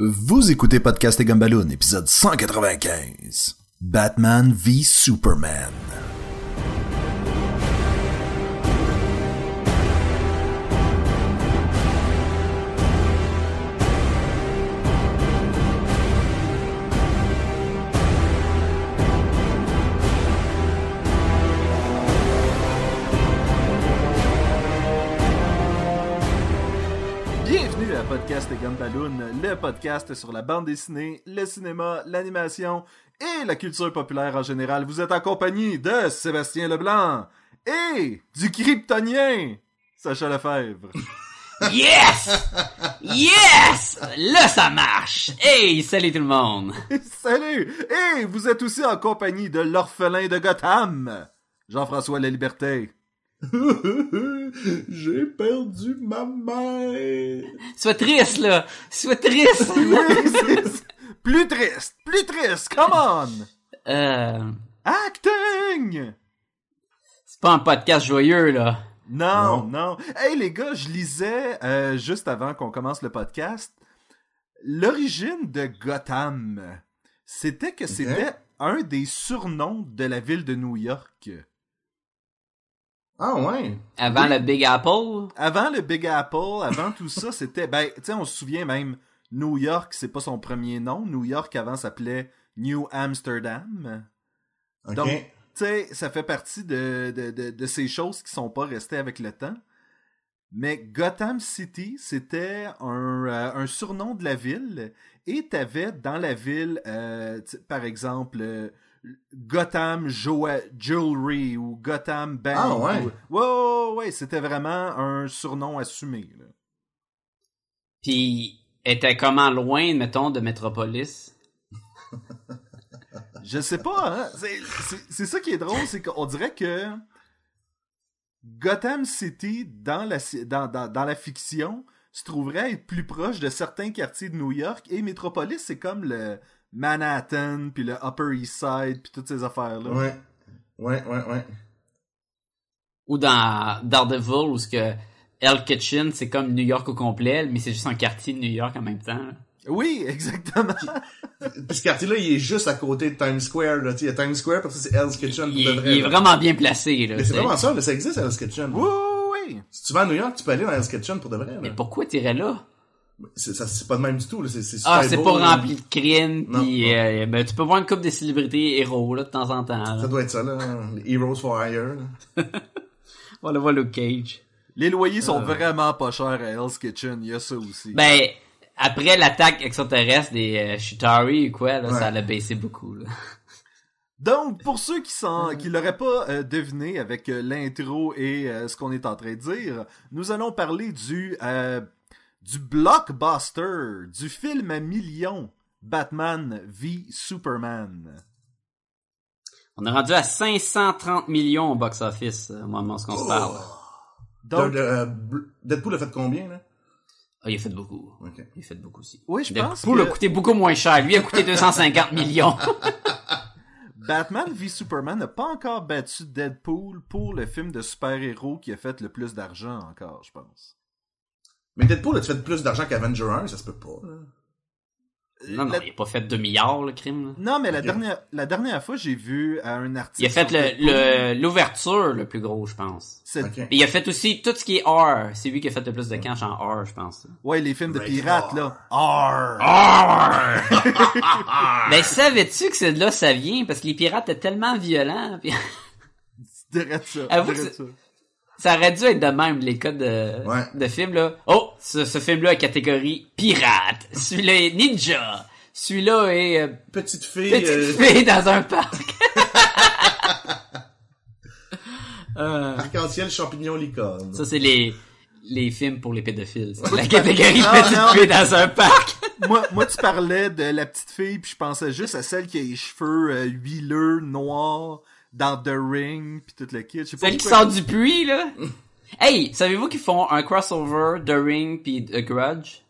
Vous écoutez Podcast et Gumballoon, épisode 195. Batman v Superman. Gumballoon, le podcast sur la bande dessinée, le cinéma, l'animation et la culture populaire en général. Vous êtes en compagnie de Sébastien Leblanc et du kryptonien Sacha Lefebvre. Yes! Yes! Là, ça marche! Hey, salut tout le monde! Salut! Et vous êtes aussi en compagnie de l'orphelin de Gotham, Jean-François La Liberté. J'ai perdu ma mère. Sois triste, là! Sois triste! Plus triste, plus triste, come on! euh, Acting! c'est pas un podcast joyeux, là. Non, non. Hey les gars, je lisais euh, juste avant qu'on commence le podcast l'origine de Gotham. C'était que c'était un des surnoms de la ville de New York. Ah ouais. Avant Oui. le Big Apple? Avant le Big Apple, avant tout ça, c'était ben, tu sais, on se souvient même New York, c'est pas son premier nom. New York avant s'appelait New Amsterdam. Donc, tu sais, ça fait partie de, de, de, de ces choses qui sont pas restées avec le temps. Mais Gotham City, c'était un, euh, un surnom de la ville. Et t'avais dans la ville, euh, par exemple, euh, Gotham Jewelry ou Gotham Bank. Ah, ouais. ou- Ouais, ouais, ouais, c'était vraiment un surnom assumé. là. Puis, était comment loin, mettons, de Metropolis? Je sais pas, hein. C'est- ça qui est drôle, c'est qu'on dirait que Gotham City, dans la, ci- dans, dans, dans la fiction, se trouverait être plus proche de certains quartiers de New York et Metropolis, c'est comme le Manhattan, puis le Upper East Side, puis toutes ces affaires-là. Ouais. Ouais, ouais, ouais. Ou dans Daredevil, où ce que Hell Kitchen, c'est comme New York au complet, mais c'est juste un quartier de New York en même temps. là. Oui, exactement. Puis ce quartier-là, il est juste à côté de Times Square, là. Tu sais, il y a Times Square, parce que c'est Hell's Kitchen pour Il, vrai. il est là. vraiment bien placé, là. Mais c'est vraiment ça, là, ça existe, Hell's Kitchen. oui, oui, oui. Si tu vas à New York, tu peux aller dans Hell's Kitchen pour de vrai, là. Mais pourquoi t'irais là? C'est, ça, c'est pas de même du tout, là. C'est, c'est super Ah, c'est pas là. rempli de pis non. euh, ben, tu peux voir une couple de célébrités héros, là, de temps en temps. là. Ça doit être ça, là. Les Heroes for Hire, voilà Luke Cage. Les loyers sont vraiment pas chers à Hell's Kitchen, il y a ça aussi. Ben, après l'attaque extraterrestre des euh, Chitauri ou quoi, là, Ouais. ça l'a baissé beaucoup, là. Donc, pour ceux qui s'en, qui l'auraient pas euh, deviné avec euh, l'intro et euh, ce qu'on est en train de dire, nous allons parler du euh, du blockbuster, du film à millions, Batman v Superman. On est rendu à 530 millions au box-office, euh, au moment où on se parle. Donc, De- de- euh, Bl- Deadpool a fait combien, là? Ah, il a fait beaucoup. Il a fait beaucoup aussi. oui, je pense Deadpool a coûté beaucoup moins cher. Lui a coûté 250 millions. Batman v Superman n'a pas encore battu Deadpool pour le film de super-héros qui a fait le plus d'argent encore, je pense. Mais Deadpool a-tu fait plus d'argent qu'Avenger 1? Ça se peut pas, là. non, non, La- il a pas fait 2 milliards, le crime, là. Non, mais la dernière, la dernière fois, j'ai vu euh, un article. Il a fait sur le- le- l'ouverture le, plus gros, je pense. C'est- Ok. Et il a fait aussi tout ce qui est R. C'est lui qui a fait le plus de cash en R, je pense. Ouais, les films de Rated pirates, R. là. R. Mais savais-tu que c'est de là que ça vient? Parce que les pirates étaient tellement violents. puis dirais ça. Avoue que ça. Ça aurait dû être de même, les codes de, Ouais. de films, là. Oh! Ce, ce film-là est catégorie pirate. Celui-là est ninja. Celui-là est euh, Petite fille, petite euh, fille dans un parc. Euh, arc-en-ciel, champignon, licorne. ça, c'est les, les films pour les pédophiles. C'est la catégorie Non, petite non. fille dans un parc. moi, moi, tu parlais de la petite fille, puis je pensais juste à celle qui a les cheveux euh, huileux, noirs, dans The Ring, puis tout le kit. Je sais pas Celle qui sort du puits, là. Hey, savez-vous qu'ils font un crossover The Ring puis The Grudge?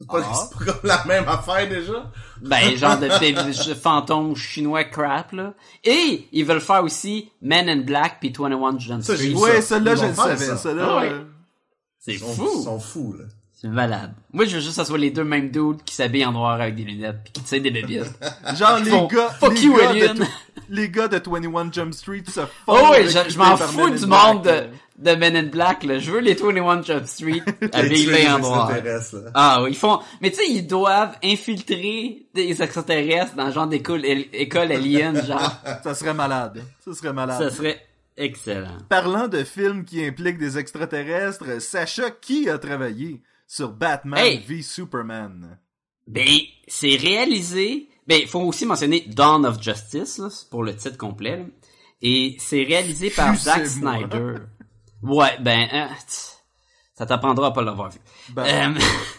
C'est pas, Ah. c'est pas comme la même affaire, déjà? Ben, genre de, de- de fantômes chinois crap, là. Et, ils veulent faire aussi Men in Black puis 21 Jump Ça, Street. Ouais, ça. celle-là, je le savais. ça. Celle-là, Ah ouais. C'est fou. ils sont fous, là. C'est malade. Moi, je veux juste que ce soit les deux mêmes dudes qui s'habillent en noir avec des lunettes pis qui tirent des bébites. Genre, les Font- gars, fuck les you, gars Alien. de, les gars de 21 Jump Street se font Oh oui, je, je m'en fous du monde de, de Men in Black, là. Je veux les 21 Jump Street habillés en noir. Ah oui, ils font... Mais tu sais, ils doivent infiltrer des extraterrestres dans le genre d'école école alien, genre. Ça serait malade. Ça serait malade. Ça serait excellent. Parlant de films qui impliquent des extraterrestres, Sacha, qui a travaillé sur Batman Hey. v Superman? Ben, c'est réalisé... Ben, il faut aussi mentionner Dawn of Justice, là, pour le titre complet, là. Et c'est réalisé par Zack. Snyder. Ouais, ben, tch, ça t'apprendra à pas l'avoir vu. Ben,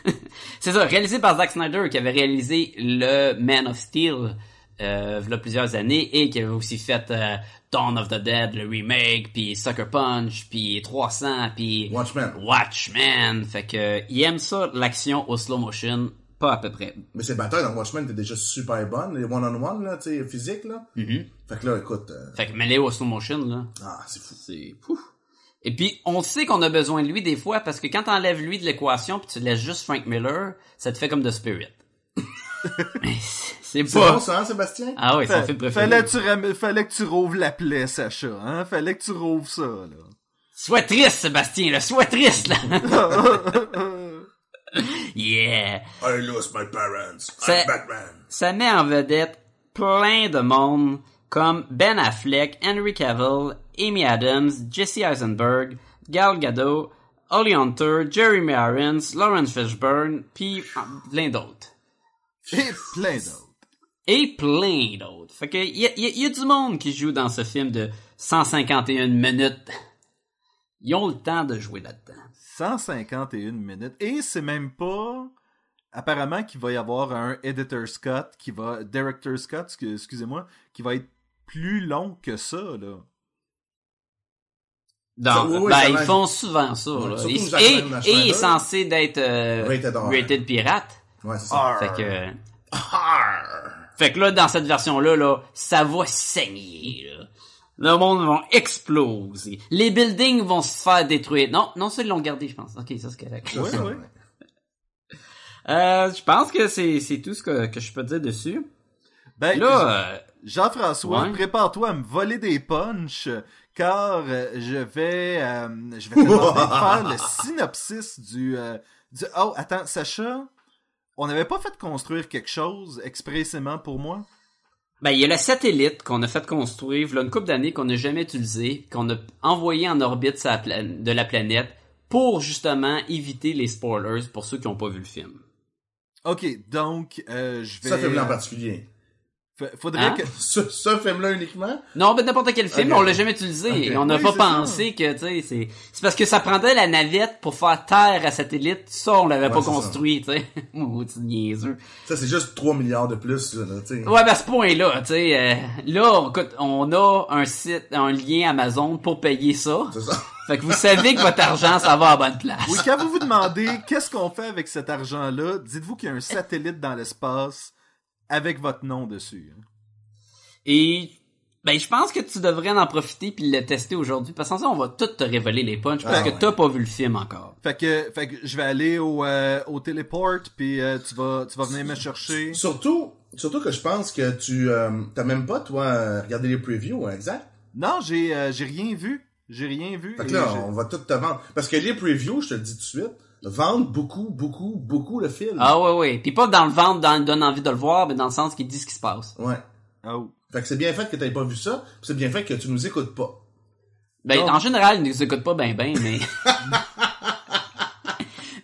Euh, c'est ça, réalisé par Zack Snyder qui avait réalisé le Man of Steel euh, il y a plusieurs années et qui avait aussi fait euh, Dawn of the Dead, le remake, puis Sucker Punch, puis 300, puis Watchmen. Watchmen. Fait que il aime ça l'action au slow motion, pas à peu près. Mais ces batailles dans Watchmen étaient déjà super bonnes, les one-on-one, là, tu sais, physiques, là. Mhm. Fait que là, écoute, euh, Fait que mêlé au slow motion là, ah, c'est fou. c'est pouf. Et puis on sait qu'on a besoin de lui des fois parce que quand t'enlèves lui de l'équation puis tu laisses juste Frank Miller, ça te fait comme The Spirit. Mais c'est- pas. bon, ça, hein, Sébastien? Ah oui, c'est mon fa- film préféré. fallait, que tu ram- fallait que tu rouvres la plaie, Sacha. Hein? Fallait que tu rouvres ça, là. Sois triste, Sébastien, là. Sois triste, là. yeah. I lost my parents. C'est- I'm Batman. Ça met en vedette plein de monde comme Ben Affleck, Henry Cavill, Amy Adams, Jesse Eisenberg, Gal Gadot, Holly Hunter, Jeremy Irons, Lawrence Fishburne, puis euh, plein d'autres. Et plein d'autres. Et plein d'autres. Fait que y a, y a- y a du monde qui joue dans ce film de 151 minutes. Ils ont le temps de jouer là-dedans. 151 minutes. Et c'est même pas... Apparemment qu'il va y avoir un editor Scott qui va... Director Scott, excu- excusez-moi, qui va être plus long que ça, là. Donc, Ça, oui, oui, ben, ils font souvent ça. Ouais, là. surtout Et, il est censé d'être euh, Rated pirate. Ouais, c'est ça. Fait que, Arr! fait que là, dans cette version-là, là, ça va saigner. Là. Le monde va exploser. Les buildings vont se faire détruire. Non, non, ça, ils l'ont gardé, je pense. Ok, ça, c'est correct. Oui, Ça, oui. Euh, je pense que c'est, c'est tout ce que, que je peux dire dessus. Ben, Là, euh, Jean-François, Ouais. prépare-toi à me voler des punchs, car euh, je vais, euh, je vais te demander de faire le synopsis du, euh, du... Oh, attends, Sacha, on n'avait pas fait construire quelque chose expressément pour moi? Ben, il y a le satellite qu'on a fait construire, là, une couple d'années qu'on n'a jamais utilisé, qu'on a envoyé en orbite la de la planète pour justement éviter les spoilers pour ceux qui n'ont pas vu le film. Ok, donc, euh, je vais... Ça, film-là en particulier. Fa- Faudrait Hein? que... Ce, ce film-là uniquement? Non, ben n'importe quel film, on l'a jamais utilisé. Et on n'a Oui, pas ça. pensé que, tu sais, c'est... C'est parce que ça prendrait la navette pour faire terre à satellite. Ça, on l'avait Ouais, pas construit, tu sais. Niaiseux. Ça, c'est juste 3 milliards de plus, là, tu sais. Ouais, ben à ce point-là, tu sais, euh, là, écoute, on a un site, un lien Amazon pour payer ça. C'est ça. Fait que vous savez que votre argent, ça va à bonne place. Oui, quand vous vous demandez qu'est-ce qu'on fait avec cet argent-là, dites-vous qu'il y a un satellite dans l'espace avec votre nom dessus. hein. Et ben je pense que tu devrais en profiter puis le tester aujourd'hui parce que sans ça on va tout te révéler les punchs parce Ah, que ouais. t'as pas vu le film encore. Fait que, fait que je vais aller au, euh, au téléport, puis euh, tu vas, tu vas venir me chercher. Surtout, surtout que je pense que tu, euh, t'as même pas, toi, regardé les previews, hein, exact? Non, j'ai, euh, j'ai rien vu. J'ai rien vu. Fait que là, on va tout te vendre. Parce que les previews, je te le dis tout de suite, vendent beaucoup, beaucoup, beaucoup le film. Ah ouais ouais, puis pas dans le ventre dans donne envie de le voir mais dans le sens qu'il dit ce qui se passe. Ouais. Oh. Fait que c'est bien fait que t'aies pas vu ça, pis c'est bien fait que tu nous écoutes pas. Ben en général ils nous écoutent pas ben ben mais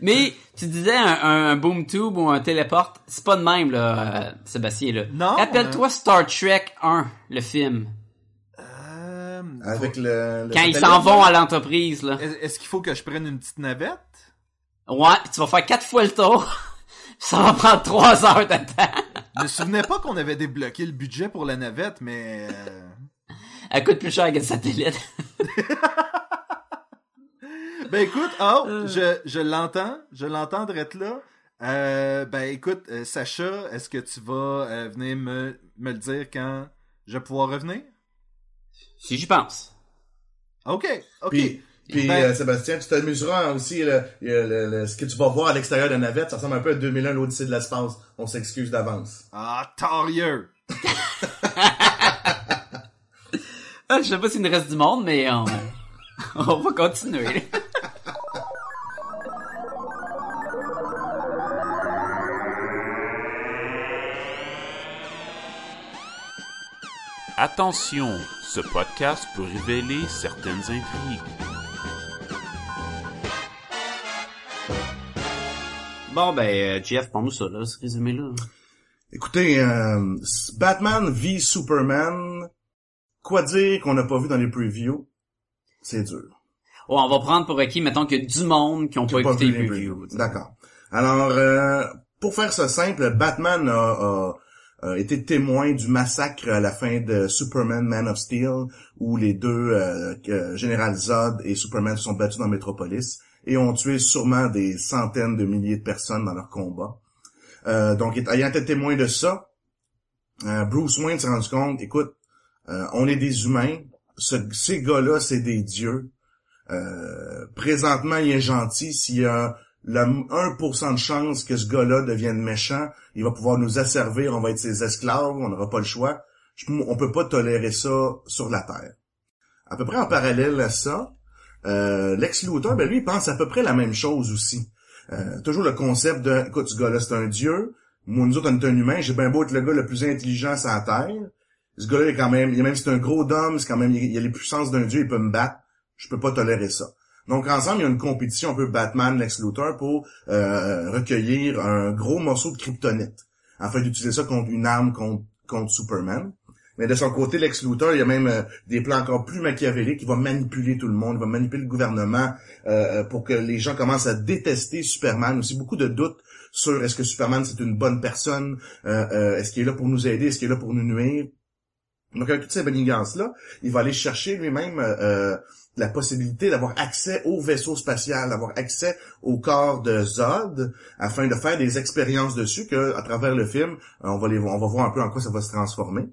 Mais tu disais un, un, un boom tube ou un téléporte, c'est pas de même là, euh, Sébastien là. Non, Rappelle-toi Star Trek 1, le film. Euh, Avec le, le Quand ils s'en vont à l'entreprise là. Est- Est-ce qu'il faut que je prenne une petite navette? Ouais, pis tu vas faire quatre fois le tour. Ça va prendre trois heures de temps. Je me souvenais pas qu'on avait débloqué le budget pour la navette, mais... euh, Elle coûte plus cher que le satellite. Ben écoute, oh, Euh. je, je l'entends, je l'entends d'être là. Euh, ben écoute, euh, Sacha, est-ce que tu vas euh, venir me, me le dire quand je vais pouvoir revenir? si j'y pense. Ok, ok. Puis, Puis Ben- euh, Sébastien, tu t'amuseras aussi le, le- le- le- ce que tu vas voir à l'extérieur de la navette, ça ressemble un peu à 2001 l'Odyssée de l'espace. On s'excuse d'avance. Ah, torieux! Ah, je sais pas s'il nous reste du monde, mais on, on va continuer. Attention, ce podcast peut révéler certaines intrigues. Bon, ben, euh, Jeff, prends-nous ça, là, ce résumé-là. Écoutez, euh, Batman v Superman, quoi dire qu'on n'a pas vu dans les previews? C'est dur. Oh, on va prendre pour acquis, mettons qu'il y a du monde qui ont pas pas écouté vu les previews. previews. D'accord. Alors, euh, pour faire ça simple, Batman a, a- a été témoin du massacre à la fin de Superman Man of Steel, où les deux, euh, que Général Zod et Superman se sont battus dans Metropolis et ont tué sûrement des centaines de milliers de personnes dans leur combat. Euh, donc, ayant été témoin de ça, euh, Bruce Wayne s'est rendu compte, écoute, euh, on est des humains, ce- ces gars-là, c'est des dieux. Euh, présentement, il est gentil. S'il y a le 1% de chance que ce gars-là devienne méchant, il va pouvoir nous asservir, on va être ses esclaves, on n'aura pas le choix. Je- on peut pas tolérer ça sur la Terre. À peu près en parallèle à ça, euh, Lex Luthor, ben lui, il pense à peu près la même chose aussi. Euh, toujours le concept de, écoute, ce gars-là, c'est un dieu. Moi, nous autres, on est un humain. J'ai bien beau être le gars le plus intelligent sur la Terre. Ce gars-là, il est quand même, il même si c'est un gros d'homme, c'est quand même, il a les puissances d'un dieu, il peut me battre. Je peux pas tolérer ça. Donc ensemble, il y a une compétition un peu Batman, Lex Luthor pour euh, recueillir un gros morceau de kryptonite afin d'utiliser ça contre une arme contre, contre Superman. Mais de son côté, Lex Luthor, il y a même euh, des plans encore plus machiavéliques. Il va manipuler tout le monde, il va manipuler le gouvernement euh, pour que les gens commencent à détester Superman. Aussi beaucoup de doutes sur est-ce que Superman c'est une bonne personne, euh, euh, est-ce qu'il est là pour nous aider, est-ce qu'il est là pour nous nuire. Donc avec toutes ces manigances-là, il va aller chercher lui-même euh, euh, la possibilité d'avoir accès au vaisseau spatial, d'avoir accès au corps de Zod, afin de faire des expériences dessus que, à travers le film, euh, on va les, on va voir un peu en quoi ça va se transformer.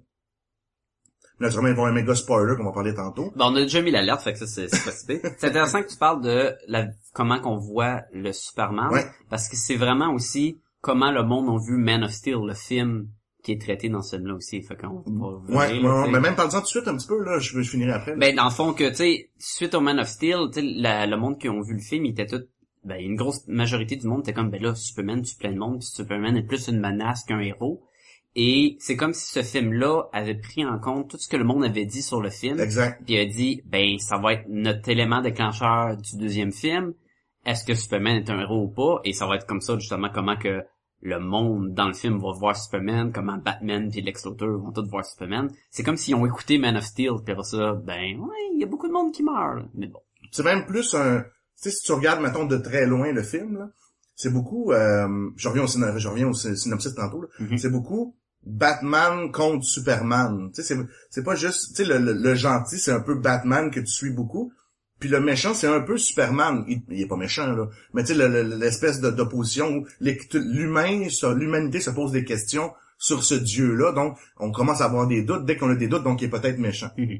Naturellement, il va y avoir un méga spoiler qu'on va parler tantôt. Bon, on a déjà mis l'alerte, fait que ça, c'est pas. C'est intéressant que tu parles de la, comment qu'on voit le Superman, Ouais. parce que c'est vraiment aussi comment le monde a vu Man of Steel, le film qui est traité dans ce film-là aussi. Fait qu'on va Ouais, venir, ouais, mais même parle-en tout de suite un petit peu, là, je, je finirai après. là. Ben, dans le fond, que, tu sais, suite au Man of Steel, tu sais, le monde qui ont vu le film, il était tout, ben, une grosse majorité du monde était comme, ben là, Superman tue plein de monde, puis Superman est plus une menace qu'un héros. Et c'est comme si ce film-là avait pris en compte tout ce que le monde avait dit sur le film, Exact. puis a dit, ben, ça va être notre élément déclencheur du deuxième film. Est-ce que Superman est un héros ou pas? Et ça va être comme ça, justement, comment que le monde dans le film va voir Superman, comment Batman puis Lex Luthor vont tous voir Superman. C'est comme s'ils ont écouté Man of Steel, puis après ça, ben, ouais, il y a beaucoup de monde qui meurt, là. mais bon. C'est même plus un... Tu sais, si tu regardes, mettons, de très loin le film, là, c'est beaucoup... Euh, je reviens au, je reviens au sy- synopsis tantôt, là. Mhm. C'est beaucoup Batman contre Superman. Tu sais, c'est, c'est pas juste... Tu sais, le, le- le gentil, c'est un peu Batman que tu suis beaucoup. Puis le méchant, c'est un peu Superman. Il, il est pas méchant, là. Mais tu sais, le- le- l'espèce de- d'opposition où l'humain, l'humanité se pose des questions sur ce dieu-là. Donc, on commence à avoir des doutes. Dès qu'on a des doutes, donc il est peut-être méchant. Mhm.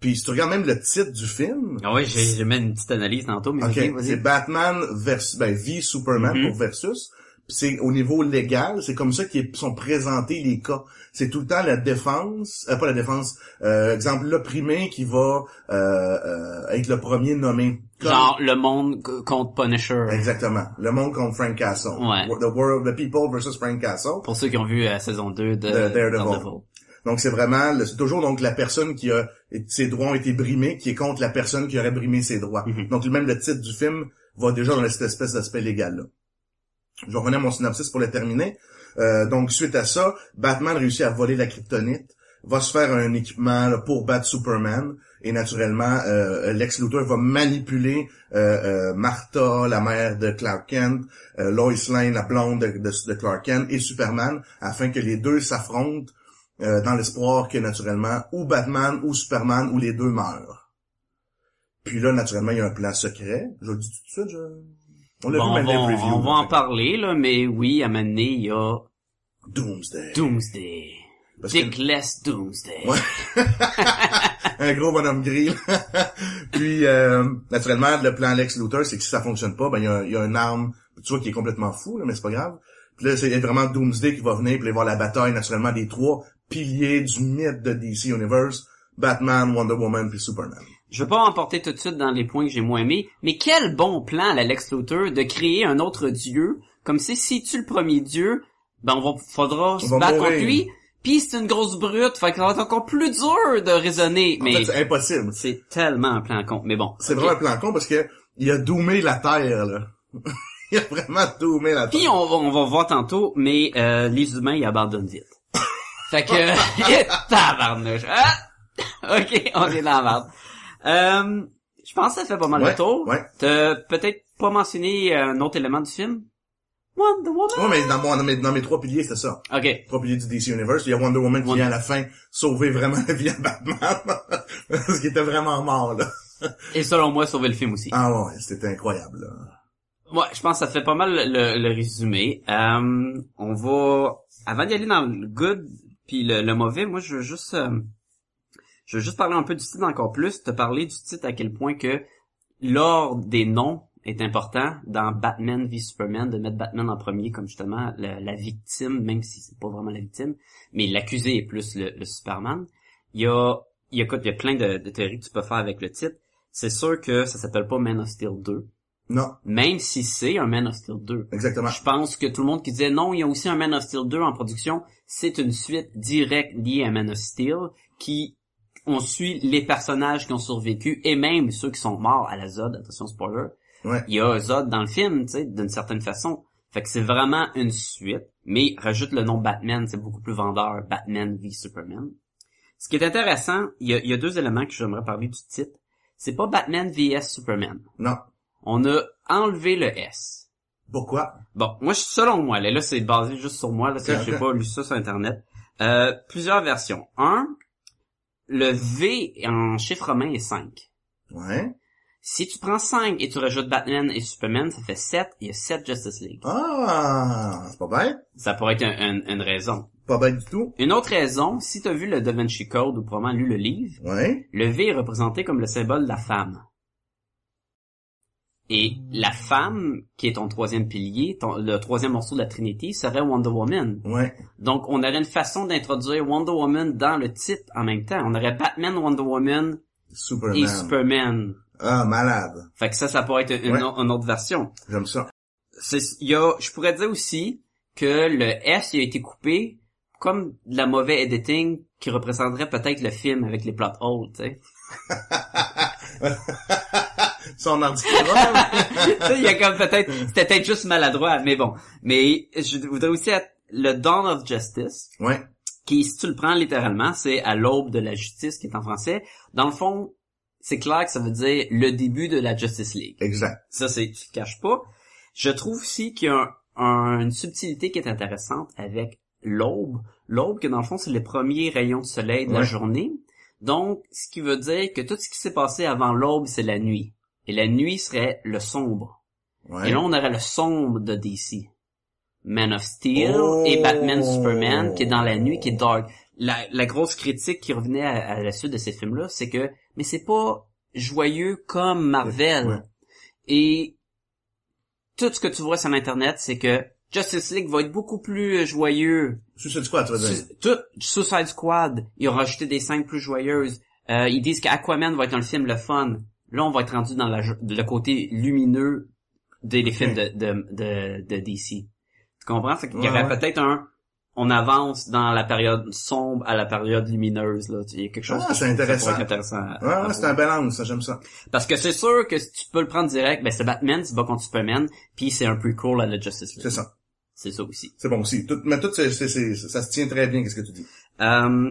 Puis si tu regardes même le titre du film, Ah ouais, j'ai, mis une petite analyse tantôt, mais Ok, vas-y, vas-y. c'est Batman versus ben v Superman Mhm. pour versus. C'est au niveau légal, c'est comme ça qu'ils sont présentés les cas. C'est tout le temps la défense, euh, pas la défense, euh, exemple l'opprimé qui va euh, euh, être le premier nommé. Comme- Genre, le monde contre Punisher. Exactement. Le monde contre Frank Castle. Ouais. The world, the people versus Frank Castle. Pour ceux qui ont vu la saison 2 de De Daredevil. Daredevil. Donc c'est vraiment, c'est toujours donc la personne qui a ses droits ont été brimés qui est contre la personne qui aurait brimé ses droits. Mhm. Donc même le titre du film va déjà dans cette espèce d'aspect légal là. Je à mon synopsis pour le terminer. Euh, donc suite à ça, Batman réussit à voler la kryptonite, va se faire un équipement là, pour battre Superman et naturellement euh, Lex Luthor va manipuler euh, euh, Martha, la mère de Clark Kent, Lois Lane, la blonde de, de- Clark Kent et Superman afin que les deux s'affrontent dans l'espoir que naturellement ou Batman ou Superman ou les deux meurent. Puis là naturellement il y a un plan secret. Je le dis tout de suite. Je... On l'a Bon, vu on va, dans les previews, on va là, en fait. parler, là, mais oui, à un moment donné, il y a Doomsday. Doomsday. Parce que- Dickless Doomsday. Ouais. un gros bonhomme gris. Puis, euh, naturellement, le plan Lex Luthor, c'est que si ça fonctionne pas, ben il y a, y a une arme, tu vois, qui est complètement fou, là, mais c'est pas grave. Puis là, c'est vraiment Doomsday qui va venir puis voir la bataille, naturellement, des trois piliers du mythe de DC Universe, Batman, Wonder Woman puis Superman. Je veux pas emporter tout de suite dans les points que j'ai moins aimés, mais quel bon plan, la Lex Luthor, de créer un autre dieu, comme si si tu le premier dieu, ben on va, faudra se battre mourir. contre lui, puis c'est une grosse brute, fait que ça va être encore plus dur de raisonner, En mais c'est impossible. c'est tellement un plan con, mais bon. C'est vraiment un plan con parce que il a doomé la Terre, là. il a vraiment doomé la Terre. Puis on va, on va voir tantôt, mais euh, les humains, ils abandonnent vite. fait que, tabarnouche. Ah! ok, on est dans la merde. Euh, je pense que ça fait pas mal Ouais, le tour. ouais. T'as peut-être pas mentionné euh, un autre élément du film? Wonder Woman? Ouais, mais dans, mes, dans mes trois piliers, c'était ça. Ok. Trois piliers du DC Universe. Il y a Wonder Woman qui Wonder- vient à la fin sauver vraiment la vie à Batman. Parce qu'il était vraiment mort, là. Et selon moi, sauver le film aussi. Ah ouais, c'était incroyable, là. Ouais, je pense que ça fait pas mal le, le résumé. Euh, on va, avant d'y aller dans le good puis le, le mauvais, moi je veux juste, euh, je veux juste parler un peu du titre encore plus, te parler du titre à quel point que l'ordre des noms est important dans Batman v Superman, de mettre Batman en premier comme justement la, la victime, même si c'est pas vraiment la victime, mais l'accusé est plus le, le Superman. Il y a, il y a, il y a plein de, de théories que tu peux faire avec le titre. C'est sûr que ça s'appelle pas Man of Steel 2, Non, même si c'est un Man of Steel 2. exactement. Je pense que tout le monde qui disait non, il y a aussi un Man of Steel 2 en production, c'est une suite directe liée à Man of Steel qui on suit les personnages qui ont survécu et même ceux qui sont morts à la Zod, attention spoiler. Ouais. Il y a Zod dans le film, tu sais, d'une certaine façon. Fait que c'est vraiment une suite, mais rajoute le nom Batman, c'est beaucoup plus vendeur, Batman v Superman. Ce qui est intéressant, il y a, il y a deux éléments que j'aimerais parler du titre. C'est pas Batman vs Superman. Non. On a enlevé le S. Pourquoi? Bon, moi, je- selon moi, là, là c'est basé juste sur moi, là, c'est- Ok, j'ai pas lu ça sur Internet. Euh, plusieurs versions. Un, le V en chiffre romain est 5. Ouais. Si tu prends 5 et tu rajoutes Batman et Superman, ça fait 7, il y a 7 Justice League. Ah, c'est pas bête. Ça pourrait être un- un- une raison. Pas bête du tout. Une autre raison, si tu as vu le Da Vinci Code ou probablement lu le livre, Ouais. le V est représenté comme le symbole de la femme. Et la femme, qui est ton troisième pilier, ton- le troisième morceau de la Trinity, serait Wonder Woman. Ouais. Donc, on aurait une façon d'introduire Wonder Woman dans le titre en même temps. On aurait Batman, Wonder Woman Superman. et Superman. Ah, malade. Fait que ça, ça pourrait être une, Ouais. o- une autre version. J'aime ça. Y a, je pourrais dire aussi que le S il a été coupé comme de la mauvais editing qui représenterait peut-être le film avec les plot holes, tu sais. Son sais, il y a comme peut-être, c'était peut-être juste maladroit, mais bon. Mais je voudrais aussi être le Dawn of Justice. ouais. qui, si tu le prends littéralement, c'est à l'aube de la justice qui est en français. Dans le fond, c'est clair que ça veut dire le début de la Justice League. Exact. Ça, c'est, tu te caches pas. Je trouve aussi qu'il y a un- un- une subtilité qui est intéressante avec l'aube. L'aube, que dans le fond, c'est les premiers rayons de soleil de la journée. Donc, ce qui veut dire que tout ce qui s'est passé avant l'aube, c'est la nuit. Et la nuit serait le sombre. Ouais. Et là, on aurait le sombre de DC. Man of Steel Oh! et Batman Superman qui est dans la nuit, qui est dark. La, la grosse critique qui revenait à, à la suite de ces films-là, c'est que, mais c'est pas joyeux comme Marvel. Ouais. Et tout ce que tu vois sur Internet, c'est que Justice League va être beaucoup plus joyeux. Suicide Squad, tu vas dire? Su- Tout, Suicide Squad, ils ont rajouté des scènes plus joyeuses. Euh, ils disent qu'Aquaman va être un film le fun. Là, on va être rendu dans la, le côté lumineux des, des films de, de, de, de DC. Tu comprends? Fait qu'il y aurait ouais. peut-être un... On avance dans la période sombre à la période lumineuse. Là. Il y a quelque chose Ah, que c'est intéressant. intéressant. à- Ouais, ouais, c'est un ça, j'aime ça. Parce que c'est sûr que si tu peux le prendre direct, ben c'est Batman, c'est pas contre Superman, puis c'est un prequel à la Justice League. C'est ça. C'est ça aussi. C'est bon aussi. Tout, mais tout, c'est, c'est, c'est- ça se tient très bien, qu'est-ce que tu dis? Euh,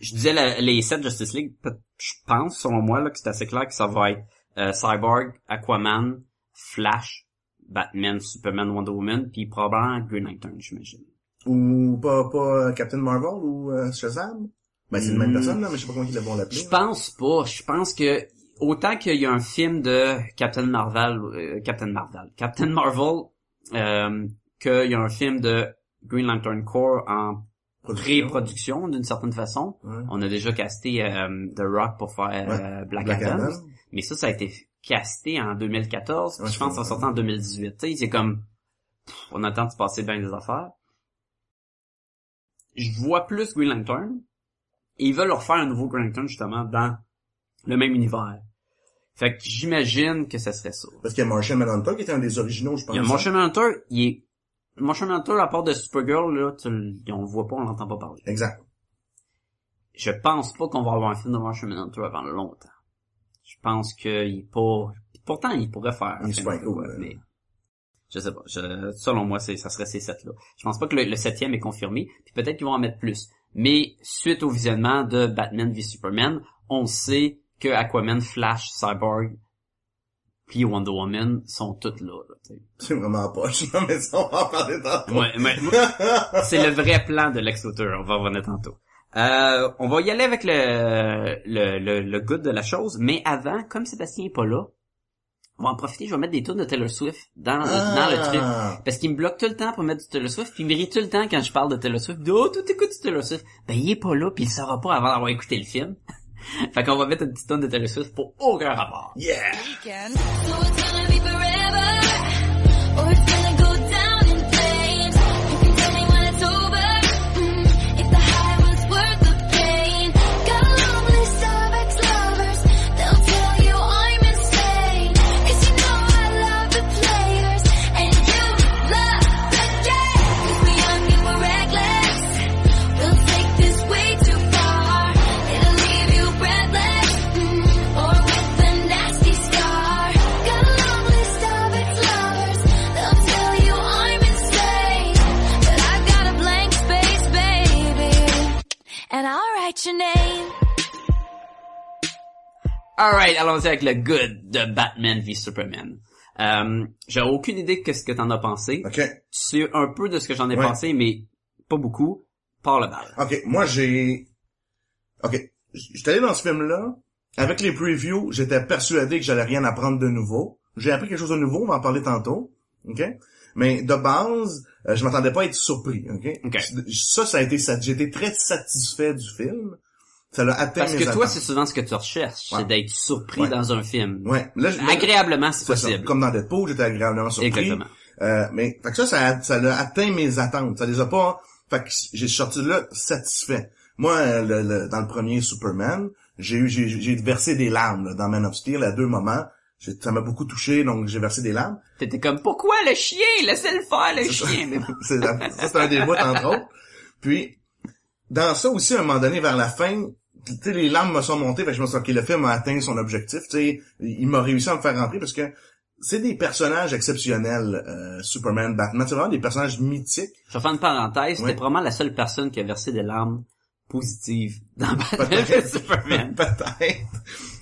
je disais les sept Justice League, je pense, selon moi, là, que c'est assez clair que ça va être euh, Cyborg, Aquaman, Flash, Batman, Superman, Wonder Woman, puis probablement Green Lantern, j'imagine. Ou pas, pas euh, Captain Marvel ou euh, Shazam? Ben, c'est la même personne, là, mais je sais pas comment ils vont l'appeler. Je pense pas. Je pense que autant qu'il y a un film de Captain Marvel, euh, Captain Marvel, Captain Marvel, euh, qu'il y a un film de Green Lantern Corps en Production. pré-production d'une certaine façon. Ouais. On a déjà casté euh, The Rock pour faire euh, Black, Black Adam. Adam. Mais ça, ça a été casté en 2014. puis Ouais, je pense que ça sortir en 2018. Tu sais, c'est comme... pff, on attend de se passer bien des affaires. Je vois plus Green Lantern. Et ils veulent leur faire un nouveau Green Lantern, justement, dans le même univers. Fait que j'imagine que ça serait ça. Parce qu'il y a Martian Manhunter qui était un des originaux, je pense. Il y a Martian Manhunter, il est... Manhunter, à part de Supergirl, là, tu on le voit pas, on l'entend pas parler. Exact. Je pense pas qu'on va avoir un film de Manhunter avant longtemps. Je pense qu'il est pas... Pourtant, il pourrait faire un Il cool, quoi, là. mais... Je sais pas. Je- selon moi, c'est, ça serait ces sept-là. Je pense pas que le, le septième est confirmé. Puis peut-être qu'ils vont en mettre plus. Mais suite au visionnement de Batman v Superman, on sait que Aquaman, Flash, Cyborg, puis Wonder Woman sont toutes là. là. C'est vraiment poche. Mais ça, on va en parler tantôt. Ouais, mais- c'est le vrai plan de Lex Luthor. On va revenir tantôt. Euh, on va y aller avec le, le, le, le good de la chose, mais avant, comme Sébastien est pas là, on va en profiter, je vais mettre des tunes de Taylor Swift dans, dans le truc. Ah. Parce qu'il me bloque tout le temps pour mettre du Taylor Swift, puis il me rit tout le temps quand je parle de Taylor Swift. Oh, tout écoute du Taylor Swift? Ben, il est pas là, puis il saura pas avant d'avoir écouté le film. Fait qu'on va mettre une petite tonne de Taylor Swift pour aucun rapport. Yeah! Allons-y avec le good de Batman v Superman. Euh, j'ai aucune idée de ce que t'en as pensé. OK. Tu sais un peu de ce que j'en ai Ouais. pensé, mais pas beaucoup. Par le bal. OK, moi j'ai... OK, j'étais allé dans ce film-là, avec les previews, j'étais persuadé que j'allais rien apprendre de nouveau. J'ai appris quelque chose de nouveau, on va en parler tantôt. OK? Mais de base, euh, je m'attendais pas à être surpris, OK? OK. Ça, ça a été ça. Été très satisfait du film. Ça l'a atteint Parce mes que toi, attentes. c'est souvent ce que tu recherches, Ouais. c'est d'être surpris Ouais. dans un film. Ouais. Là, je- là, Agréablement, c'est c'est ça. possible. Comme dans Deadpool, j'étais agréablement surpris. Exactement. Euh, mais fait que ça, ça a, ça a atteint mes attentes. Ça les a pas. Fait que j'ai sorti de là satisfait. Moi, euh, le- le- dans le premier Superman, j'ai eu j'ai j'ai versé des larmes là, dans Man of Steel à deux moments. J'ai- Ça m'a beaucoup touché, donc j'ai versé des larmes. T'étais comme, pourquoi le chien? Laissez-le faire, le ça. chien. Mais- c'est la- ça, c'est un des bouts, entre autres. Puis, dans ça aussi, à un moment donné, vers la fin, tu sais, les larmes me sont montées, fait que je me suis dit, OK, le film a atteint son objectif, tu sais, il m'a réussi à me faire rentrer parce que c'est des personnages exceptionnels, euh, Superman, Batman, c'est vraiment des personnages mythiques. Je vais faire une parenthèse, c'était probablement la seule personne qui a versé des larmes positives dans Batman Superman. Peut-être.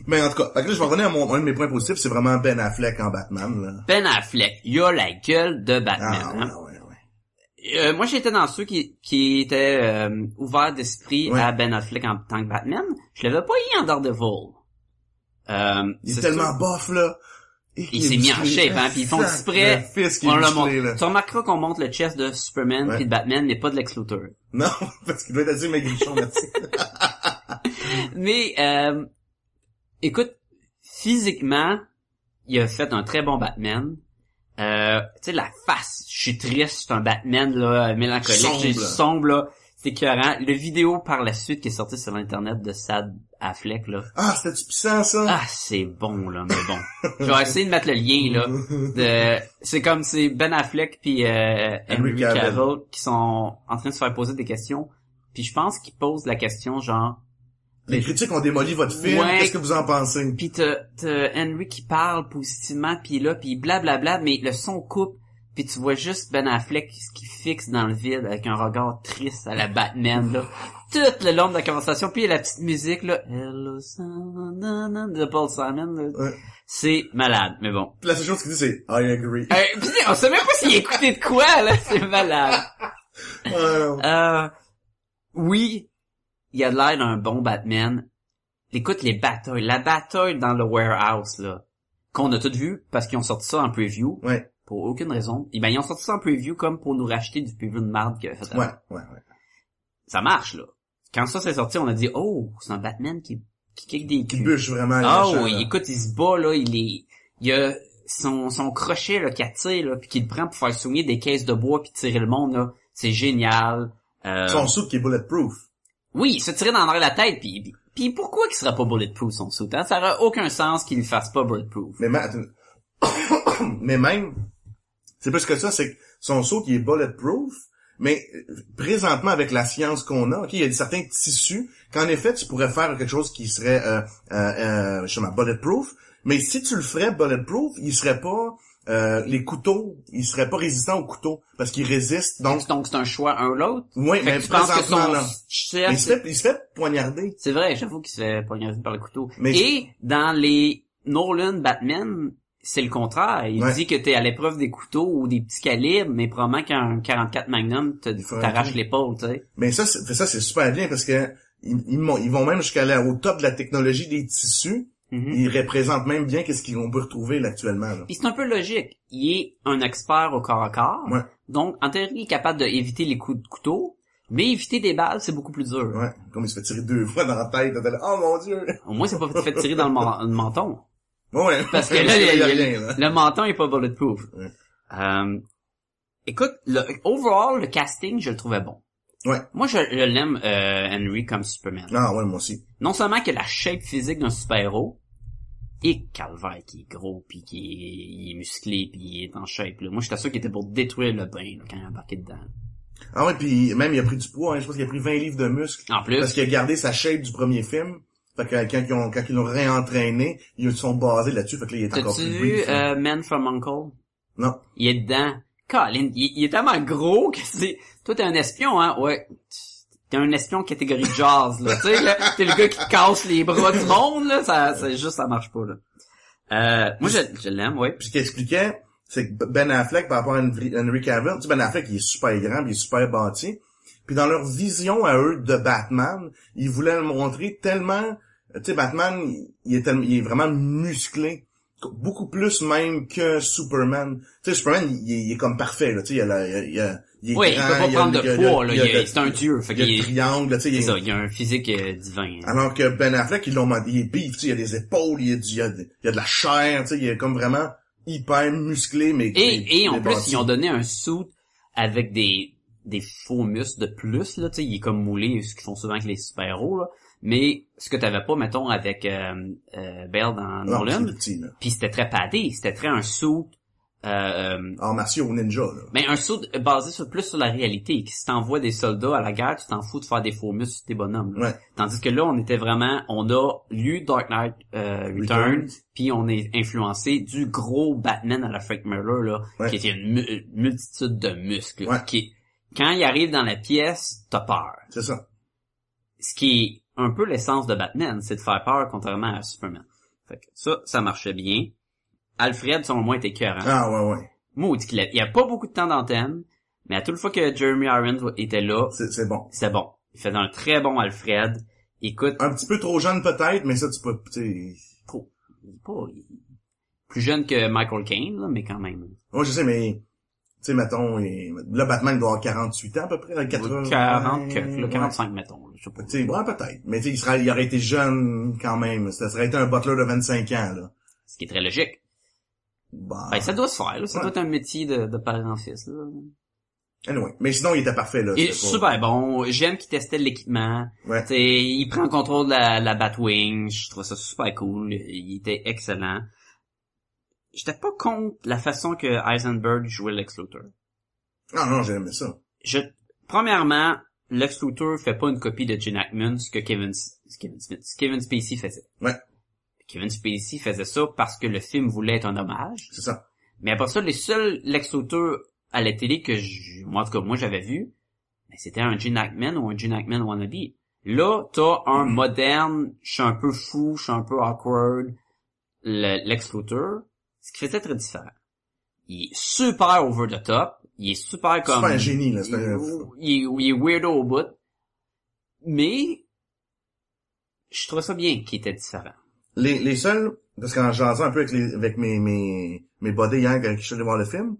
Mais en tout cas, là, je vais revenir à mon, un de mes points positifs, c'est vraiment Ben Affleck en Batman, là. Ben Affleck, il a la gueule de Batman. Ah, hein. ouais, ouais, ouais. Euh, moi, j'étais dans ceux qui, qui étaient euh, ouverts d'esprit Ouais. à Ben Affleck en tant que Batman. Je l'avais pas eu en Daredevil. Euh, Il est tellement sûr. bof, là. Il s'est mis en shape, hein, puis ils font exprès. On le montre. là. Tu remarqueras qu'on montre le chest de Superman puis de Batman, mais pas de Lex Luthor. Non, parce qu'il doit être assez maigrichon là-dessus. Mais, euh, écoute, physiquement, il a fait un très bon Batman. Euh, tu sais, la face, je suis triste, c'est un Batman, là, mélancolique, Sombre. sombre, là. C'est écœurant. Le vidéo par la suite qui est sorti sur Internet de Sad Affleck, là. ah, c'était-tu puissant, ça? Ah, c'est bon, là, mais bon. Je vais essayer de mettre le lien, là. De... C'est comme c'est Ben Affleck puis euh, Henry Henry Cavill. Cavill qui sont en train de se faire poser des questions. Puis je pense qu'ils posent la question genre Les critiques ont démoli votre film, Ouais. qu'est-ce que vous en pensez? Puis t'as, Henry qui parle positivement, puis là, puis blablabla, mais le son coupe, puis tu vois juste Ben Affleck qui fixe dans le vide avec un regard triste à la Batman, là. Tout le long de la conversation, puis la petite musique, là. Hello, Simon, de Paul Simon, là. Ouais. C'est malade, mais bon. La seule chose qu'il dit, c'est « I agree Euh, pis on sait même pas s'il écoutait de quoi, là. C'est malade. Non. Euh, oui, il a l'air d'un bon Batman. Écoute les batailles, la bataille dans le warehouse là, qu'on a toutes vu parce qu'ils ont sorti ça en preview Ouais, pour aucune raison. Et ben ils ont sorti ça en preview comme pour nous racheter du preview de marde avait fait. ouais, ouais, ouais. ça marche, là. Quand ça s'est sorti, on a dit, oh, c'est un Batman qui, qui kick des Qui culs. bûche vraiment Ah oui, là. écoute, il se bat, là, il est, il a son, son crochet, là, qu'il attire, là, puis qu'il prend pour faire souligner des caisses de bois puis tirer le monde, là. C'est génial. Euh, Son soupe qui est bulletproof. Oui, il se tirait dans la tête, puis, puis, pourquoi qu'il serait pas bulletproof, son suit, hein? Ça aurait aucun sens qu'il le fasse pas bulletproof. Mais, ma- mais même, c'est plus que ça, c'est que son saut qui est bulletproof, mais présentement avec la science qu'on a, ok, il y a certains tissus qu'en effet tu pourrais faire quelque chose qui serait euh, euh, euh, justement bulletproof, mais si tu le ferais bulletproof, il serait pas euh, les couteaux, il serait pas résistant aux couteaux parce qu'ils résistent. Donc, Donc c'est un choix un ou l'autre. oui, mais tu penses que son là, chef, il se fait, il se fait poignarder. c'est vrai, j'avoue qu'il se fait poignarder par le couteau. Mais- Et dans les Nolan Batman, c'est le contraire. Il Ouais. dit que t'es à l'épreuve des couteaux ou des petits calibres, mais probablement qu'un 44 Magnum t'arrache l'épaule, tu sais. Mais ça, c'est, ça c'est super bien parce que ils, ils, vont- ils vont même jusqu'à aller au top de la technologie des tissus. Mhm. Ils représentent même bien qu'est-ce qu'on peut retrouver là, actuellement. Là. Puis c'est un peu logique. Il est un expert au corps à corps. Ouais. Donc, en théorie, il est capable d'éviter les coups de couteau. Mais éviter des balles, c'est beaucoup plus dur. Ouais, comme il se fait tirer deux fois dans la tête. oh mon dieu! Au moins, c'est pas fait tirer dans le, men- le menton. Ouais. Parce que là, il il il rien, là. le menton est pas bulletproof. Ouais. Euh, écoute, le, overall, le casting, je le trouvais bon. Ouais. Moi, je, je l'aime, euh, Henry, comme Superman. Ah ouais, moi aussi. Non seulement que la shape physique d'un super-héros, et Calvaire qui est gros, puis qui est, il est musclé, puis il est en shape. Là. Moi, j'étais sûr qu'il était pour détruire le bain là, quand il a embarqué dedans. Ah ouais, puis même il a pris du poids, hein, je pense qu'il a pris 20 livres de muscles. En plus, Parce qu'il a gardé sa shape du premier film. Fait que quand ils ont, quand ils l'ont réentraîné, ils se sont basés là-dessus, fait que là, il est encore plus vu brief, euh, Man from Uncle? Non. Il est dedans. Colin, il, il est tellement gros que c'est... Toi, t'es un espion, hein? Ouais. T'es un espion catégorie jazz, là. tu sais, t'es le gars qui casse les bras du monde, là. Ça, c'est juste, ça marche pas, là. Euh, moi, je, je l'aime, ouais. Puis ce qu'il expliquait, c'est que Ben Affleck, par rapport à Henry Cavill, tu sais, Ben Affleck, il est super grand, il est super bâti. Puis dans leur vision à eux de Batman, ils voulaient le montrer tellement... Tu sais, Batman, il est, tellement- il est vraiment musclé. Beaucoup plus même que Superman. Tu sais, Superman, il, est- il est comme parfait, là. Tu sais, il, a la- il, a- il, a- il est Oui, il grand, peut pas a- prendre il a- de il poids, là. il Il c'est un dieu. Fait Il y a triangle, tu sais. il ça, il a un physique euh, divin. alors que Ben Affleck, ils l'ont monté, il est beef, tu sais, il y a des épaules, il y a, du- il y a, de- il a de la chair, tu sais, il est comme vraiment hyper musclé, mais... mais- Et, et en plus, ils ont donné un suit avec des, des faux muscles de plus, là, tu sais, il est comme moulé, ce qu'ils font souvent avec les super-héros, là. Mais ce que t'avais pas, mettons, avec euh, euh, Bell dans Non, Nolan, puis c'était très padé, c'était très un suit, euh, euh, En martiaux ninja, là. mais un suit basé sur, plus sur la réalité, que si t'envoies des soldats à la guerre, tu t'en fous de faire des faux muscles sur tes bonhommes. là. Ouais. Tandis que là, on était vraiment, on a lu Dark Knight euh, Return, puis on est influencé du gros Batman à la Frank Miller, là, Ouais. qui était une mu- une multitude de muscles. Ouais. Qui, quand il arrive dans la pièce, t'as peur. C'est ça. Ce qui est un peu l'essence de Batman, c'est de faire peur contrairement à Superman. Fait que ça, ça marchait bien. Alfred, selon moi, était cœur. Ah, ouais, ouais. Maudit qu'il a- il y a pas beaucoup de temps d'antenne, mais à toute fois que Jeremy Irons était là, C'est, bon. c'est bon. Il faisait un très bon Alfred. Écoute, Un petit peu trop jeune, peut-être, mais ça, tu peux, trop- il est pas plus jeune que Michael Caine, là, mais quand même. Moi, je sais, mais... Tu sais, mettons, là, Batman doit avoir 48 ans, à peu près, là, 80... 40, que- là, ouais. 45, mettons. Je sais pas. Tu sais, ouais, peut-être. Mais tu sais, il, serait, il aurait été jeune, quand même. Ça serait été un butler de 25 ans, là. Ce qui est très logique. Bah... Ben, ça doit se faire, là. Ça Ouais. doit être un métier de, de parent-fils, là. Anyway. Mais sinon, il était parfait, là. Il est super bon. J'aime qu'il testait l'équipement. Ouais. T'sais, il prend le contrôle de la, la Batwing. Je trouve ça super cool. Il était excellent. J'étais pas contre la façon que Eisenberg jouait Lex Luthor. Non, non, j'ai aimé ça. Je, premièrement, Lex Luthor fait pas une copie de Gene Hackman, ce que Kevin, Kevin Smith, Kevin Spacey faisait. Ouais. Kevin Spacey faisait ça parce que le film voulait être un hommage. C'est ça. Mais après ça, les seuls Lex Luthor à la télé que je, moi, en tout cas, moi, j'avais vu, ben, c'était un Gene Hackman ou un Gene Hackman wannabe. Là, t'as un Mm. moderne, je suis un peu fou, je suis un peu awkward, le- Lex Luthor, ce qui faisait très différent. Il est super over the top, il est super comme... pas un génie, là, c'est il, il, est- il est weirdo au bout, mais je trouve ça bien qu'il était différent. Les, les seuls, parce qu'en jasant un peu avec, les, avec mes, mes, mes buddies quand je suis allé voir le film,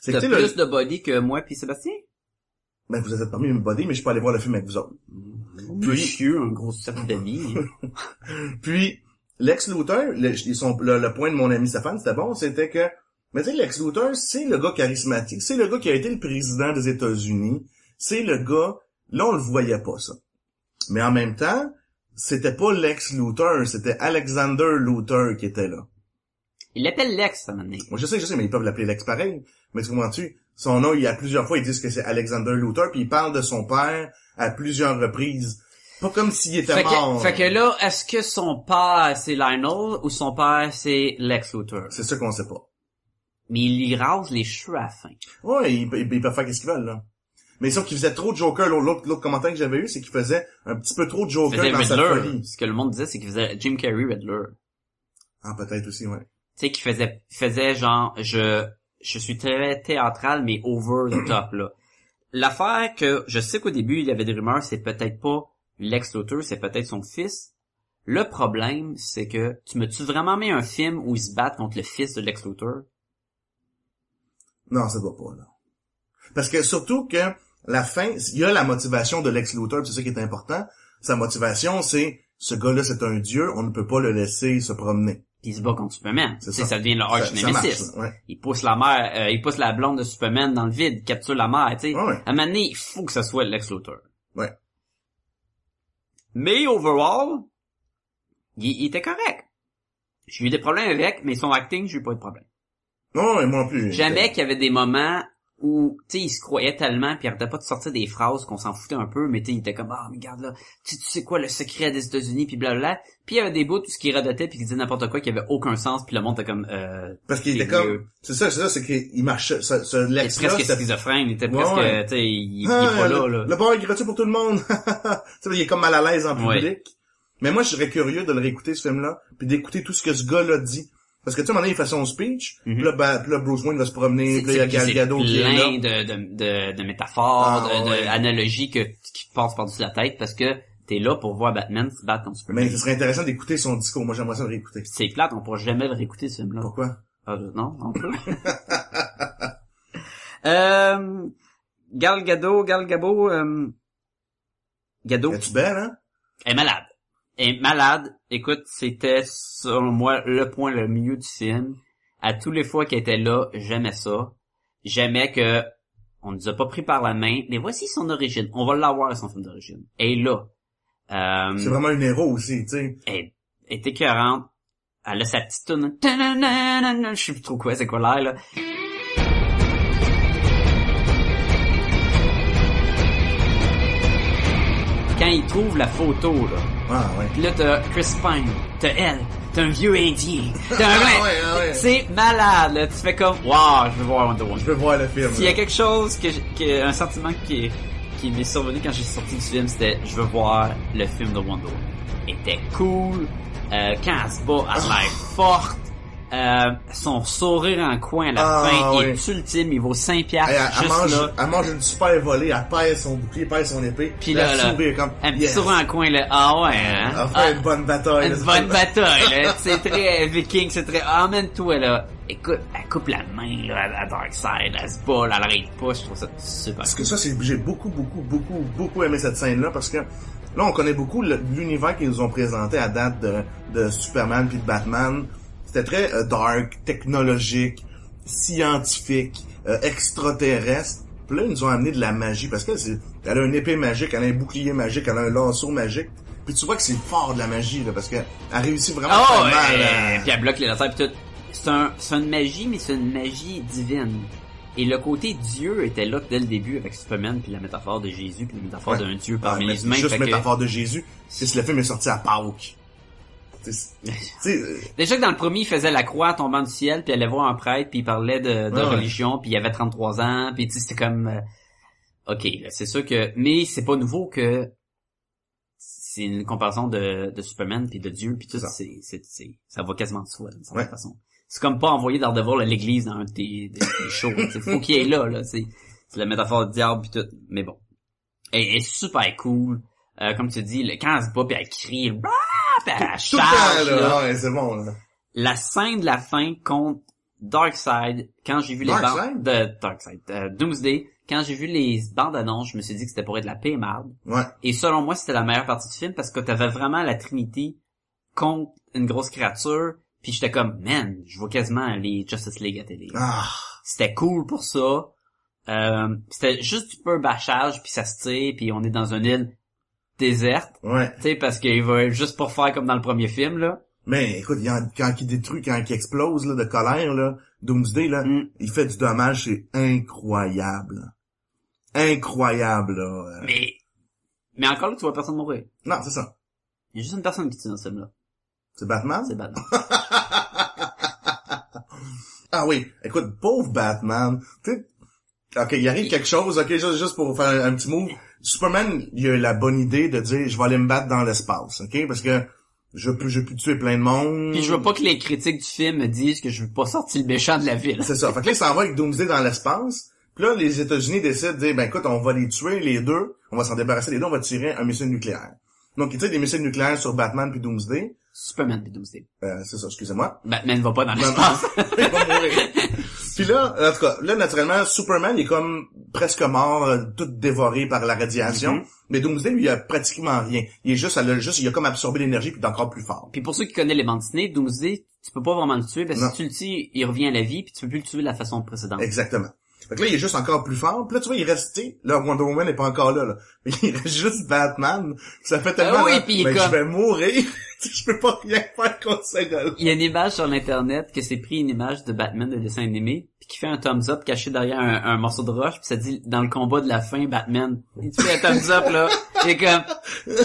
c'est que T'as plus le- de body que moi puis Sébastien? Ben, vous êtes parmi mes buddies, mais je peux aller voir le film avec vous autres. Puis, Monsieur, un gros cercle d'amis. puis Lex Luthor, le, le, le point de mon ami Stéphane, c'était bon, c'était que, mais tu sais, Lex Luthor, c'est le gars charismatique, c'est le gars qui a été le président des États-Unis, c'est le gars, là, on le voyait pas, ça. Mais en même temps, c'était pas Lex Luthor, c'était Alexander Luthor qui était là. Il l'appelle Lex, ça maintenant. Moi, je sais, je sais, mais ils peuvent l'appeler Lex pareil. Mais tu comprends-tu? Son nom, il y a plusieurs fois, ils disent que c'est Alexander Luthor, puis il parle de son père à plusieurs reprises. Pas comme s'il était Fait mort. que, fait que là, est-ce que son père c'est Lionel ou son père c'est Lex Luthor? C'est ça qu'on sait pas. Mais il lui rase les cheveux à la fin. Ouais, ils, ils- ils peuvent faire ce qu'ils veulent, là. Mais sauf qu'il faisait trop de Joker. L'autre, l'autre commentaire que j'avais eu, c'est qu'il faisait un petit peu trop de Il Joker dans sa Riddler. folie. Ce que le monde disait, c'est qu'il faisait Jim Carrey Riddler. Ah, peut-être aussi, ouais. Tu sais, qu'il faisait, faisait genre, je, je suis très théâtral, mais over the top, là. L'affaire que, je sais qu'au début, il y avait des rumeurs, c'est peut-être pas Lex Luthor, c'est peut-être son fils. Le problème, c'est que, tu me-tu vraiment mis un film où ils se battent contre le fils de Lex Luthor? Non, ça doit pas, là. Parce que surtout que la fin, il y a la motivation de Lex Luthor, c'est ça qui est important. Sa motivation, c'est ce gars-là, c'est un dieu, on ne peut pas le laisser se promener. Puis il se bat contre Superman. C'est Tu ça. ça devient le arch nemesis. ouais. Il pousse la mère, euh, il pousse la blonde de Superman dans le vide, capture la mère, tu sais. Ouais, ouais. À un moment donné, il faut que ça soit Lex Luthor. Ouais. Mais overall, il, il était correct. J'ai eu des problèmes avec, mais son acting, j'ai eu pas de problème. Non, et moi non plus. Jamais qu'il y avait des moments où, tu sais, il se croyait tellement, puis il arrêtait pas de sortir des phrases qu'on s'en foutait un peu, mais tu sais, il était comme, ah, mais regarde là, tu, tu sais quoi le secret des États-Unis, puis blablabla. Puis il y avait des bouts, tout ce qui radotait, puis qui disait n'importe quoi, qui avait aucun sens, puis le monde était comme, euh, Parce qu'il était comme, c'est ça, c'est ça, c'est qu'il marchait, ce, ce il était Lex-là, presque schizophrène, il était presque, ouais. tu sais, il, il est Ah, pas là, le, là. le bar est gratuit pour tout le monde. tu sais, il est comme mal à l'aise en Ouais. public. Mais moi, je serais curieux de le réécouter, ce film-là, puis d'écouter tout ce que ce gars-là dit. Parce que tu sais, donné, il fait son speech, là, ben, puis là, Bruce Wayne va se promener, là, il y a Gal Gadot qui est là. plein de, de, de, de métaphores, Ah, de, de ouais. analogies que, qui passent par-dessus la tête parce que t'es là pour voir Batman se battre contre Superman. Mais ce serait intéressant d'écouter son discours. Moi, j'aimerais ça le réécouter. C'est plate, on pourra jamais le réécouter ce film-là. Pourquoi? Ah, non, on peut. euh, Gal Gadot, Gal Gabo, euh, Gadot Es-tu belle, hein? est malade. Est malade. Écoute, c'était, selon moi, le point le mieux du film. À tous les fois qu'elle était là, j'aimais ça. J'aimais que on nous a pas pris par la main, mais voici son origine. On va l'avoir à son film d'origine. Et là, euh, C'est vraiment un héros aussi, tu sais. elle est écœurante. Elle a sa petite tune. Je sais plus trop quoi, c'est quoi l'air, là. Quand il trouve la photo, là, Ah, ouais. là t'as Chris Pine, t'as elle, t'as un vieux indien, t'as un Ah, ouais, ah, ouais. C'est malade, là. Tu fais comme, wow, je veux voir Wonder Woman. Je veux voir le film. S'il y a quelque chose que, un sentiment qui, qui m'est survenu quand j'ai sorti du film, c'était je veux voir le film de Wonder Woman. Elle était cool, euh, quand elle se bat, elle a l'air forte, euh, son sourire en coin à la Ah, fin ouais. est ultime, il vaut 5 piastres Elle, elle mange, là. elle mange une super volée, elle pèse son bouclier, pèse son épée. Puis elle là, là, sourit comme, un petit yes. sourire en coin là, ah ouais, hein? Elle fait Ah, une bonne bataille. une bonne bataille, là. C'est très viking, c'est très, emmène-toi, là. Écoute, elle coupe la main, là, à Darkseid, elle se bat, elle arrête pas, je trouve ça super Parce cool. que ça, c'est, j'ai beaucoup, beaucoup, beaucoup, beaucoup aimé cette scène-là parce que là, on connaît beaucoup l'univers qu'ils nous ont présenté à date de, de Superman puis de Batman. C'était très euh, dark, technologique, scientifique, euh, extraterrestre. Puis là, ils nous ont amené de la magie parce que c'est, elle a une épée magique, elle a un bouclier magique, elle a un lasso magique. Puis tu vois que c'est fort de la magie là parce que elle réussit vraiment Oh, ouais, mal. à- puis elle bloque les laser pis tout. C'est un, c'est une magie, mais c'est une magie divine. Et le côté Dieu était là dès le début avec Superman puis la métaphore de Jésus puis la métaphore Ouais. d'un Dieu Ouais, parmi mais les humains. juste fait que- métaphore de Jésus. C'est si le film est sorti à Pâques. Déjà que dans le premier, il faisait la croix tombant du ciel, puis il allait voir un prêtre, puis il parlait de, de Ouais, ouais. religion, puis il avait 33 ans, puis c'était comme... euh, ok, là, c'est sûr que... Mais c'est pas nouveau que c'est une comparaison de, de Superman, puis de Dieu, puis tout, ça. c'est, ça va quasiment de soi, d'une certaine Ouais. façon. C'est comme pas envoyer Daredevil à l'église dans un de tes, shows. Il faut qu'il y ait là, là. C'est, c'est la métaphore du diable, puis tout. Mais bon. Elle est super cool. Euh, comme tu dis, le- quand elle se bat, puis elle crie, bah, puis elle tout le charge, temps, là. là Ouais, c'est bon, là. la scène de la fin contre Darkseid, quand j'ai vu les Darkseid? bandes de Darkseid, euh, Doomsday, quand j'ai vu les bandes annonces, je me suis dit que c'était pour être la paix marde. Ouais. Et selon moi, c'était la meilleure partie du film parce que t'avais vraiment la Trinité contre une grosse créature. Puis j'étais comme, man, je vois quasiment les Justice League à télé. Ah. C'était cool pour ça. Euh, c'était juste du peu bâchage, puis ça se tire, puis on est dans une île déserte. Ouais. Tu sais, parce qu'il va juste pour faire comme dans le premier film, là. Mais écoute, il y a- quand il détruit, quand il explose là, de colère, là, Doomsday, là, Mm. il fait du dommage, c'est incroyable. Incroyable, là. Mais, mais encore là, tu vois personne mourir. Non, c'est ça. Il y a juste une personne qui tue dans ce film-là. C'est Batman? C'est Batman. Ah oui, écoute, pauvre Batman. Tu sais, ok, il arrive quelque chose, ok, juste, juste pour faire un, un petit move. Superman, il a eu la bonne idée de dire, je vais aller me battre dans l'espace, ok, parce que je peux, je peux tuer plein de monde. Puis je veux pas que les critiques du film me disent que je veux pas sortir le méchant de la ville. C'est ça. Fait que là, il s'en va avec Doomsday dans l'espace. Puis là, les États-Unis décident de dire, ben écoute, on va les tuer les deux, on va s'en débarrasser les deux, on va tirer un missile nucléaire. Donc, il tire des missiles nucléaires sur Batman puis Doomsday. Superman puis Doomsday. Euh, c'est ça, excusez-moi. Batman va pas dans l'espace. il va mourir. Puis là, en tout cas, là, naturellement, Superman est comme presque mort, euh, tout dévoré par la radiation. Mhm. Mais Doomsday, lui, il a pratiquement rien. Il est juste, elle a juste, il a comme absorbé l'énergie puis il est encore plus fort. Puis pour ceux qui connaissent les bandes dessinées, Doomsday, tu peux pas vraiment le tuer, parce que si tu le tues, il revient à la vie, puis tu peux plus le tuer de la façon précédente. Exactement. Fait que là, il est juste encore plus fort. Puis là, tu vois, il tu sais, là, Wonder Woman n'est pas encore là, là. Mais il reste juste Batman. Ça fait tellement, Ah oui, puis est ben, comme- je vais mourir. je peux pas rien faire contre ce gars-là. Il y a une image sur l'internet que c'est pris une image de Batman de dessin animé, puis qui fait un thumbs up caché derrière un, un morceau de roche, puis ça dit dans le combat de la fin, Batman. Il te fait un thumbs up là, et comme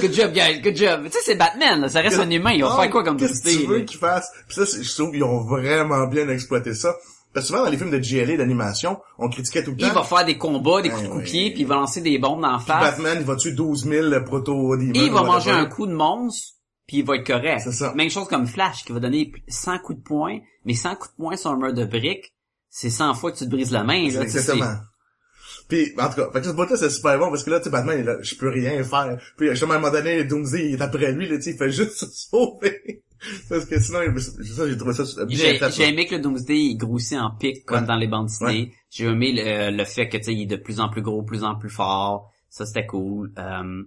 good job guys, good job. Tu sais c'est Batman, là, ça reste un humain, il va Ah, faire quoi comme Qu'est-ce que tu veux qu'ils fassent? Puis ça, je trouve qu'ils ont vraiment bien exploité ça. Parce que souvent, dans les films de GLA d'animation, on critiquait tout le temps. Il va faire des combats, des coups de Eh coupier, puis il va lancer des bombes dans la face. Batman, il va tuer 12 000 proto Et il va manger un coup de monstre, puis il va être correct. C'est ça. Même chose comme Flash, qui va donner 100 coups de poing, mais 100 coups de poing sur un mur de briques, c'est 100 fois que tu te brises la main. Là, Exactement. Puis, en tout cas, fait que ce bout-là, c'est super bon, parce que là, tu sais, Batman, il je peux rien faire. Puis, justement, à un moment donné, Doomsday, il est après lui, là, tu sais, il fait juste se sauver. Parce que sinon, ça, j'ai trouvé ça bien J'ai aimé que le Doomsday il grossit en pic comme Ouais. dans les bandes dessinées. J'ai aimé le, le fait que tu sais il est de plus en plus gros, plus en plus fort. Ça c'était cool. Euh,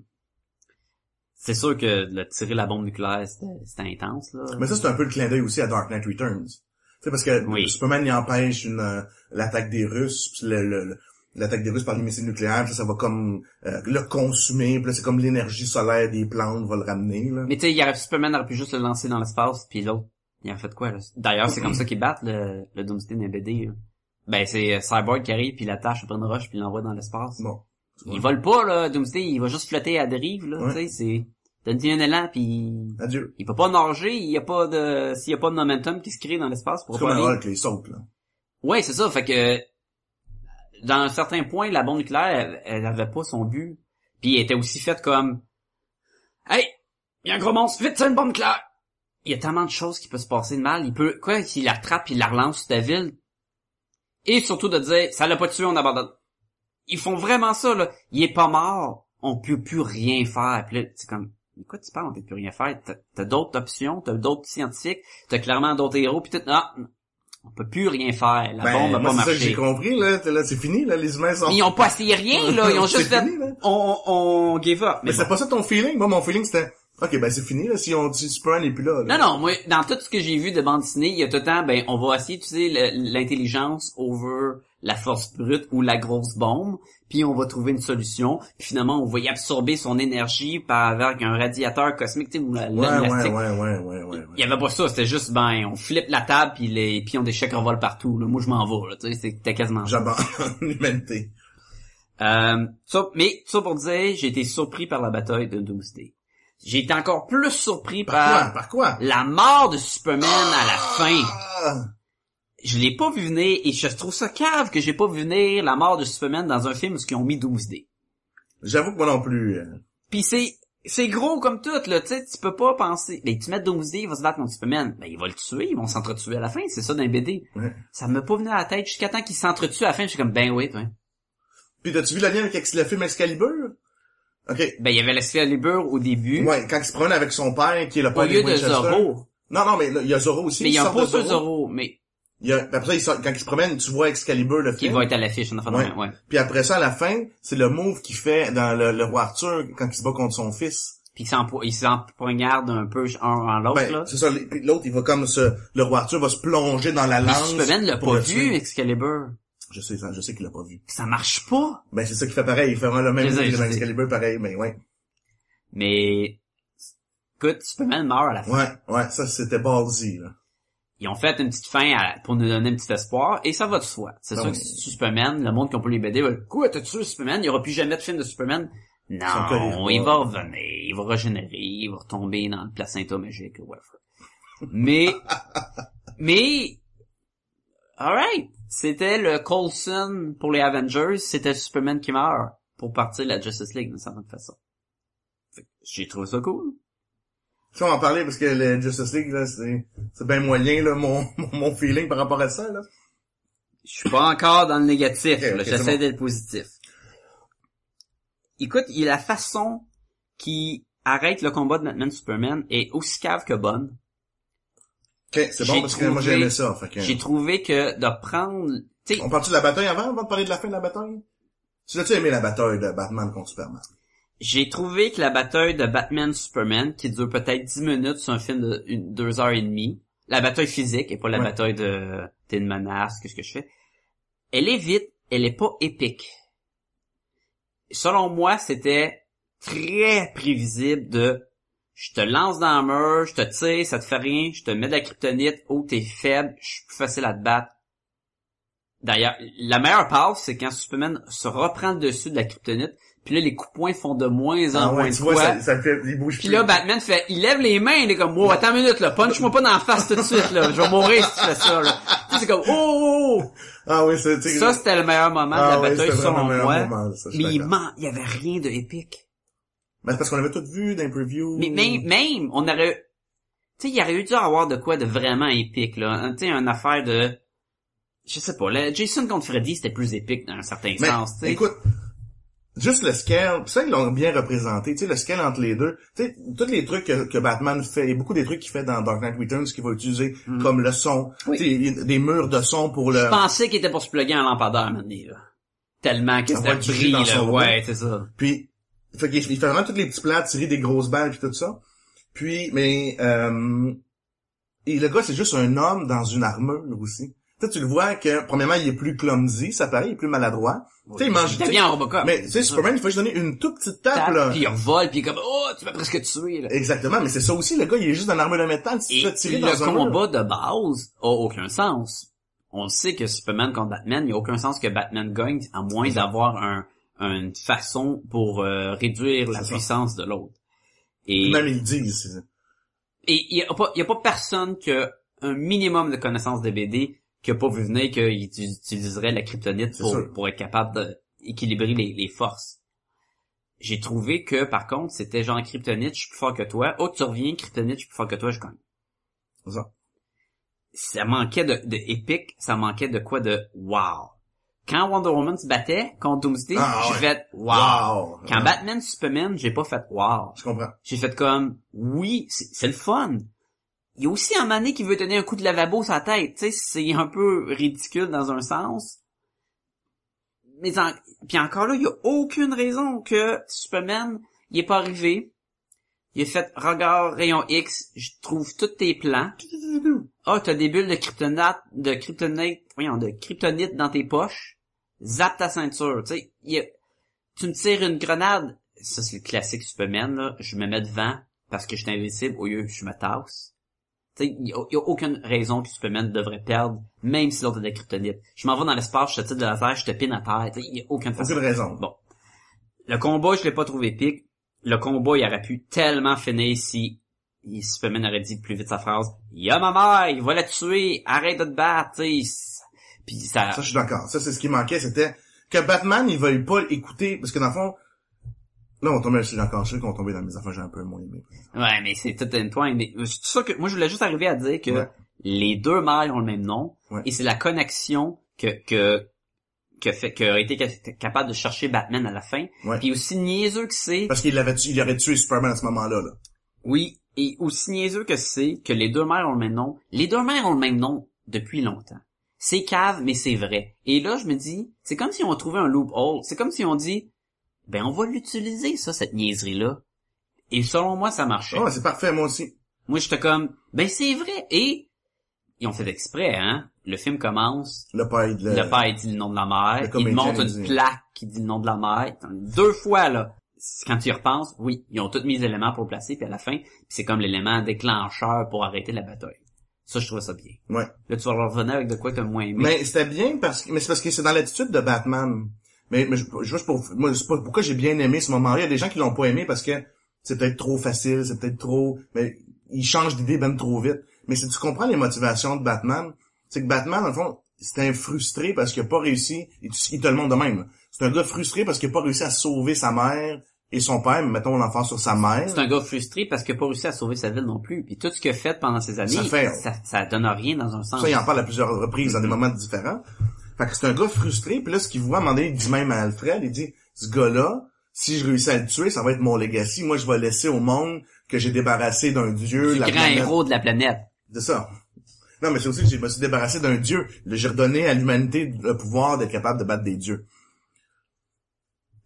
c'est sûr que le tirer la bombe nucléaire c'était intense là. Mais ça, c'est un peu le clin d'œil aussi à Dark Knight Returns. Tu sais, parce que Oui. Superman, il empêche une, euh, l'attaque des Russes, puis le, le- le- l'attaque des Russes par les missiles nucléaires, ça, ça va comme euh, le consumer, puis là, c'est comme l'énergie solaire des plantes va le ramener, là. Mais tu sais il Superman aurait pu juste le lancer dans l'espace puis l'autre il a fait quoi là? D'ailleurs c'est comme ça qu'ils battent le, le Doomsday les BD. là. Ben c'est euh, Cyborg qui arrive puis l'attache après une roche puis l'envoie dans l'espace. Bon. Il vole pas là Doomsday, il va juste flotter à dérive là. Ouais. Tu sais c'est donne-lui un élan puis Adieu. Il peut pas nager, il y a pas de, s'il y a pas de momentum qui se crée dans l'espace pour C'est comme pas un. Hulk, les sautes, là. Ouais, c'est ça, fait que, dans un certain point, la bombe nucléaire, elle, elle avait pas son but. Puis elle était aussi faite comme, hey, il y a un gros monstre, vite, c'est une bombe nucléaire! Il y a tellement de choses qui peuvent se passer de mal. Il peut, quoi, s'il la rattrape, il la relance sur ta ville. Et surtout de dire, ça l'a pas tué, on abandonne. Ils font vraiment ça, là. Il est pas mort. On peut plus rien faire. Puis là, c'est comme, mais quoi tu parles, on peut plus rien faire? T'as, d'autres options, t'as d'autres scientifiques, t'as clairement d'autres héros, pis tout, non, on peut plus rien faire. La Ben, bombe a moi, pas c'est ça que j'ai marché. compris, là. C'est fini, là, les humains sont... Ils ont pas essayé rien, là. Ils ont juste fait, fini, là. on, on give up. Mais Mais c'est pas ça ton feeling? Moi, mon feeling, c'était, ok, ben, c'est fini, là, si on dit Superman n'est plus là, là. Non, non, moi, dans tout ce que j'ai vu de bande dessinée, il y a tout le temps, ben, on va essayer d'utiliser l'intelligence over la force brute ou la grosse bombe, puis on va trouver une solution, puis finalement, on va y absorber son énergie par avec un radiateur cosmique, tu sais, ou la, Ouais, ouais, ouais, ouais, ouais. Il y avait pas ça, c'était juste, ben, on flippe la table, puis les pions d'échecs revolent partout, là. Moi, je m'en vais, là, tu sais, c'était quasiment. J'abandonne l'humanité. Euh, ça, mais ça pour dire, j'ai été surpris par la bataille de Doomsday. J'ai été encore plus surpris Par par, quoi? Par quoi? la mort de Superman à la fin. Je l'ai pas vu venir et je trouve ça cave que j'ai pas vu venir la mort de Superman dans un film où ils ont mis Doomsday. J'avoue que moi non plus. euh, Puis c'est c'est gros comme tout là, tu sais, tu peux pas penser. Ben tu mets Doomsday, il va se battre contre Superman, ben il va le tuer, ils vont s'entretuer à la fin, c'est ça d'un BD. Ouais. Ça me pas venu à la tête jusqu'à temps qu'ils s'entretuent à la fin, je suis comme ben oui, ouais. Puis t'as-tu vu le lien avec le film Excalibur? Ok. Ben il y avait l'Excalibur au début. Ouais, quand il se promène avec son père, qui est le Au père lieu des de. Zorro. Non, non, mais il y a Zorro aussi. Mais il y a poster Zorro, mais Il y a, après ça, il sort- quand il se promène, tu vois Excalibur le Qui film. va être à l'affiche, en Ouais. ouais. ouais. Puis après ça, à la fin, c'est le move qu'il fait dans le, le roi Arthur quand il se bat contre son fils. Puis il s'empo- il s'empoignarde un peu un en l'autre, Ben, là. c'est ça. Puis l'autre, il va comme se, le roi Arthur va se plonger dans la lance. Superman l'a pas vu. Excalibur? Je sais, je sais qu'il l'a pas vu. Ça marche pas. Ben, c'est ça qu'il fait pareil. Il fait vraiment le même move que dans. Excalibur pareil, mais ouais. Mais, écoute, Superman meurt à la fin. Ouais, ouais, ça, c'était ballsy, là. Ils ont fait une petite fin à- pour nous donner un petit espoir, et ça va de soi. C'est Ah sûr que si tu Superman, le monde qui ont pas les BD va quoi, t'as tué Superman? Il y aura plus jamais de film de Superman. Non, il va revenir, il va régénérer, il va retomber dans le placenta magique, whatever. Mais, mais, alright, c'était le Coulson pour les Avengers, c'était Superman qui meurt pour partir de la Justice League d'une certaine façon. J'ai trouvé ça cool. On en parler parce que le Justice League, là, c'est, c'est bien moyen, là, mon, mon, feeling par rapport à ça, là. Je suis pas encore dans le négatif, Ok, là. ok, c'est j'essaie bon. d'être positif. Écoute, il y a la façon qui arrête le combat de Batman Superman est aussi cave que bonne. Ok, c'est bon parce que moi j'ai aimé ça, fait que... J'ai trouvé que de prendre, On parle-tu de la bataille avant, avant de parler de la fin de la bataille? Tu l'as-tu aimé la bataille de Batman contre Superman? J'ai trouvé que la bataille de Batman Superman, qui dure peut-être 10 minutes sur un film de une, deux heures et demie, la bataille physique et pas la Ouais. bataille de t'es une menace, qu'est-ce que je fais, elle est vite, elle est pas épique. Selon moi, c'était très prévisible de je te lance dans le mur, je te tire, ça te fait rien, je te mets de la kryptonite, oh t'es faible, je suis plus facile à te battre. D'ailleurs, la meilleure part, c'est quand Superman se reprend le dessus de la kryptonite, puis là les coups poing font de moins en Ah moins ouais, de tu vois, fois. ça, ça fait, il bouge Puis plus. là, Batman fait, il lève les mains, il est comme, wow, attends une minute, là, punch-moi pas dans la face tout de suite, là, je vais mourir si tu fais ça, là. Tu sais, c'est comme, oh, oh, oh. Ah oui, c'est, tu Ça, c'était le meilleur moment ah de la ouais, bataille, selon moi. moment, ça, Mais il ment, il y avait rien de épique. Ben, c'est parce qu'on avait tout vu dans les previews. Mais même, même, on aurait, tu sais, il y aurait eu dû avoir de quoi de vraiment épique, là. Tu sais, une affaire de, je sais pas, là, Jason contre Freddy, c'était plus épique dans un certain Mais, sens, tu sais. écoute, juste le scale, c'est ça qu'ils l'ont bien représenté, tu sais, le scale entre les deux. Tu sais, tous les trucs que, que Batman fait, et beaucoup des trucs qu'il fait dans Dark Knight Returns qu'il va utiliser comme le son. Mm. Oui. Tu sais, des murs de son pour le... Je pensais qu'il était pour se plugger un lampadaire, maintenant, là. Tellement que c'était brille, dans là. Ouais, c'est ça. Puis, fait qu'il fait vraiment tous les petits plans, tirer des grosses balles puis tout ça. Puis, mais, euh, et le gars, c'est juste un homme dans une armure aussi. Tu sais, tu le vois que, premièrement, il est plus clumsy, ça paraît, il est plus maladroit. Tu sais, il mange, C'était bien en Robocop. mais, tu sais, Superman, il faut juste donner une toute petite tape, Tape, là. Puis il revole, puis il est comme, oh, tu m'as presque tué, là. Exactement, mais c'est ça aussi, le gars, il est juste dans une armure de métal, tu te tirer le dans un mur. combat de base a aucun sens. On sait que Superman contre Batman, il n'y a aucun sens que Batman gagne, à moins d'avoir un, une façon pour euh, réduire la ça. puissance de l'autre. Et Même ils le disent. et il y a pas il y a pas personne qui a un minimum de connaissances de BD qui a pas vu venir qu'il utiliserait la kryptonite pour, pour être capable d'équilibrer les, les forces. J'ai trouvé que par contre c'était genre kryptonite, je suis plus fort que toi. Oh tu reviens kryptonite, je suis plus fort que toi, je gagne. C'est ça. ça manquait de, de épique, ça manquait de quoi de wow. Quand Wonder Woman se battait contre Doomsday, Ah, j'ai ouais. fait wow. Wow. Quand Ouais. Batman Superman, j'ai pas fait wow. Je comprends. J'ai fait comme oui, c'est le fun. Il y a aussi un mané qui veut donner un coup de lavabo sur la tête, tu sais, c'est un peu ridicule dans un sens. Mais en, puis encore là, il y a aucune raison que Superman, il est pas arrivé. Il a fait regard rayon X, je trouve tous tes plans. Ah, t'as des bulles de kryptonite, de kryptonite, voyons, de kryptonite dans tes poches. Zap ta ceinture, tu sais. Tu me tires une grenade. Ça, c'est le classique Superman, là. Je me mets devant parce que je suis invincible au lieu je me tasse. Il y, a a aucune raison que Superman devrait perdre, même si l'autre a de la kryptonite. Je m'en vais dans l'espace, je te tire de la terre, je te pine à terre. Il y a aucune façon. Aucune raison. Bon. Le combat, je l'ai pas trouvé épique. Le combat, il aurait pu tellement finir si Superman aurait dit plus vite sa phrase. Y'a ma mère, il va la tuer, arrête de te battre. Puis ça, Ça, je suis d'accord. Ça, c'est ce qui manquait, c'était que Batman, il veuille pas écouter, parce que dans le fond, là, on suis encore sûr qu'on tombait dans mes affaires, j'ai un peu moins aimé. ouais, mais c'est tout un point. Mais c'est ça que, moi, je voulais juste arriver à dire que Ouais. les deux mères ont le même nom. Ouais. Et c'est la connexion que, que, que fait, que a été ca- capable de chercher Batman à la fin. Ouais. Puis aussi niaiseux que c'est, Parce qu'il avait, tu- il aurait tué Superman à ce moment-là, là. Oui, et aussi niaiseux que c'est que les deux mères ont le même nom. Les deux mères ont le même nom depuis longtemps. C'est cave, mais c'est vrai. Et là, je me dis, c'est comme si on trouvait un loophole. C'est comme si on dit, ben, on va l'utiliser, ça, cette niaiserie-là. Et selon moi, ça marchait. Ouais, c'est parfait, moi aussi. Moi, j'étais comme, ben, c'est vrai. Et, ils ont fait exprès, hein. Le film commence, Le père, de le père dit le nom de la le mère, il montre dit. une plaque qui dit le nom de la mère. Deux fois, là. Quand tu y repenses, oui, ils ont tous mis les éléments pour le placer, puis à la fin, c'est comme l'élément déclencheur pour arrêter la bataille. Ça, je trouve ça bien. Ouais. Là, tu vas revenir avec de quoi t'as moins aimé. Mais c'était bien parce que, mais c'est parce que c'est dans l'attitude de Batman. Mais, mais je, juste pour, moi, c'est pas pourquoi j'ai bien aimé ce moment-là. Il y a des gens qui l'ont pas aimé parce que c'est peut-être trop facile, c'est peut-être trop, mais ils changent d'idée ben trop vite. Mais si tu comprends les motivations de Batman, c'est que Batman, dans le fond, c'est un frustré parce qu'il a pas réussi, il, il te le montre de même. C'est un gars frustré parce qu'il a pas réussi à sauver sa mère et son père, mais mettons l'enfant sur sa mère. C'est un gars frustré parce qu'il a pas réussi à sauver sa ville non plus. Puis tout ce qu'il a fait pendant ces années, Ça fait- ça, ça donne rien dans un sens. Ça, il en parle à plusieurs reprises dans des moments différents. Fait que c'est un gars frustré, puis là, ce qu'il voit, à un moment donné, il dit même à Alfred, il dit, ce gars-là, si je réussis à le tuer, ça va être mon legacy. Moi, je vais laisser au monde que j'ai débarrassé d'un dieu, du la grand planète. héros de la planète. C'est ça. Non, mais c'est aussi que je me suis débarrassé d'un dieu. J'ai redonné à l'humanité le pouvoir d'être capable de battre des dieux.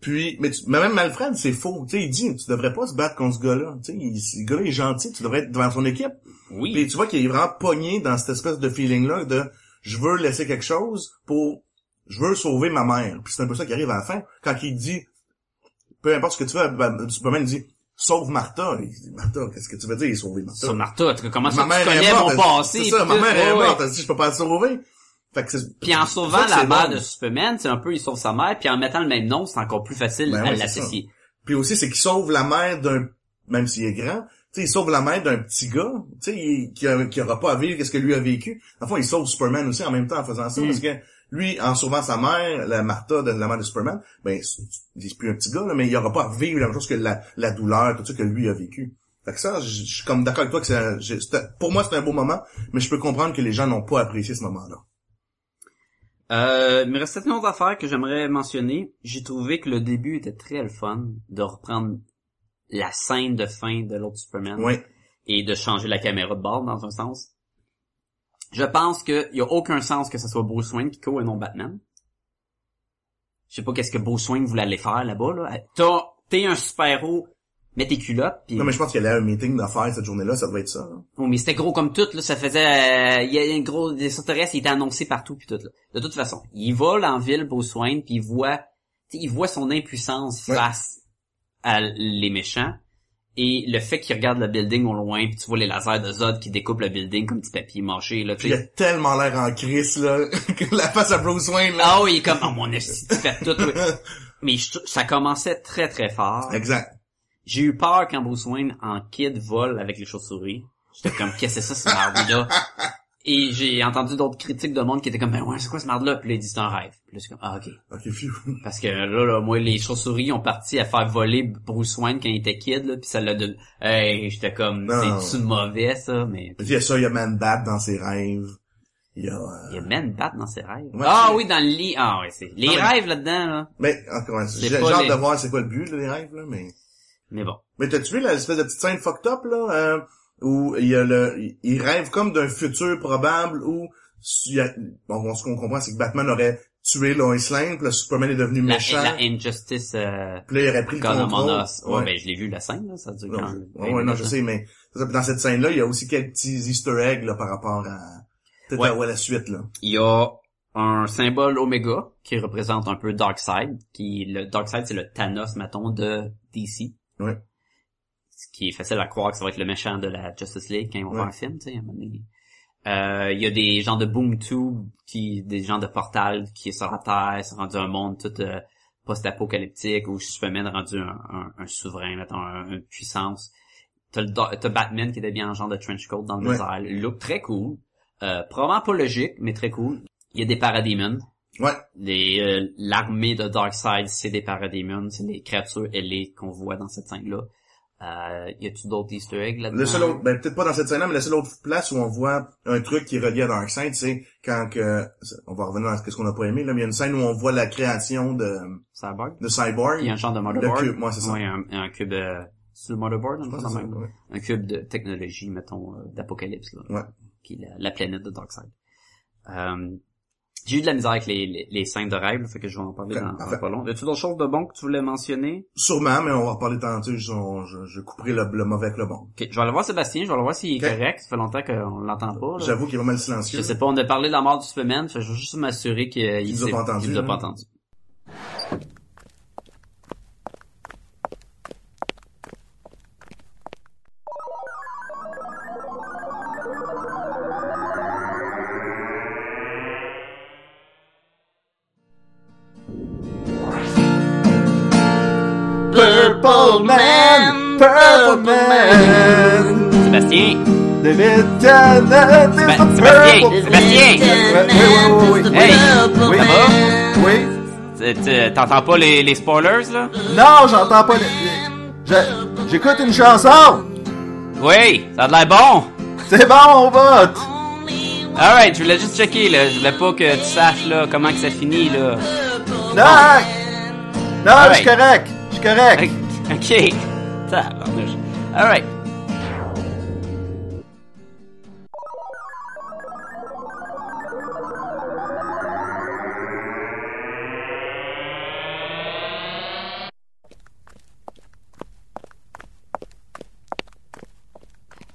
Puis, mais, tu- mais même Alfred, c'est faux. Tu sais, il dit, tu devrais pas se battre contre ce gars-là. Tu sais, ce gars-là est gentil, tu devrais être devant son équipe. Oui. Puis tu vois qu'il est vraiment pogné dans cette espèce de feeling-là de je veux laisser quelque chose pour je veux sauver ma mère. Puis c'est un peu ça qui arrive à la fin. Quand il dit peu importe ce que tu fais, ben, Superman dit sauve Martha. Il dit Martha, qu'est-ce que tu veux dire sauver Martha? Sur Martha, tu- comment ça ma tu mère connais est mon morte. passé? C'est ça, ma mère est morte. Elle dit je peux pas la sauver. Fait que Puis en sauvant la mère de Superman, c'est un peu, il sauve sa mère, puis en mettant le même nom, c'est encore plus facile Ben à ouais, l'associer. Puis aussi, c'est qu'il sauve la mère d'un, même s'il est grand, tu sais, il sauve la mère d'un petit gars, tu qui, a- qui aura pas à vivre qu'est-ce que lui a vécu. Enfin, il sauve Superman aussi en même temps en faisant ça, Mm. parce que lui, en sauvant sa mère, la Martha, de, la mère de Superman, ben, c'est plus un petit gars, là, mais il aura pas à vivre la même chose que la, la douleur, tout ça que lui a vécu. Fait que ça, je suis comme d'accord avec toi que c'est, pour moi, c'est un beau moment, mais je peux comprendre que les gens n'ont pas apprécié ce moment-là. Euh, il me restait une autre affaire que j'aimerais mentionner. J'ai trouvé que le début était très le fun de reprendre la scène de fin de l'autre Superman Oui. et de changer la caméra de bord dans un sens. Je pense qu'il y a aucun sens que ce soit Bruce Wayne qui court et non Batman. Je sais pas qu'est-ce que Bruce Wayne voulait aller faire là-bas, là. T'as, t'es un super-héros, mets tes culottes, pis... Non, mais je pense qu'il y avait un meeting d'affaires cette journée-là, ça devait être ça, là. Oh, mais c'était gros comme tout, là, ça faisait, euh, il y a un gros, des extraterrestres, il était annoncé partout puis tout, là. De toute façon, il vole en ville, Bruce Wayne, puis il voit, il voit son impuissance Ouais. face à les méchants, et le fait qu'il regarde le building au loin, puis tu vois les lasers de Zod qui découpent le building comme du papier mâché, là, il a tellement l'air en crise, là, que la face à Bruce Wayne, là. Ah oui, il est comme, oh mon esti, tu fais tout, oui. Mais je ça commençait très très fort. Exact. J'ai eu peur quand Bruce Wayne en kid vole avec les chauves-souris. J'étais comme, qu'est-ce que c'est ça, ce marde-là? Et j'ai entendu d'autres critiques de monde qui étaient comme, ben ouais, c'est quoi ce marde-là? Puis là, il dit, c'est un rêve. Puis là, c'est comme, ah, ok. Ok, phew. Parce que là, là, moi, les chauves-souris ont parti à faire voler Bruce Wayne quand il était kid, là, puis ça l'a donné... Hey, j'étais comme, c'est-tu mauvais, ça? Mais Il y a ça, il y a Man Bat dans ses rêves. Il y a... euh, il y a Man Bat dans ses rêves? Ouais, ah oui, dans le lit. Ah ouais, c'est... Les Non, mais- rêves là-dedans, là. Mais, encore une fois, C'est j'ai hâte les- de voir c'est quoi le but, là, des rêves, là, mais... Mais bon. Mais t'as-tu vu l'espèce de petite scène fucked up, là, euh, où il y a le... il- rêve comme d'un futur probable où... il y a- Bon, ce qu'on comprend, c'est que Batman aurait tué Lois Lane, puis là, Superman est devenu La, méchant, la Injustice... Euh... puis là, il aurait pris le contrôle. Us. Ouais, ben, je l'ai vu, la scène, là, ça dure quand même. ouais, ouais, non, je sais, mais dans cette scène-là, il y a aussi quelques petits easter eggs là, par rapport à... Peut-être Ouais. à, ouais, la suite, là. Il y a un symbole Omega qui représente un peu Darkseid, qui le Darkseid c'est le Thanos mettons de DC. Ouais. Ce qui est facile à croire que ça va être le méchant de la Justice League quand ils vont Ouais. faire un film, tu sais, à un moment donné. Euh, il y a des gens de Boom Tube, qui, des gens de Portal qui est sur la Terre, c'est rendu un monde tout euh, post-apocalyptique où Superman rendu un, un, un souverain, mettons, un- une puissance. T'as, Batman qui est habillé en genre de trench coat dans le Ouais. désert. Look très cool. Euh, probablement pas logique, mais très cool. Il y a des parademons. Ouais. Les, euh, l'armée de Darkseid, c'est des parademons, c'est les créatures ailées qu'on voit dans cette scène-là. Euh, y a-tu d'autres easter eggs là-dedans? Le seul autre, ben peut-être pas dans cette scène-là, mais la seule autre place où on voit un truc qui est relié à Darkseid, c'est quand que, on va revenir à ce qu'on n'a pas aimé, là, mais il y a une scène où on voit la création de, Cyborg? de Cyborg. Il y a un genre de motherboard. Le cube, ouais, c'est ça. Ouais, un, un cube, euh, sur le motherboard, un, même. ça, ouais. un cube de technologie, mettons, euh, d'apocalypse, là. Ouais. Qui est la, la planète de Darkseid. Euh, j'ai eu de la misère avec les, les, les scènes de rêve, là, fait que je vais en parler dans, dans pas long. Y a-tu d'autres choses de bon que tu voulais mentionner? Sûrement, mais on va reparler tantôt. Je, je, je couperai le, le mauvais avec le bon. Ok, je vais aller voir Sébastien, je vais aller voir s'il est correct. Ça fait longtemps qu'on l'entend pas. J'avoue qu'il est vraiment Je silencieux. sais pas, on a parlé de la mort du Superman, fait que je veux juste m'assurer qu'il il nous a pas entendu, qu'il nous a là. pas entendu. Purple Man. Sébastien! Is Sébastien, the! Oui, oui, oui. Hey! Oui. Ça va? Oui. T'entends pas les, les spoilers, là? Non, j'entends pas. les- J'écoute une chanson. Oui, ça a de l'air bon! C'est bon, on vote. Alright, je voulais juste checker, là. Je voulais pas que tu saches, là, comment que ça finit, là. Non. Non, je suis correct. Je suis correct. Ok. Tabarnouche. Alright.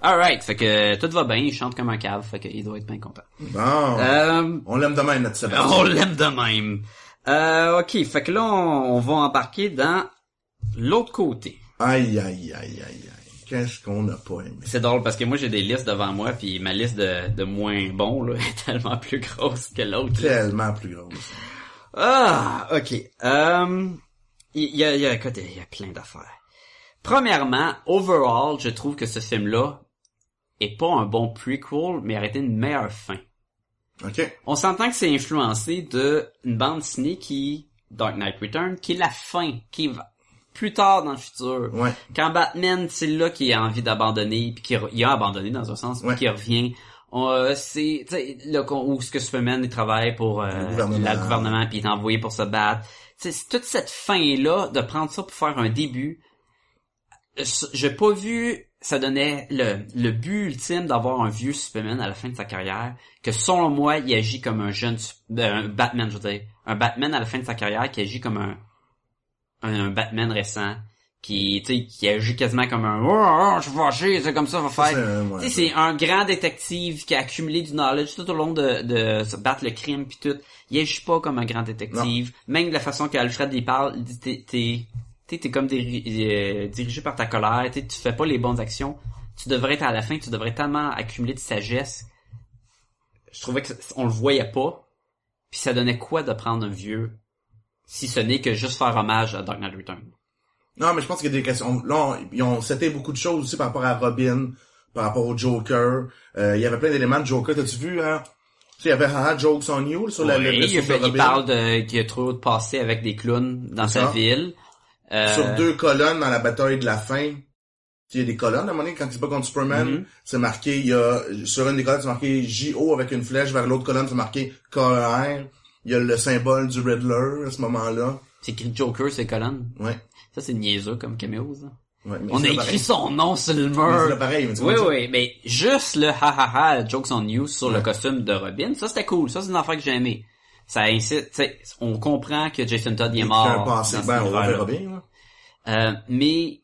Alright, fait que tout va bien, il chante comme un cave, fait qu'il doit être bien content. Bon. Euh, On l'aime demain, notre Sébastien. on l'aime de même. Euh, ok, fait que là, on, on va embarquer dans l'autre côté. Aïe, aïe, aïe, aïe, aïe. Qu'est-ce qu'on n'a pas aimé? C'est drôle parce que moi j'ai des listes devant moi puis ma liste de, de moins bons là, est tellement plus grosse que l'autre. là. Tellement plus grosse. Ah, ok. Il y a, y a, écoute, il y a plein d'affaires. Premièrement, overall, je trouve que ce film-là est pas un bon prequel, mais aurait été une meilleure fin. OK? On s'entend que c'est influencé de une bande dessinée qui, Dark Knight Return, qui est la fin, qui va plus tard dans le futur. Ouais. Quand Batman, c'est là qu'il a envie d'abandonner, puis qu'il a abandonné dans un sens, puis Ouais. qu'il revient. Euh, c'est là où ce que Superman il travaille pour euh, Le gouvernement. puis il est envoyé pour se battre. C'est toute cette fin là de prendre ça pour faire un début. J'ai pas vu ça donnait le, le but ultime d'avoir un vieux Superman à la fin de sa carrière que selon moi il agit comme un jeune euh, un Batman je veux dire un Batman à la fin de sa carrière qui agit comme un un, un Batman récent qui tu sais qui agit quasiment comme un oh, oh, je suis fâché c'est comme ça va faire tu sais, c'est un grand détective qui a accumulé du knowledge tout au long de, de se battre le crime puis tout. Il agit pas comme un grand détective. Même de la façon qu'Alfred y parle, il t'es, t'es, t'es, comme diri- euh, dirigé par ta colère, t'sais, tu fais pas les bonnes actions. Tu devrais être à la fin, tu devrais tellement accumuler de sagesse. Je trouvais que on le voyait pas. Puis ça donnait quoi de prendre un vieux, si ce n'est que juste faire hommage à Dark Knight Return. Non, mais je pense qu'il y a des questions. Là, on- ils ont c'était beaucoup de choses aussi par rapport à Robin, par rapport au Joker. Euh, il y avait plein d'éléments de Joker. T'as-tu vu, hein? Tu sais, il y avait Haha Jokes on You sur la, Oui, il, de il parle de qu'il y a trop de passé avec des clowns dans sa ville. Euh, Sur deux colonnes dans la bataille de la fin. Il y a des colonnes, à un moment donné, quand il se bat contre Superman, Mhm. c'est marqué, il y a, sur une des colonnes, c'est marqué JO avec une flèche, vers l'autre colonne, c'est marqué KR. Il y a le symbole du Riddler, à ce moment-là. C'est écrit Joker, c'est colonne. Ouais. Ça, c'est niaiseux comme caméo, ça. ouais mais On a écrit pareil. son nom sur le mur. C'est pareil, mais Oui, oui, mais juste le ha ha ha jokes on you sur le costume de Robin, ça c'était cool. Ça, c'est une affaire que j'ai aimé. Ça incite, on comprend que Jason Todd il est mort. passé, ben, on verra bien, là. Euh, mais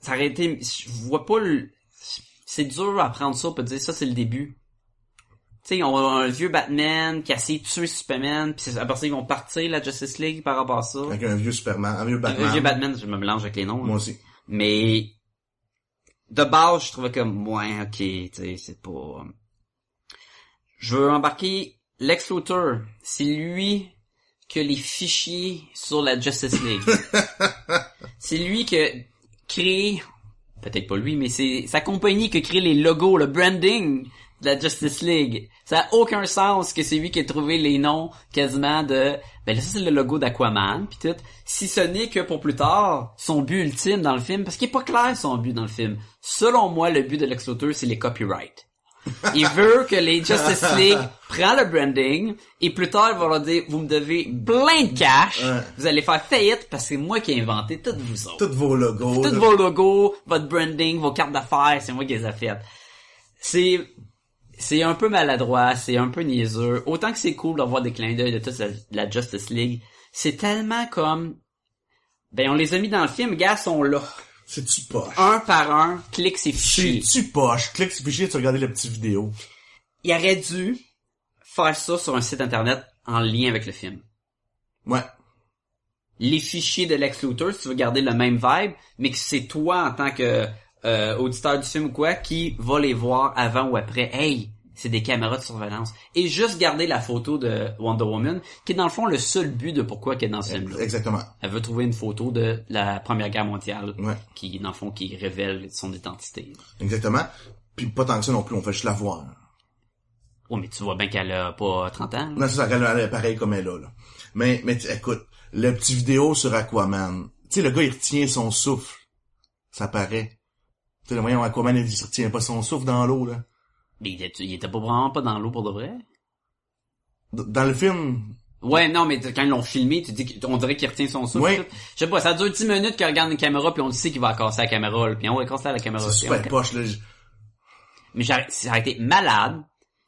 ça aurait été, je vois pas le, c'est dur à prendre ça pour dire ça c'est le début. Tu sais, on a un vieux Batman qui a essayé de tuer Superman, puis c'est- après ça ils vont partir la Justice League par rapport à ça. Avec un vieux Superman, un vieux Un Batman. vieux Batman, je me mélange avec les noms. Moi aussi. Mais de base, je trouvais comme ouais, ok, tu sais, c'est pas. Je veux embarquer Lex Luthor. C'est lui qui a les fichiers sur la Justice League. c'est lui qui a créé, peut-être pas lui, mais c'est sa compagnie qui a créé les logos, le branding de la Justice League. Ça a aucun sens que c'est lui qui a trouvé les noms quasiment de, ben là ça c'est le logo d'Aquaman pis tout. Si ce n'est que pour plus tard, son but ultime dans le film, parce qu'il est pas clair son but dans le film. Selon moi, le but de Lex Luthor, c'est les copyrights. Il veut que les Justice League prennent le branding et plus tard il va leur dire vous me devez plein de cash, Ouais. vous allez faire faillite parce que c'est moi qui ai inventé toutes vous autres. Tous vos logos. Tous vos logos, votre branding, vos cartes d'affaires, c'est moi qui les ai faites. C'est c'est un peu maladroit, c'est un peu niaiseux. Autant que c'est cool d'avoir des clins d'œil de toute la, la Justice League, c'est tellement comme... Ben, on les a mis dans le film, gars, sont là. C'est-tu poche? Un par un, clique ses fichiers. C'est-tu poche? Clique sur le fichier, tu regardes la petite vidéo. Il aurait dû faire ça sur un site internet en lien avec le film. Ouais. les fichiers de Lex Luthor si tu veux garder le même vibe, mais que c'est toi en tant que euh, auditeur du film ou quoi qui va les voir avant ou après. Hey, c'est des caméras de surveillance. Et juste garder la photo de Wonder Woman, qui est dans le fond le seul but de pourquoi qu'elle est dans ce film-là. Exactement. Elle veut trouver une photo de la Première Guerre mondiale, Ouais. qui dans le fond qui révèle son identité. Exactement. Puis pas tant que ça non plus, on fait juste la voir. Oh, mais tu vois bien qu'elle a pas 30 ans. là. Non, c'est ça, elle est pareil comme elle est là. Mais, mais écoute, le petit vidéo sur Aquaman. Tu sais, le gars, il retient son souffle. Ça paraît. Tu sais, le moyen Aquaman, il il retient pas son souffle dans l'eau, là. Mais il était, il était pas vraiment pas dans l'eau pour de vrai. Dans le film, Ouais, non, mais quand ils l'ont filmé, tu dis qu'on dirait qu'il retient son souffle. Oui. Je sais pas, ça dure 10 minutes qu'il regarde une caméra puis on le sait qu'il va casser la caméra, là, puis on va casser la caméra. c'est super on- poche, là. Mais ça aurait été malade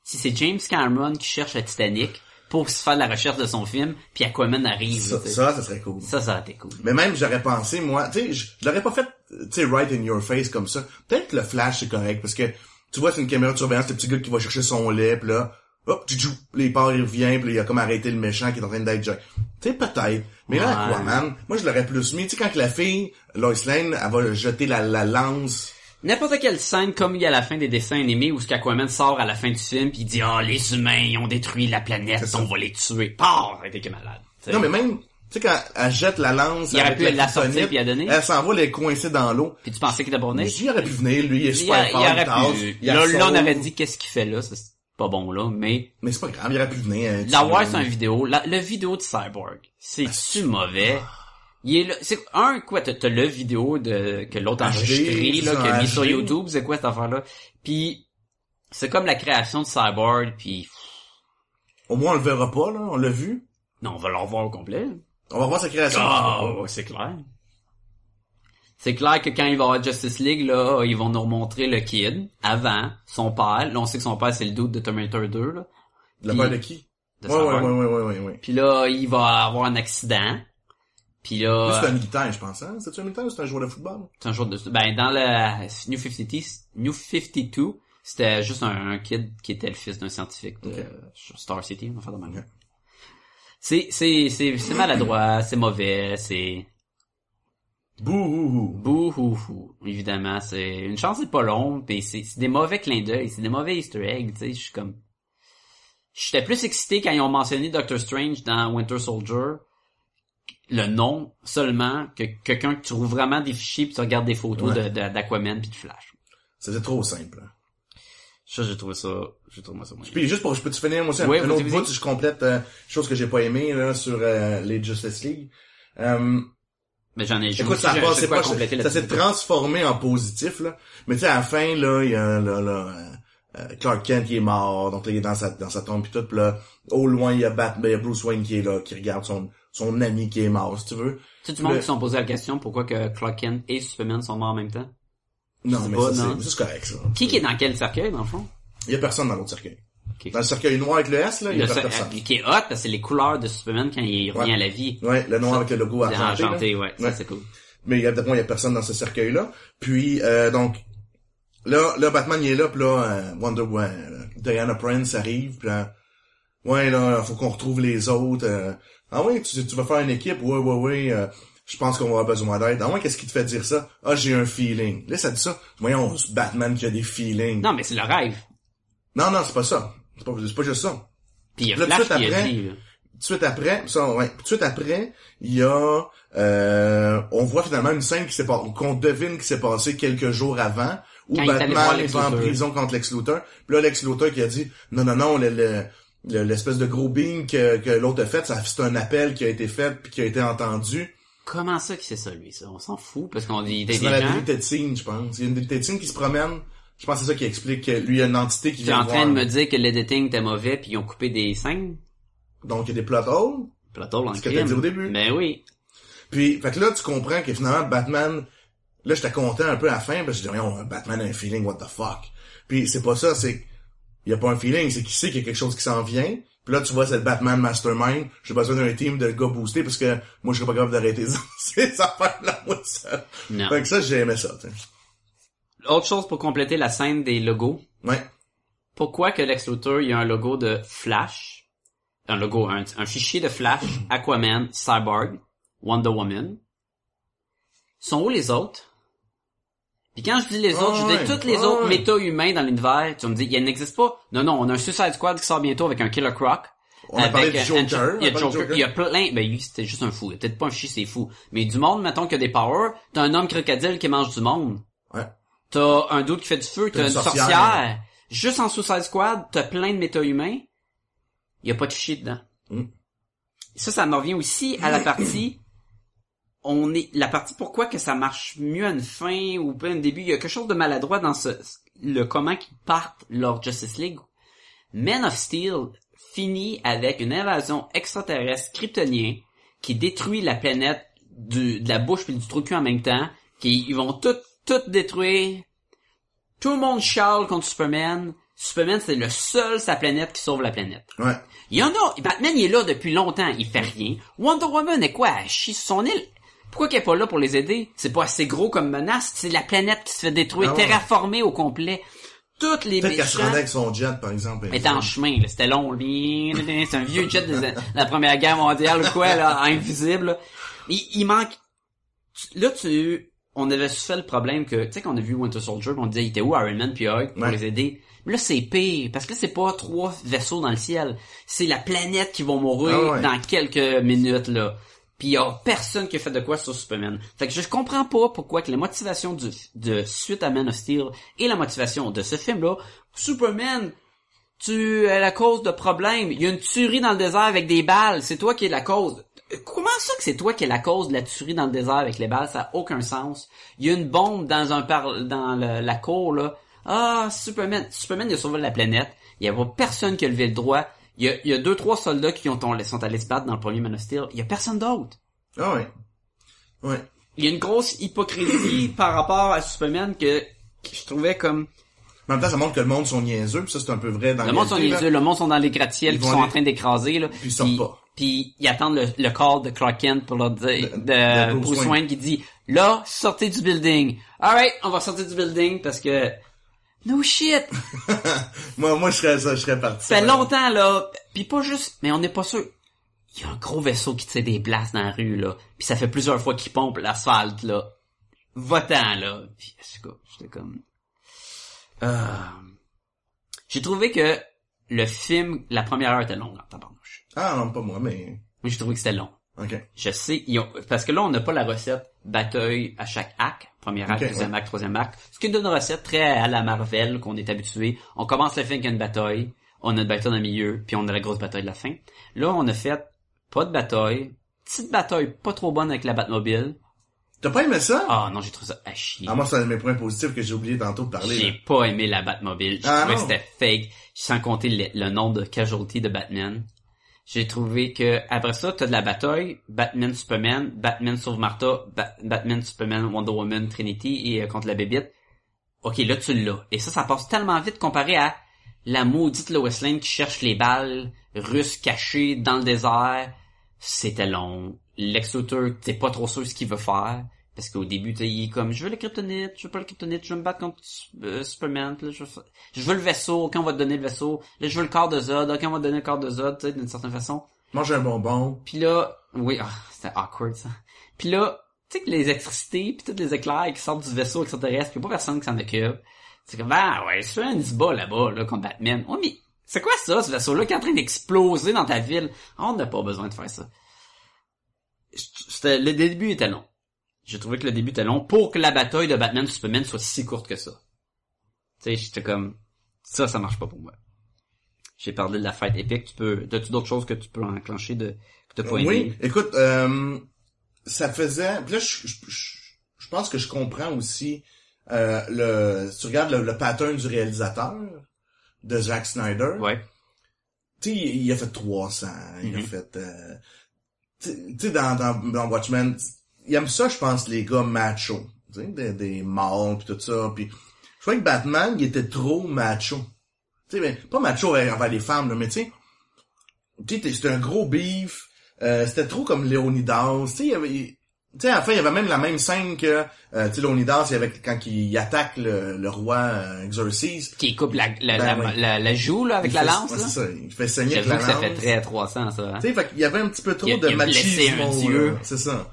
si c'est James Cameron qui cherche le Titanic pour se faire la recherche de son film, puis Aquaman arrive. Ça, ça, ça serait cool. ça, ça aurait été cool. Mais même, j'aurais pensé, moi, tu sais, je, je l'aurais pas fait, tu sais, right in your face comme ça. Peut-être que le flash, c'est correct, parce que, tu vois, c'est une caméra de surveillance, le petit gars qui va chercher son lait, pis là, hop, tchou, les part, il revient, pis là, il a comme arrêté le méchant qui est en train d'être jack. Tu sais, peut-être. Mais là, Ouais. Aquaman, moi, je l'aurais plus mis, tu sais, quand que la fille, Lois Lane, elle va jeter la, la lance, N'importe quelle scène comme il y a à la fin des dessins animés où ce qu'Aquaman sort à la fin du film puis il dit ah les humains ils ont détruit la planète C'est on va les tuer pah que malade tu sais. non, mais même, tu sais, quand elle jette la lance, Il aurait pu la sortir kryptonite, puis la donner. Elle s'en va les coincer dans l'eau. puis tu pensais qu'il était Mais il aurait pu venir, lui, il est super il fort, pu il là, là on aurait dit qu'est-ce qu'il fait là? C'est pas bon là mais Mais c'est pas grave, il aurait pu venir. hein, L'avoir tu- sur une vidéo, la, le vidéo de Cyborg, c'est-tu mauvais? Il est là, c'est un, quoi, t'as, t'as le vidéo de, que l'autre a enregistré, là, qu'il a mis sur. YouTube, c'est quoi cette affaire-là? Puis, c'est comme la création de Cyborg, puis Au moins, on le verra pas, là, on l'a vu. non, on va le revoir au complet. On va voir sa création. Ah, ouais, c'est clair. C'est clair que quand il va y avoir Justice League, là, ils vont nous remontrer le kid, avant, son père. Là, on sait que son père, c'est le doute de Terminator 2, là. La Puis- part de qui? de Ouais, ouais, ouais, ouais, ouais, ouais, ouais. Puis là, il va avoir un accident. Puis là... C'est un militaire, je pense, hein? C'est-tu un militaire ou c'est un joueur de football? C'est un jour de... Ben, dans le New 52, New 52 c'était juste un, un kid qui était le fils d'un scientifique de Star City, on va faire de même. Ok. C'est, c'est, c'est, c'est maladroit, c'est mauvais, c'est Bouhouhou. bouhouhou. Évidemment, c'est, une chance c'est pas long, mais c'est, c'est des mauvais clins d'œil, c'est des mauvais easter eggs, tu sais, je suis comme, j'étais plus excité quand ils ont mentionné Doctor Strange dans Winter Soldier, le nom seulement, que quelqu'un que tu trouves vraiment des fichiers puis tu regardes des photos Ouais. de, de- d'Aquaman puis de Flash. C'était trop simple. Ça, j'ai trouvé ça, j'ai trouvé ça moyen. Puis juste pour, je peux te finir, moi aussi, un, Oui, un vas-y, autre bout, je complète, euh, chose que j'ai pas aimé, là, sur, euh, les Justice League. Euh, Mais j'en ai, Écoute, aussi- ça passé pas, ça s'est transformé en positif, là. Mais tu sais, à la fin, là, il y a, là, là, euh, euh, Clark Kent qui est mort, donc là, il est dans sa, dans sa tombe pis tout, pis là, au loin, il y a Bat, ben, il y a Bruce Wayne qui est là, qui regarde son, son ami qui est mort, si tu veux. Tu sais, du monde qui se sont posé la question pourquoi que Clark Kent et Superman sont morts en même temps? Non, mais pas, ça, non. c'est, ça, c'est correct, ça. Qui qui est dans quel cercueil, dans le fond? Il y a personne dans l'autre cercueil. Ok. Dans le cercueil noir avec le S, là, il y a personne. qui est hot, parce que c'est les couleurs de Superman quand il revient Ouais. à la vie. Ouais, le noir Ça, avec le logo C'est argenté. enchanté, ouais. Ça, c'est cool. Mais évidemment, il y a personne dans ce cercueil-là. Puis, euh, donc, là, là, Batman, il est là, puis là, euh, Wonder Woman, euh, Diana Prince arrive, puis là, ouais, là, faut qu'on retrouve les autres. euh, ah ouais, tu, tu vas faire une équipe? Ouais, ouais, ouais, euh, je pense qu'on va avoir besoin d'aide. Ah ouais, qu'est-ce qui te fait dire ça? Ah, j'ai un feeling. Là, ça dit ça. Voyons, Batman qui a des feelings. Non, mais c'est le rêve. non, non, c'est pas ça. C'est pas, c'est pas juste ça. Puis il y a Là, Flash a après- dit, là. Tout de suite après, ça, ouais, tout de suite après, il y a, euh, on voit finalement une scène qui s'est passée, qu'on devine qui s'est passée quelques jours avant, où Quand Batman est en prison contre Lex Luthor. Puis là, Lex Luthor qui a dit, non, non, non, le, le- le- l'espèce de gros beam que, que l'autre a fait, ça, c'est un appel qui a été fait puis qui a été entendu. Comment ça que c'est ça, lui, ça? On s'en fout, parce qu'on dit C'est dans la deleted scene, je pense. Il y a une scene qui se promène. Je pense que c'est ça qui explique que lui, il y a une entité qui Tu es vient en train voir. de me dire que l'editing était mauvais puis ils ont coupé des scènes? Donc, il y a des plot holes. Plateau en Ce que t'as dit au début. Ben oui. Puis, fait que là, tu comprends que finalement, Batman, là, j'étais content un peu à la fin, parce que je dis, Voyons, Batman a un feeling, what the fuck. Puis, c'est pas ça, c'est, il y a pas un feeling, c'est qu'il sait qu'il y a quelque chose qui s'en vient. Puis là, tu vois, c'est le Batman Mastermind. J'ai besoin d'un team de gars boostés parce que moi, je serais pas capable d'arrêter ces affaires-là, moi, seul. Non. Fait que ça, j'ai aimé ça. Autre chose pour compléter la scène des logos. Ouais. Pourquoi que Lex Luthor, il y a un logo de Flash, un logo, un, un fichier de Flash, Aquaman, Cyborg, Wonder Woman. Sont où les autres? Puis quand je dis les autres, je dis tous les autres ouais. méta-humains dans l'univers. Tu me dis, il n'existe pas. Non, non, on a un Suicide Squad qui sort bientôt avec un Killer Croc. On a parlé Avec, du Joker, Andrew- Il y a a Joker, il y a plein, ben lui, c'était juste un fou. A peut-être pas un chi, c'est fou. Mais du monde, mettons, qui a des powers, t'as un homme crocodile qui mange du monde. Ouais. T'as un doute qui fait du feu, t'as une une sorcière. sorcière. Juste en Suicide Squad, t'as plein de méta-humains. Il y a pas de shit dedans. Mm. Et ça, ça me revient aussi à la partie, on est, la partie pourquoi que ça marche mieux à une fin ou pas à un début. Il y a quelque chose de maladroit dans ce, le comment qu'ils partent leur Justice League. Men of Steel finit avec une invasion extraterrestre kryptonien qui détruit la planète du, de la bouche puis du trou en même temps. Qui, ils vont tout, tout détruire. Tout le monde charle contre Superman. Superman, c'est le seul sa planète qui sauve la planète. Ouais. Il y en a, Batman, il est là depuis longtemps, il fait rien. Wonder Woman est quoi? Elle chie sur son île? Pourquoi qu'elle est pas là pour les aider? C'est pas assez gros comme menace, c'est la planète qui se fait détruire, Ah ouais. terraformée au complet. Toutes les Peut-être qu'elle se méchants rendait avec son jet, par exemple. étaient en chemin, là. C'était long. C'est un vieux jet de la première guerre mondiale ou quoi, là, invisible. là. Il, il manque, là, tu, on avait fait le problème que, tu sais, qu'on a vu Winter Soldier, on disait, il était où Iron Man puis Hulk pour Ouais. les aider? Mais là, c'est pire, parce que là, c'est pas trois vaisseaux dans le ciel. C'est la planète qui va mourir Ah ouais. dans quelques minutes, là. Puis y a personne qui a fait de quoi sur Superman. Fait que je comprends pas pourquoi que la motivation du, de suite à Man of Steel et la motivation de ce film-là, Superman, tu es la cause de problèmes. Il y a une tuerie dans le désert avec des balles. C'est toi qui es la cause. Comment ça que c'est toi qui es la cause de la tuerie dans le désert avec les balles? Ça a aucun sens. Il y a une bombe dans un par dans le- la cour, là. Ah, Superman. Superman, il a sauvé la planète. Il a pas personne qui a levé le droit. Il y a, il y a deux, trois soldats qui ont, sont allés se battre dans le premier Man of Steel. Il y a personne d'autre. Ah ouais. Ouais. Il y a une grosse hypocrisie par rapport à Superman que, que je trouvais comme... En même temps, ça montre que le monde sont niaiseux, puis ça, c'est un peu vrai dans Le monde sont niaiseux, le monde sont dans les gratte-ciels qui sont en train d'écraser, là. Puis ils sortent pas. Puis ils attendent le, le call de Clark Kent pour leur dire, de, de Bruce Bruce. Wayne qui dit, là, sortez du building. Alright, on va sortir du building parce que, no shit. moi, moi, je serais, ça, je serais parti. Ça fait longtemps, là. Puis pas juste, mais on n'est pas sûr. Il y a un gros vaisseau qui tire des blasts dans la rue, là. Puis ça fait plusieurs fois qu'il pompe l'asphalte, là. Va-t'en, là. Puis, j'étais comme... Euh... J'ai trouvé que le film, la première heure était longue en tabarnouche. Ah, non, pas moi, mais... Moi, j'ai trouvé que c'était long. OK. Je sais, ils ont- parce que là, on n'a pas la recette bataille à chaque acte. Premier acte, deuxième ouais. acte, troisième acte. Ce qui est une recette très à la Marvel, qu'on est habitué. On commence le film avec une bataille, on a une bataille dans le milieu, puis on a la grosse bataille de la fin. Là, on a fait pas de bataille, petite bataille pas trop bonne avec la Batmobile. T'as pas aimé ça? Ah non, j'ai trouvé ça à chier. Ah, moi, c'est un de mes points positifs que j'ai oublié tantôt de parler. J'ai pas aimé la Batmobile. J'ai Ah, trouvé que c'était fake. Sans compter le, le nombre de casualties de Batman. J'ai trouvé que après ça, t'as de la bataille, Batman Superman, Batman sauve Martha, Ba- Batman Superman Wonder Woman Trinity et euh, contre la bébite. Ok, là tu l'as. Et ça, ça passe tellement vite comparé à la maudite Lois Lane qui cherche les balles russes cachées dans le désert. C'était long. Lex Luthor, t'es pas trop sûr ce qu'il veut faire. Parce qu'au début, il est comme, je veux le kryptonite, je veux pas le kryptonite, je veux me battre contre euh, Superman, là, je, veux, je veux le vaisseau, ok, on va te donner le vaisseau. Là, je veux le corps de Zod, ok, on va te donner le corps de Zod, tu sais, d'une certaine façon. Mange un bonbon. Puis là, oui, ah, c'était awkward, ça. Puis là, tu sais que les électricités, puis tous les éclairs qui sortent du vaisseau extraterrestre, puis y a pas personne qui s'en occupe. C'est comme, ah ouais, c'est un se bat là-bas, là, contre Batman. Oh, mais c'est quoi ça, ce vaisseau-là qui est en train d'exploser dans ta ville? On n'a pas besoin de faire ça. C'était, le début était long. J'ai trouvé que le début était long pour que la bataille de Batman Superman soit si courte que ça. Tu sais, j'étais comme, ça, ça marche pas pour moi. J'ai parlé de la fête épique. Tu peux, as-tu d'autres choses que tu peux enclencher de, que t'as pas aimé? Oui, écoute, euh, ça faisait... puis là, je, je, je- je pense que je comprends aussi euh, le... Si tu regardes le, le pattern du réalisateur de Zack Snyder, Ouais. tu sais, il, il a fait 300, il a fait... euh, tu tu sais, dans, dans, dans Watchmen, il aime ça, je pense, les gars macho. Tu sais, des, des mâles pis tout ça. Puis je crois que Batman, il était trop macho. Tu sais, mais pas macho envers les femmes, là, mais tu sais, c'était un gros beef, euh, c'était trop comme Léonidas, tu sais, il y avait... il- Tu sais, à la fin, il y avait même la même scène que, euh, tu sais, Léonidas, il y avait, quand il attaque le, le roi euh, Xerxes. Qui coupe la, la, Ben la, la- la joue, là, avec la lance, ouais, là? ça, il fait saigner avec la que ça fait lance. très 300, ça. hein? Tu sais, fait qu'il y avait un petit peu trop Il de il machisme. C'est ça.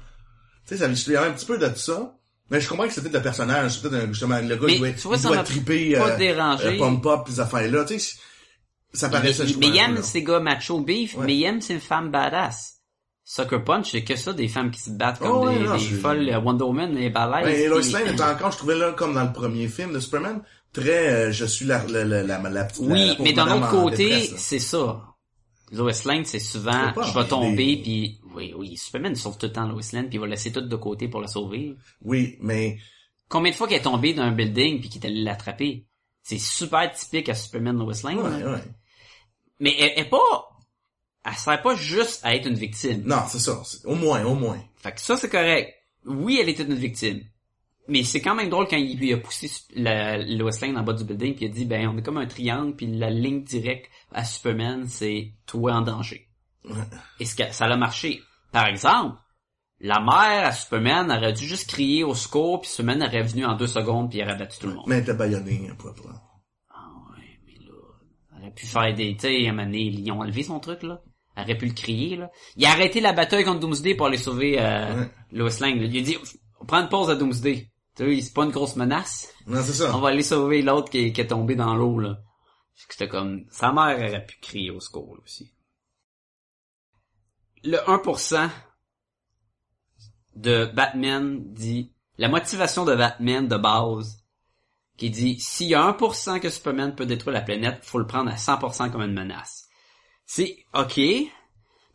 Tu sais, ça, y avait un petit peu de ça. Mais je comprends que c'était le personnage. Un- justement, le gars, il doit, tu vois, il ça doit m'a triper, pas euh, dérangé. euh, pump-up, pis ces affaires-là. Tu sais, ça paraissait, mais, il aime là. ces gars macho beef, Ouais. mais il aime ces femmes badass. Sucker Punch, c'est que ça, des femmes qui se battent comme Oh, ouais, des, non, des folles. euh, Wonder Woman et balèze. Ouais, et Lois Lane était encore, je trouvais là, comme dans le premier film de Superman, très, euh, je suis la, la, la, la, la petite, Oui, la mais d'un autre côté, là. c'est ça. Lois Lane, c'est souvent, je vais tomber, rêver. puis oui, oui, Superman sauve tout le temps Lois Lane, puis il va laisser tout de côté pour la sauver. Oui, mais, Combien de fois qu'elle est tombée d'un building puis qu'il est allé l'attraper? C'est super typique à Superman Lois Lane. ouais, ouais. Mais elle, elle est pas, elle sert pas juste à être une victime. Non, c'est ça. Au moins, au moins. Fait que ça, c'est correct. Oui, elle était une victime. Mais c'est quand même drôle quand il, il a poussé la, Lois Lane en bas du building puis il a dit, ben, on est comme un triangle puis la ligne directe à Superman, c'est toi en danger. Ouais. Et ce que, ça a marché? Par exemple, la mère à Superman aurait dû juste crier au secours puis Superman aurait venu en deux secondes puis il aurait battu tout le monde. Mais elle était baïonnée, hein, pour, pour. Ah ouais, mais là, elle aurait pu faire des, tu sais, à un moment donné, ils ont enlevé son truc, là. Elle aurait pu le crier, là. Il a arrêté la bataille contre Doomsday pour aller sauver, euh, Ouais. Lois Lane, là. Il a dit, on prend une pause à Doomsday. Tu sais, c'est pas une grosse menace. Non, c'est ça. On va aller sauver l'autre qui, est- qui est tombé dans l'eau, là. Fait que C'était comme, sa mère aurait pu crier au secours, là, aussi. Le 1% de Batman dit, la motivation de Batman de base, qui dit, s'il y a 1% que Superman peut détruire la planète, faut le prendre à 100% comme une menace. C'est, ok.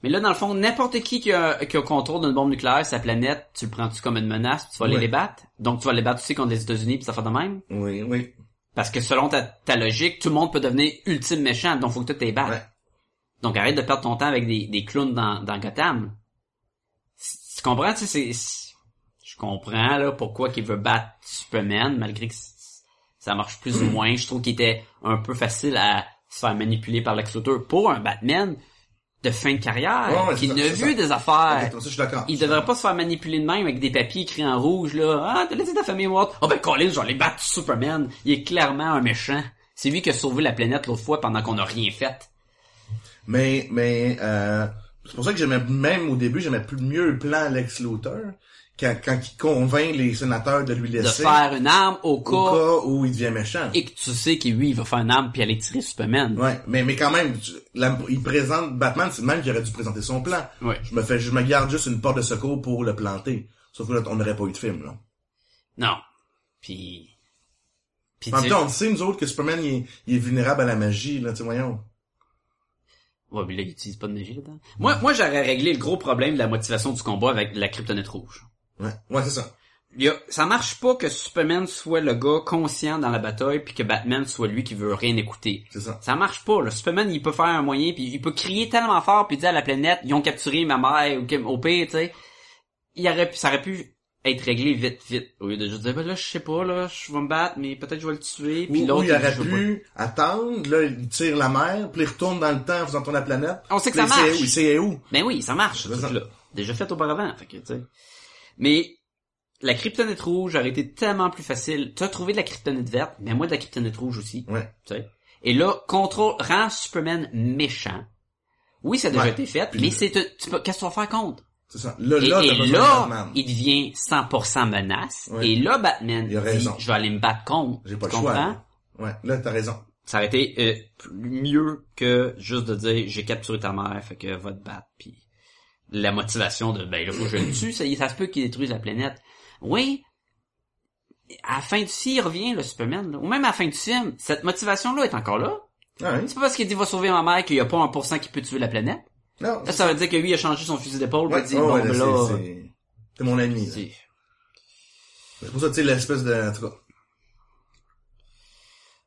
Mais là, dans le fond, n'importe qui qui a, qui a contrôle d'une bombe nucléaire, sa planète, tu le prends-tu comme une menace, puis tu vas aller les battre? Donc, tu vas les battre aussi contre les États-Unis, puis ça fait de même? Oui, oui. Parce que selon ta, ta logique, tout le monde peut devenir ultime méchant, donc faut que tu t'es battre. Ouais. Donc arrête de perdre ton temps avec des, des clowns dans, dans Gotham. Tu comprends, tu sais, c'est-. Je comprends, là, pourquoi qu'il veut battre Superman, malgré que ça marche plus ou moins. Je trouve qu'il était un peu facile à se faire manipuler par Lex Luthor pour un Batman de fin de carrière, ouais, qui c'est vu ça. des affaires. Ça, je. Il devrait pas se faire manipuler de même avec des papiers écrits en rouge, là. Ah, t'as laissé ta famille morte. Ah ben, Colin, aller battre Superman. Il est clairement un méchant. C'est lui qui a sauvé la planète l'autre fois pendant qu'on n'a rien fait. Mais, mais, euh, c'est pour ça que j'aimais, même au début, j'aimais plus mieux le plan Lex Luthor, quand, quand il convainc les sénateurs de lui De laisser, faire une arme au au cas, cas où il devient méchant. et que tu sais que lui, il va faire une arme puis aller tirer Superman. Ouais, mais, mais quand même, tu- la- il présente Batman, c'est le même qui aurait dû présenter son plan. Ouais. Je me fais, je me garde juste une porte de secours pour le planter. Sauf que là, on n'aurait pas eu de film, là. Non. Puis... Puis En même temps, on sait, nous autres, que Superman, il est, il est vulnérable à la magie, là, tu voyons. Ouais, mais là, il utilise pas de magie là-dedans. Moi, moi, j'aurais réglé le gros problème de la motivation du combat avec la kryptonite rouge. Ouais, ouais, c'est ça. Il y a- ça marche pas que Superman soit le gars conscient dans la bataille puis que Batman soit lui qui veut rien écouter. C'est ça. Ça marche pas, là. Superman, il peut faire un moyen puis il peut crier tellement fort puis dire à la planète, ils ont capturé ma mère ou que- au pire, tu sais. Il aurait pu, ça aurait pu être réglé vite, vite. Au lieu de juste dire, ben là, je sais pas, là, je vais me battre, mais peut-être je vais le tuer puis l'autre, il aurait pu attendre, là, il tire la mer, puis il retourne dans le temps en faisant tourner la planète. On sait que ça il sait marche. où, Il sait où. Ben oui, ça marche, ce truc-là. Déjà fait auparavant, fait que, tu sais. Mais, la kryptonite rouge aurait été tellement plus facile. Tu as trouvé de la kryptonite verte, mais moi de la kryptonite rouge aussi, Ouais. tu sais. Et là, contrôle, rend Superman méchant. Oui, ça a déjà Ouais. été fait, Puis- mais c'est, tu peux- qu'est-ce que tu vas faire contre? C'est ça. Là, Et, là, et là, il devient 100% menace. Et là, Batman Il a dit, raison. je vais aller me battre contre. J'ai pas le choix. comprends? Ouais, là, t'as raison. Ça aurait été euh, mieux que juste de dire j'ai capturé ta mère, fait que va te battre. Puis la motivation de ben là faut que je le tue, ça, ça se peut qu'il détruise la planète. Oui. À la fin du film, il revient le Superman, là. ou même à la fin du film, cette motivation-là est encore là. Ah, oui. C'est pas parce qu'il dit va sauver ma mère qu'il y a pas un pour cent qui peut tuer la planète. Non. Là, ça veut dire que lui il a changé son fusil d'épaule, Ouais, il dit oh, bon ouais, ben là, T'es mon ami, là. c'est- pour ça, tu sais, l'espèce de, en tout cas.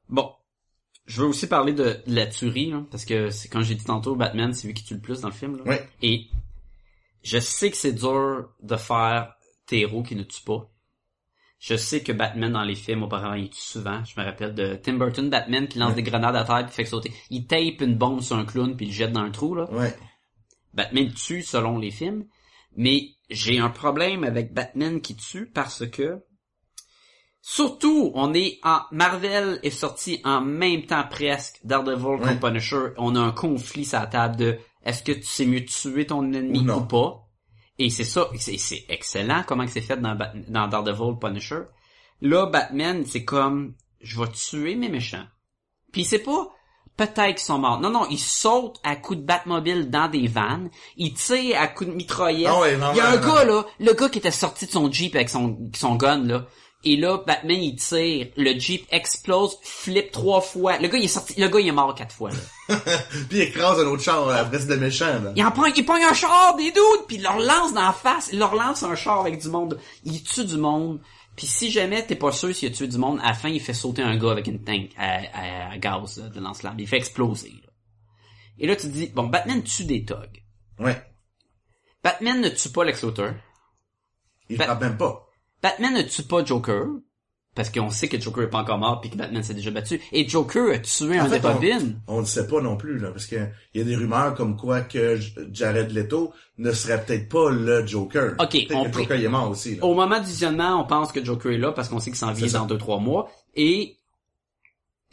Bon. Je veux aussi parler de, la tuerie, là, parce que c'est quand j'ai dit tantôt, Batman, c'est lui qui tue le plus dans le film. Là. Ouais. Et je sais que c'est dur de faire tes héros qui ne tuent pas. Je sais que Batman dans les films auparavant il tue souvent. Je me rappelle de Tim Burton Batman qui lance des grenades à terre puis fait sauter. Il tape une bombe sur un clown puis il le jette dans un trou là. Ouais. Batman tue selon les films, mais j'ai un problème avec Batman qui tue parce que surtout on est en Marvel est sorti en même temps presque Daredevil Ouais. contre Punisher, on a un conflit sur la table de est-ce que tu sais mieux tuer ton ennemi Ou pas? Et c'est ça, c'est excellent comment que c'est fait dans, dans Daredevil Punisher. Là Batman, c'est comme je vais tuer mes méchants. Puis c'est pas peut-être qu'ils sont morts. Non, non, ils sautent à coups de Batmobile dans des vannes. Ils tirent à coups de mitraillette. Ah ouais, non, il y a un non, gars, là, le gars qui était sorti de son Jeep avec son, son gun, là. Et là, Batman, il tire, le Jeep explose, flippe trois fois. Le gars, il est sorti, le gars, il est mort quatre fois, là. Puis il écrase un autre char, après c'est le méchant, là. Il en prend, il pogne un char des doutes, puis il leur lance dans la face, il leur lance un char avec du monde. Il tue du monde. Puis si jamais t'es pas sûr s'il a tué du monde, à la fin, il fait sauter un gars avec une tank à, à- à gaz là, de lance-flamme. Il fait exploser. là. Et là, tu te dis, bon, Batman tue des thugs. Ouais. Batman ne tue pas Lex Luthor. Il frappe même pas. Batman ne tue pas Joker. Parce qu'on sait que Joker est pas encore mort puis que Batman s'est déjà battu. Et Joker a tué En un fait, des on- Robins. On ne sait pas non plus, là, parce que il y a des rumeurs comme quoi que Jared Leto ne serait peut-être pas le Joker. Ok, on que Joker il est mort aussi, là. Au moment du visionnement, on pense que Joker est là parce qu'on sait qu'il s'en vient dans deux trois mois. Et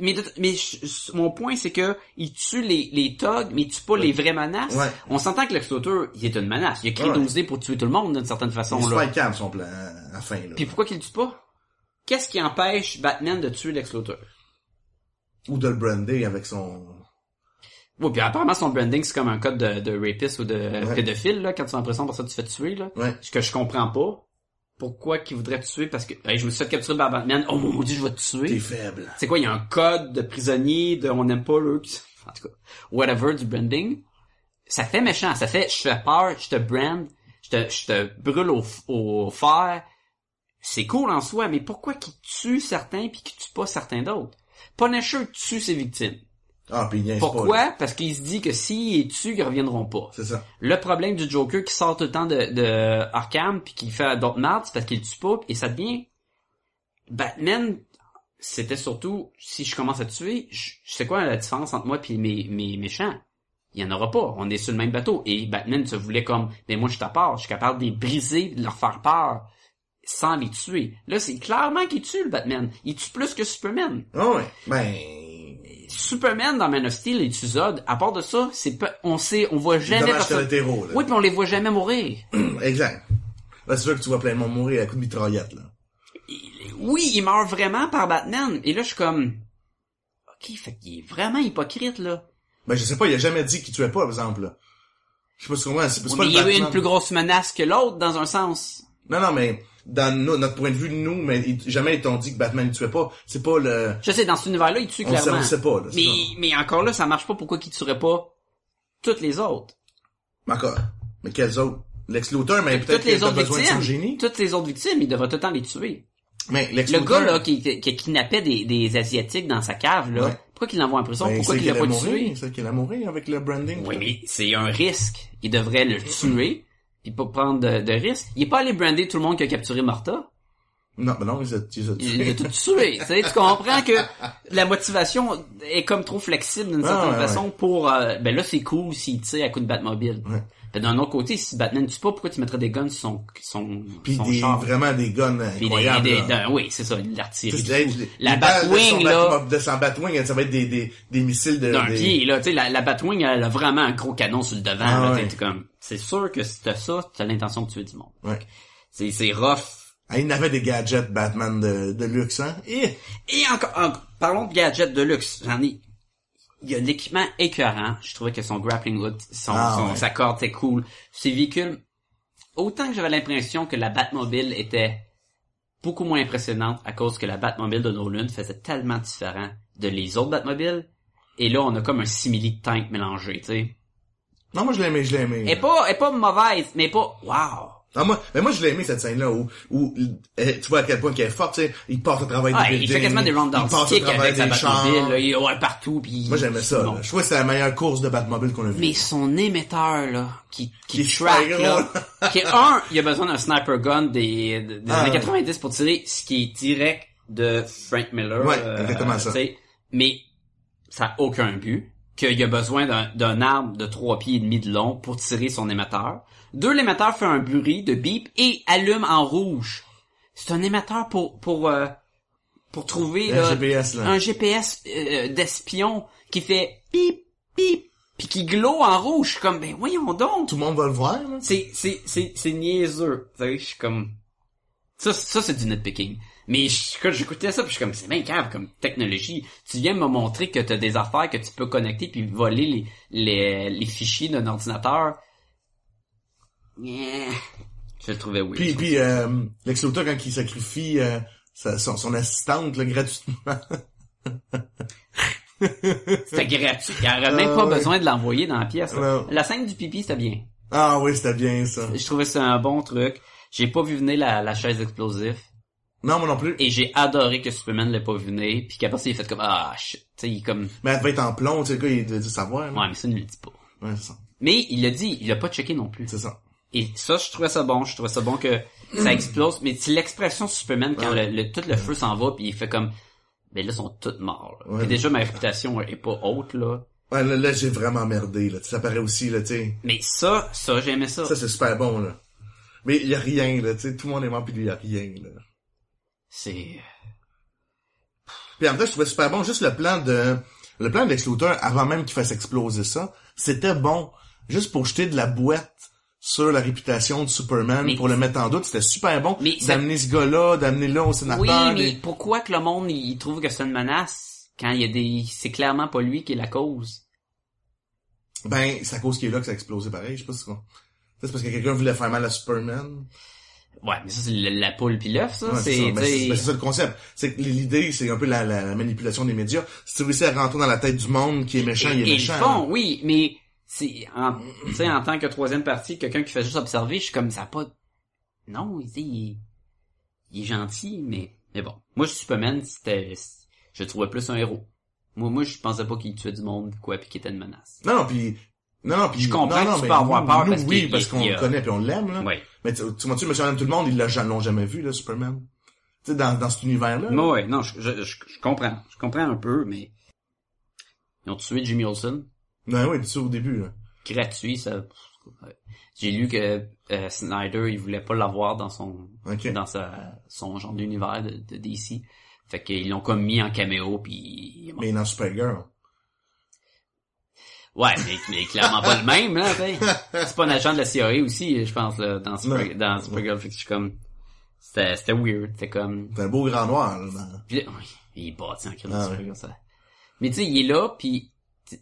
mais de- mais je- mon point c'est que il tue les les thugs, mais il tue pas les vraies menaces. Ouais. On s'entend que Lex Luthor, il est une menace. Il a créé Ouais. dosé pour tuer tout le monde d'une certaine façon Il là. calme son plan à la fin, là. Puis pourquoi qu'il le tue pas? Qu'est-ce qui empêche Batman de tuer Lex Luthor? Ou de le brander avec son... Oui, puis apparemment son branding c'est comme un code de, de rapiste ou de Ouais. pédophile là quand tu as l'impression pour ça tu te fais tuer là. Ouais. Ce que je comprends pas. Pourquoi qu'il voudrait te tuer parce que hey, je me suis fait capturer par Batman. Oh mon dieu, je vais te tuer. T'es faible. C'est quoi, il y a un code de prisonnier, de on n'aime pas le, en tout cas, whatever du branding. Ça fait méchant, ça fait, je te fais peur, je te brand, je te, je te brûle au, au fer. C'est cool en soi, mais pourquoi qu'il tue certains puis qu'il tue pas certains d'autres? Punisher tue ses victimes. Ah, puis il pas. Pourquoi? Parce qu'il se dit que s'il les tue, ils reviendront pas. C'est ça. Le problème du Joker qui sort tout le temps de, de Arkham puis qui fait d'autres mardes, c'est parce qu'il le tue pas et ça devient Batman. C'était surtout si je commence à tuer, je, je sais quoi la différence entre moi puis mes, mes méchants? Il y en aura pas. On est sur le même bateau et Batman se voulait comme, mais moi je suis à part, je suis capable de les briser, de leur faire peur sans les tuer. Là c'est clairement qu'il tue le Batman. Il tue plus que Superman. Ah ouais. Ben... Superman dans Man of Steel et Zod. À part de ça, c'est pas, on sait, on voit jamais personne. là. Oui, puis on les voit jamais mourir. Exact. Là, c'est sûr que tu vois plein de monde mourir à coup de mitraillette, là. oui, il meurt vraiment par Batman. Et là, je suis comme, ok, fait qu'il est vraiment hypocrite, là. Ben, je sais pas, il a jamais dit qu'il tuait pas, par exemple, là. Je sais pas si c'est c'est Oui, pas mais le il y a eu une plus grosse menace que l'autre, dans un sens. Non, non, mais dans no- notre point de vue de nous, mais jamais ils t'ont dit que Batman ne tuait pas. C'est pas le... Je sais, dans cet univers-là, il tue On clairement. on sait pas, là, mais, ça. mais encore là, ça marche pas. Pourquoi qu'il tuerait pas toutes les autres? Encore. Mais quels autres? Lex Luthor, mais peut-être qu'il a besoin de son génie. Toutes les autres victimes, il devrait tout le temps les tuer. Mais Lex Le Luthor... gars, là, qui, qui kidnappait des, des Asiatiques dans sa cave, là, Ouais. pourquoi qu'il l'envoie en prison? ben, pourquoi qu'il l'a pas a tué? c'est qu'il a mourir avec le branding. Oui, mais c'est un risque. Il devrait le tuer, puis pas prendre de, de risque. Il est pas allé brander tout le monde qui a capturé Martha. Non, mais non, ils ont, ils ont Il a tout tué. tu comprends que la motivation est comme trop flexible d'une certaine ouais, façon pour... euh, ben là, c'est cool s'il tire à coup de Batmobile. Ben, d'un autre côté, si Batman tue pas, pourquoi tu mettrais des guns sur son, son, Puis son des, char? vraiment des guns des- incroyables. des- oui, c'est ça, l'artillerie. La Batwing, là, De son Batwing, ça va être des, des, des missiles de... d'un des- pied, là, tu sais, la, la Batwing, elle a vraiment un gros canon sur le devant, Ah, là, ouais. t'es- t'es comme, c'est sûr que si t'as ça, t'as l'intention de tuer du monde. Ouais. C'est, c'est rough. Ah, il n'avait des gadgets Batman de, de luxe, hein? Et... Et encore, en- parlons de gadgets de luxe, j'en ai, il y a l'équipement écœurant, je trouvais que son grappling hook, son, Ah, son- ouais. sa corde était cool, ses véhicules, autant que j'avais l'impression que la Batmobile était beaucoup moins impressionnante à cause que la Batmobile de Nolan faisait tellement différent de les autres Batmobiles, et là on a comme un simili tank mélangé, tu sais. Non, moi, je l'aimais, je l'aimais. Elle est pas, elle est pas mauvaise, mais pas, wow. Ah, moi, mais moi, je l'ai aimé, cette scène-là, où, où, euh, tu vois à quel point qu'elle est forte, tu sais, il passe au travail Ah, des il fait quasiment des round il passe au travail des. Batmobile, là, il est partout, puis... Moi, j'aimais ça, Bon. là. Je trouvais que c'était la meilleure course de Batmobile qu'on a vue. Mais son émetteur, là, qui, qui, Qui track, là, qui est un, il a besoin d'un sniper gun des, des Ah, années ouais. 90 pour tirer, ce qui est direct de Frank Miller. Ouais, exactement ça. tu sais. Mais, ça a aucun but. Qu'il a besoin d'un, d'un arme de trois pieds et demi de long pour tirer son émetteur. Deux, l'émetteur fait un bruit de bip et allume en rouge. C'est un émetteur pour, pour, euh, pour trouver, là, GPS, là. un GPS euh, d'espion qui fait bip, bip, puis qui glow en rouge. Je suis comme, ben voyons donc. Tout le monde va le voir. C'est, c'est, c'est, c'est niaiseux. Je suis comme... Ça, ça c'est du nitpicking. Mais je- quand j'écoutais ça, puis je suis comme, c'est bien grave comme technologie. Tu viens me montrer que t'as des affaires que tu peux connecter puis voler les, les, les fichiers d'un ordinateur. Yeah. Je le trouvais weird. Puis, puis euh, Lex Luthor, quand il sacrifie euh, sa- son, son assistante, là, gratuitement. C'était gratuit. Il aurait même Ah, pas ouais. besoin de l'envoyer dans la pièce. La scène du pipi, c'était bien. Ah oui, c'était bien, ça. Je trouvais ça un bon truc. J'ai pas vu venir la, la chaise explosive. Non, moi non plus. Et j'ai adoré que Superman l'ait pas vu venir. Puis qu'après il a fait comme, ah, shit. Tu sais, il est comme, Mais elle devait être en plomb, tu sais, le gars, il devait savoir. là. ouais, mais ça, ne le dit pas. Ouais, c'est ça. Mais il l'a dit, il l'a pas checké non plus. C'est ça. Et ça, je trouvais ça bon. Je trouvais ça bon que ça explose. Mais c'est l'expression Superman quand Ouais. le, le- tout le feu s'en va, puis il fait comme, ben là, ils sont tous morts. là. Ouais. Et déjà, ma réputation est pas haute, là. Ouais, là, là, j'ai vraiment merdé, là. Ça paraît aussi, là, tu sais. Mais ça, ça, j'aimais ça. Ça, c'est super bon, là. Mais il y a rien, là, tu sais. Tout le monde est mort, puis il y a rien, là. C'est... Puis en même temps, je trouvais super bon juste le plan de le plan de Lex avant même qu'il fasse exploser ça. C'était bon. Juste pour jeter de la boîte sur la réputation de Superman, Mais- pour le mettre en doute, c'était super bon. D'amener ce gars-là, d'amener là au sénateur. Oui, mais pourquoi que le monde, il trouve que c'est une menace quand il y a des... C'est clairement pas lui qui est la cause? Ben, c'est à cause qu'il est là que ça a explosé pareil. Je sais pas si c'est quoi. C'est parce que quelqu'un voulait faire mal à Superman. Ouais, mais ça, c'est la, poule pis l'œuf, ça. Ouais, c'est, ça. Ben, ben, c'est ça le concept. C'est que l'idée, c'est un peu la, la- la manipulation des médias. Si tu réussis à rentrer dans la tête du monde qui est méchant, il est méchant. le font, oui, mais c'est en, tu sais, en tant que troisième partie, quelqu'un qui fait juste observer, je suis comme ça pas. Non, il, il, est- il est gentil, mais mais bon. Moi, je suis Superman, c'était, je le trouvais plus un héros. Moi, moi, je pensais pas qu'il tuait du monde, quoi, puis qu'il était une menace. Non, non, puis non, non, puis Je comprends non, que non, tu peux avoir peur nous, parce oui, parce qu'on le connaît puis on l'aime là. Ouais. Mais tu tu vois-tu, Monsieur Tout le Monde, ils l'ont jamais vu là, Superman? Tu sais, dans dans cet univers-là. Moi, ouais, non, je, je, je, je comprends, je comprends un peu, mais ils ont tué Jimmy Olsen, Ouais, oui, tu sais, au début. Là. gratuit, ça. J'ai lu que euh, Snyder, il voulait pas l'avoir dans son dans sa, son genre d'univers de, de DC. Fait qu'ils l'ont comme mis en caméo puis. Mais dans Supergirl. Ouais, mais, mais clairement pas le même, là. C'est pas un agent de la CIA aussi, je pense, là, dans, Super, Non. dans Supergirl. Fait que je suis comme, c'était, c'était weird, c'était comme, C'est un beau grand noir. Là, Puis là, oui, il est bâti en crème Ah ouais. Supergirl, ça. Mais tu sais, il est là, puis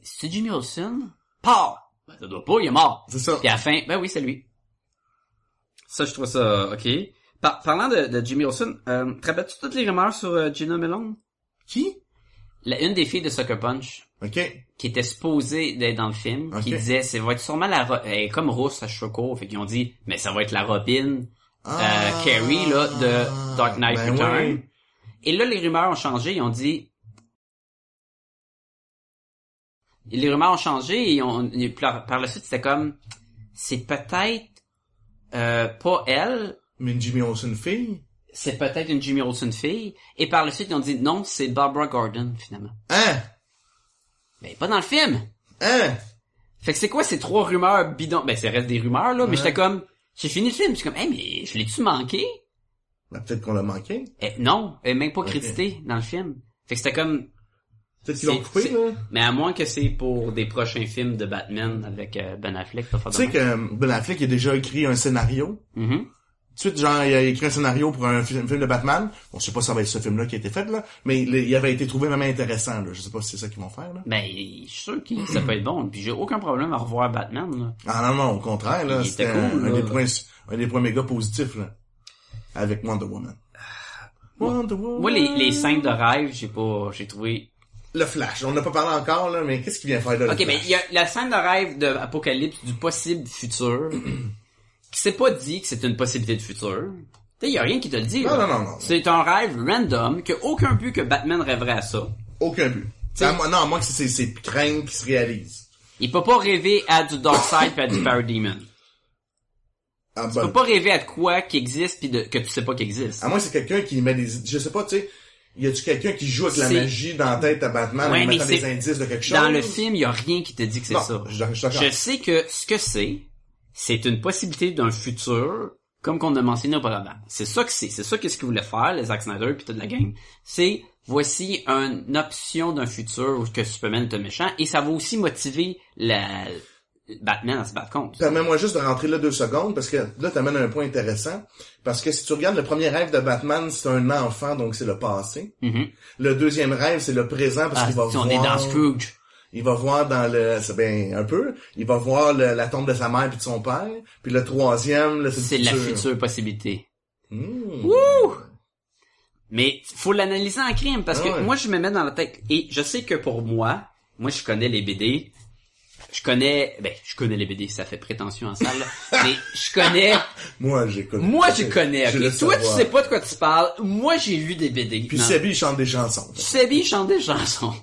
c'est Jimmy Olsen? Pas! Ben, ça doit pas, il est mort. C'est ça. Puis à la fin, ben oui, c'est lui. Ça, je trouve ça ok. Par- parlant de, de Jimmy Olsen, euh, te rappelles-tu toutes les rumeurs sur euh, Gina Malone? Qui? La, une des filles de Sucker Punch, Ok. qui était supposée d'être dans le film, qui Ok. disait, ça va être sûrement la, Ro- elle est comme rousse à cheveux courts, fait qu'ils ont dit, mais ça va être la Robin, Ah, Carrie, là, de Dark Knight ben Return. ouais. Et là, les rumeurs ont changé. Ils ont dit... les rumeurs ont changé et, on, et par, la suite, c'était comme... C'est peut-être euh, pas elle, Mais une Jimmy Olsen fille? c'est peut-être une Jimmy Olsen fille. Et par la suite, ils ont dit non, c'est Barbara Gordon, finalement. Hein? Mais pas dans le film! Hein? Fait que c'est quoi ces trois rumeurs bidons? Ben, c'est reste des rumeurs, là, mais j'étais comme... J'ai fini le film, je suis comme, hey, mais je l'ai-tu manqué? Ben, peut-être qu'on l'a manqué. Eh, non, elle est même pas créditée dans le film. Fait que c'était comme... Peut-être qu'ils l'ont C'est- coupé, là. Mais à moins que c'est pour des prochains films de Batman avec euh, Ben Affleck, Tu sais que euh, Ben Affleck a déjà écrit un scénario. De suite, genre, il a écrit un scénario pour un film, de Batman. Bon, je sais pas si ça va être ce film-là qui a été fait, là. Mais il, avait été trouvé vraiment intéressant, là. Je sais pas si c'est ça qu'ils vont faire, là. Ben, je suis sûr que ça peut être bon. Puis j'ai aucun problème à revoir Batman. Là. Ah non, non, au contraire, là. C'était cool, un, là. des points, un des points méga positifs, là. Avec Wonder Woman. Wonder Woman. Moi, les, les scènes de rêve, j'ai pas, j'ai trouvé. Le Flash. On n'a pas parlé encore, là, mais qu'est-ce qu'il vient faire, là, le Ok, mais il y a la scène de rêve de Apocalypse du possible futur. c'est pas dit que c'est une possibilité de futur. Tu sais, y a rien qui te le dit. Non, là. non, non, non. C'est un rêve random, que aucun but que Batman rêverait à ça. Aucun but. À moi- non, à moins que c'est ses craintes qui se réalisent. Il peut pas rêver à du Darkseid pis à du Parademon. Ah, Il bon. peut pas rêver à de quoi qui existe pis de, que tu sais pas qui existe. À moins que c'est quelqu'un qui met des... Je sais pas, tu sais... Y a-tu quelqu'un qui joue avec la magie dans la tête à Batman Ouais, en mettant des indices de quelque chose? Dans le film, il y a rien qui te dit que c'est ça. je sais que ce que c'est, c'est une possibilité d'un futur, comme qu'on a mentionné auparavant. C'est ça que c'est. C'est ça qu'est-ce qu'ils voulaient faire, les Zack Snyder puis toute la gang. C'est, voici une option d'un futur où que Superman est un méchant, et ça va aussi motiver la, Batman à se battre contre. Permets-moi juste de rentrer là deux secondes, parce que là, t'amènes un point intéressant. Parce que si tu regardes le premier rêve de Batman, c'est un enfant, donc c'est le passé. Mhm. Le deuxième rêve, c'est le présent, parce Ah, qu'il va si voir... on est dans Scrooge. Il va voir dans le... C'est bien un peu. Il va voir le- la tombe de sa mère puis de son père. Puis le troisième, c'est la futur. future possibilité. Hmm. Wouh! Mais faut l'analyser en crime parce que Ah ouais. moi je me mets dans la tête et je sais que pour moi, moi je connais les BD. Je connais ben je connais les BD, ça fait prétention en salle, là. mais je connais Moi, j'écoute. moi je connais. Je ok? le Toi tu sais pas de quoi tu parles. Moi j'ai lu des BD. Puis. Sebi, il chante des chansons. Sebi chante des chansons.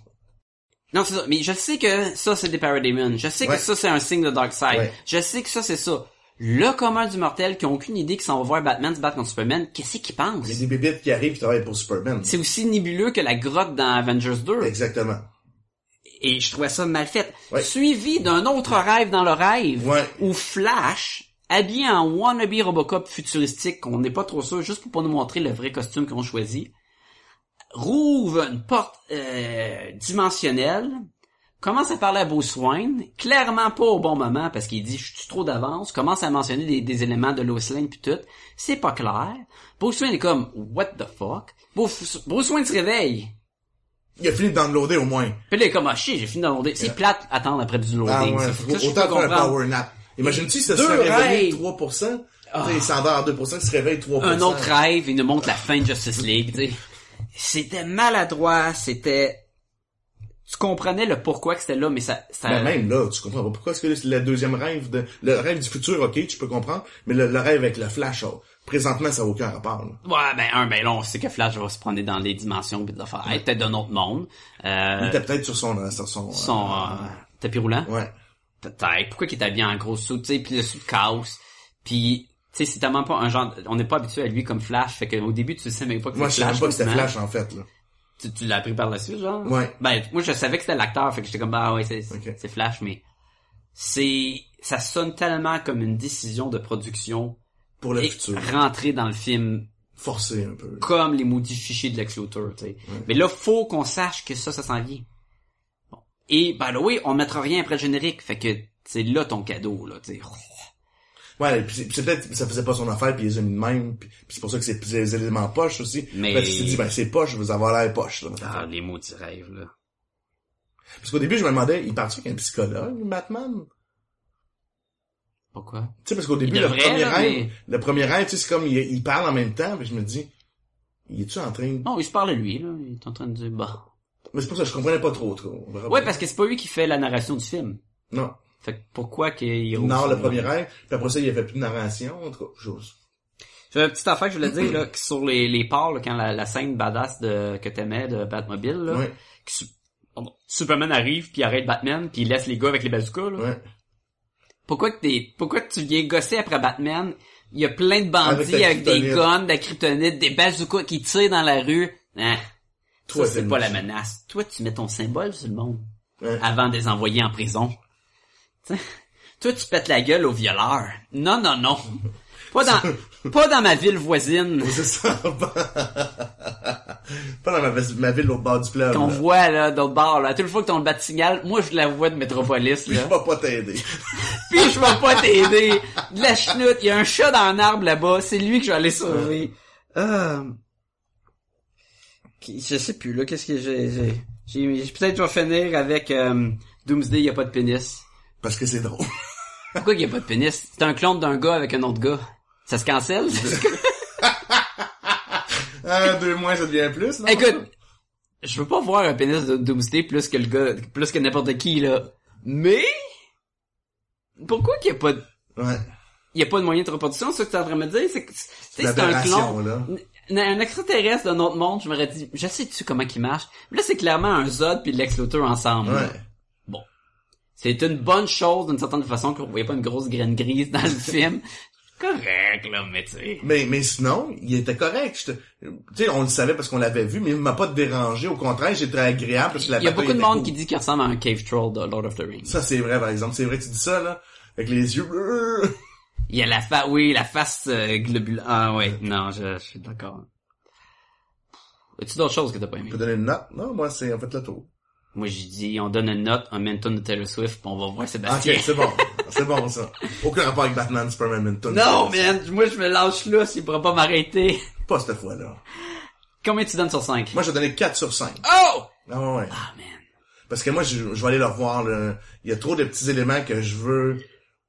Non, c'est ça. Mais je sais que ça, c'est des Parademons. Je sais Ouais. que ça, c'est un signe de Darkseid. Ouais. Je sais que ça, c'est ça. Le commun du mortel qui a aucune idée qu'ils s'en va voir Batman se battre contre Superman, qu'est-ce qu'il pense? Il y a des bébites qui arrivent qui travaillent pour Superman. C'est aussi nébuleux que la grotte dans Avengers 2. Exactement. Et je trouvais ça mal fait. Ouais. Suivi d'un autre rêve dans le rêve, Ouais. où Flash, habillé en wannabe Robocop futuristique, qu'on n'est pas trop sûr, juste pour pas nous montrer le vrai costume qu'on choisit, rouvre une porte euh, dimensionnelle, commence à parler à Bruce Wayne, clairement pas au bon moment parce qu'il dit je suis trop d'avance, commence à mentionner des, des éléments de Lois Lane puis tout, c'est pas clair. Bruce Wayne est comme what the fuck? Bruce, Bruce Wayne se réveille. Il a fini de downloader au moins. Puis là, il est comme, ah, shit, j'ai fini de loader. C'est plate, attendre après du loading. Ah ouais, ça. faut- Ça, autant faire un power nap. Imagine-tu si ça se rêves. 3%? Tu sais, il s'endort à 2%, il se réveille 3%. Un autre rêve, il nous montre la fin de Justice League, tu sais. C'était maladroit, c'était... Tu comprenais le pourquoi que c'était là, mais ça... ça... Mais même là, tu comprends pas pourquoi est-ce que le- le deuxième rêve de, le rêve du futur, ok, tu peux comprendre, mais le, le rêve avec le flash, oh, présentement, ça n'a aucun rapport, là. Ouais, ben, un, ben là, on sait que Flash va se prendre dans les dimensions pis des affaires. Hey, peut-être d'un autre monde. Il Euh, était peut-être sur son, euh, sur son, euh, son euh, tapis roulant. ouais. Peut-être. Pourquoi qu'il est habillé en gros sous, tu sais, puis le sous de chaos. Puis, tu sais, c'est tellement pas un genre... On n'est pas habitué à lui comme Flash, fait qu'au début, tu sais même pas que Moi, je c'est savais pas que c'était flash, en fait, là. Tu, tu l'as appris par la suite, genre? Ouais. Ben, moi, je savais que c'était l'acteur, fait que j'étais comme, bah ouais, c'est, Ok. c'est Flash, mais c'est, ça sonne tellement comme une décision de production Pour le futur. rentrer dans le film Forcé un peu. comme les maudits fichiers de Lex Luthor, tu sais. Mais là, faut qu'on sache que ça, ça s'en vient. Bon. Et, ben oui, on mettra rien après le générique, fait que c'est là ton cadeau, là, tu sais. Ouais, puis c'est, c'est peut-être, ça faisait pas son affaire, puis il les a mis de même, puis, puis c'est pour ça que c'est des éléments poche aussi. Mais- que tu te dis, ben, c'est poche, je veux avoir l'air poche, là. Ah, les maudits rêves, là. Parce qu'au début, je me demandais, il partit avec un psychologue, Batman? Pourquoi? Tu sais, parce qu'au début, le premier là, rêve, mais- le premier rêve, tu sais, c'est comme, il, il parle en même temps, puis je me dis, il est-tu en train de... Non, il se parle à lui, là. Il est en train de dire, bah. Mais c'est pour ça que je comprenais pas trop, trop. Ouais, parce que c'est pas lui qui fait la narration du film. Non. Fait que pourquoi qu'il Il roule narre son le premier rêve, puis après ça, il y avait plus de narration, en tout cas, chose. J'avais une petite affaire que je voulais dire, là, que sur les, les parts, là, quand la, la scène badass de, que t'aimais de Batmobile, là, Ouais, Superman arrive, puis arrête Batman, puis il laisse les gars avec les bazookas, là. ouais. Pourquoi que t'es, pourquoi que tu viens gosser après Batman? Il y a plein de bandits avec, des guns, de la kryptonite, des bazookas qui tirent dans la rue. Hein, Toi, c'est pas la menace. Toi, tu mets ton symbole sur le monde. Ouais. Avant de les envoyer en prison. T'sais, toi, tu pètes la gueule aux violeurs. Non, non, non. Pas dans, pas dans ma ville voisine. C'est ça. pas dans ma, ma ville au bord du fleuve. Qu'on là. voit, là, d'autre bord, là. Toute fois que ton bat signal, moi, je la vois de Métropolis, Puis je là. vais pas t'aider. Puis je vais pas t'aider. De la chenoute, il y a un chat dans un arbre là-bas, c'est lui que je vais aller sauver. Euh... qui- Je sais plus, là, qu'est-ce que j'ai... j'ai- j'ai- Peut-être je vais finir avec euh, Doomsday, il y a pas de pénis. Parce que c'est drôle. Pourquoi il y a pas de pénis? C'est un clone d'un gars avec un autre gars. Ça se cancelle? Un, deux mois, ça devient plus, non? Écoute, je veux pas voir un pénis de Doomsday plus que le gars, plus que n'importe qui, là. Mais... Pourquoi qu'il y a pas de... Ouais. il y a pas de moyen de reproduction, c'est ce que tu es en train de me dire, c'est c'est un clone. là. Un, extraterrestre d'un autre monde, je m'aurais dit, je sais-tu comment il marche? Mais là, c'est clairement un Zod puis Lex Luthor ensemble. Ouais. C'est une bonne chose d'une certaine façon qu'on voyait pas une grosse graine grise dans le film. Correct, là, mais tu sais. Mais, mais sinon, il était correct. Je Tu sais, on le savait parce qu'on l'avait vu, mais il m'a pas dérangé. Au contraire, j'étais agréable parce que la Il y a beaucoup de monde cool. qui dit qu'il ressemble à un cave troll de Lord of the Rings. Ça, c'est vrai, par exemple. C'est vrai, tu dis ça, là. Avec les yeux. Il y a la face, oui, la face euh, globulaire. Ah ouais, non, je, je suis d'accord. As-tu d'autres choses que t'as pas aimé? Tu peux donner une note? Non, moi, c'est, en fait, le tour. Moi, j'ai dit, on donne une note, on met une tonne de Taylor Swift, puis on va voir Ok, Sébastien. c'est bon. C'est bon, ça. Aucun rapport avec Batman, Superman, Minton. non, man, moi, je me lâche là, s'il pourra pas m'arrêter. Pas cette fois-là. Combien tu donnes sur 5? Moi, je vais donner 4 sur 5. Oh! Ah ouais, ouais. Ah, man. Parce que moi, je, je vais aller le revoir, là. Il y a trop de petits éléments que je veux,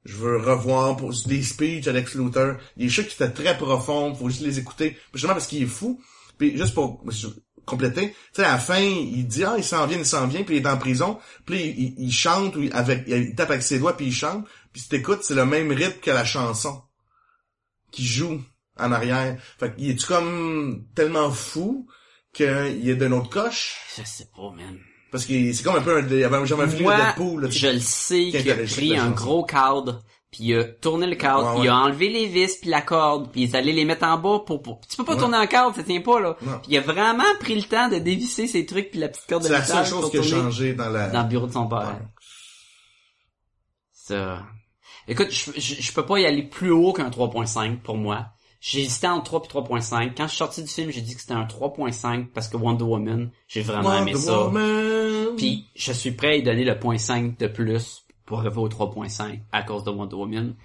je veux revoir pour des speeches Alex Luthor. Des choses qui étaient très profondes, faut juste les écouter. Justement parce qu'il est fou. Puis juste pour je- compléter, tu sais, à la fin, il dit, ah, il s'en vient, il s'en vient, puis il est en prison. Puis il, il- il chante, ou il- avec, il tape avec ses doigts, puis il chante. Puis si t'écoutes, c'est le même rythme que la chanson qui joue en arrière. Fait qu'il est comme tellement fou qu'il est d'une autre coche? Je sais pas, man. Parce que c'est comme un peu un, il y avait jamais un film de Deadpool, là, tu sais. je le sais qui qu'il a pris un gros cadre, puis il a tourné le cadre, Ouais, il a enlevé les vis puis la corde, puis il est allé les mettre en bas pour, pour... Tu peux pas Ouais. tourner en cadre, ça tient pas, là. Puis il a vraiment pris le temps de dévisser ces trucs puis la petite corde de C'est la seule chose qui a changé dans la... dans le bureau de son père. Ça... Écoute, je, je, je peux pas y aller plus haut qu'un 3.5 pour moi. J'ai hésité entre 3 et 3.5. Quand je suis sorti du film, j'ai dit que c'était un 3.5 parce que Wonder Woman, j'ai vraiment aimé Wonder ça. Woman. Puis je suis prêt à y donner le point 5 de plus pour arriver au 3.5 à cause de Wonder Woman.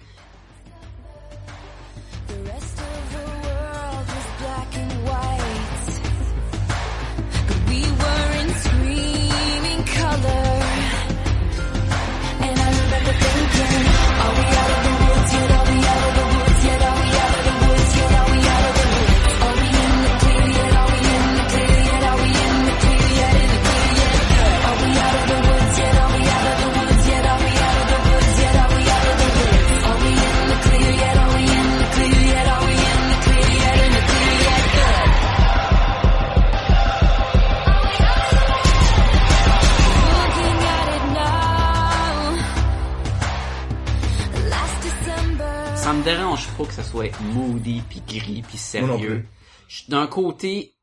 Pas que ça soit moody puis gris puis sérieux. D'un côté,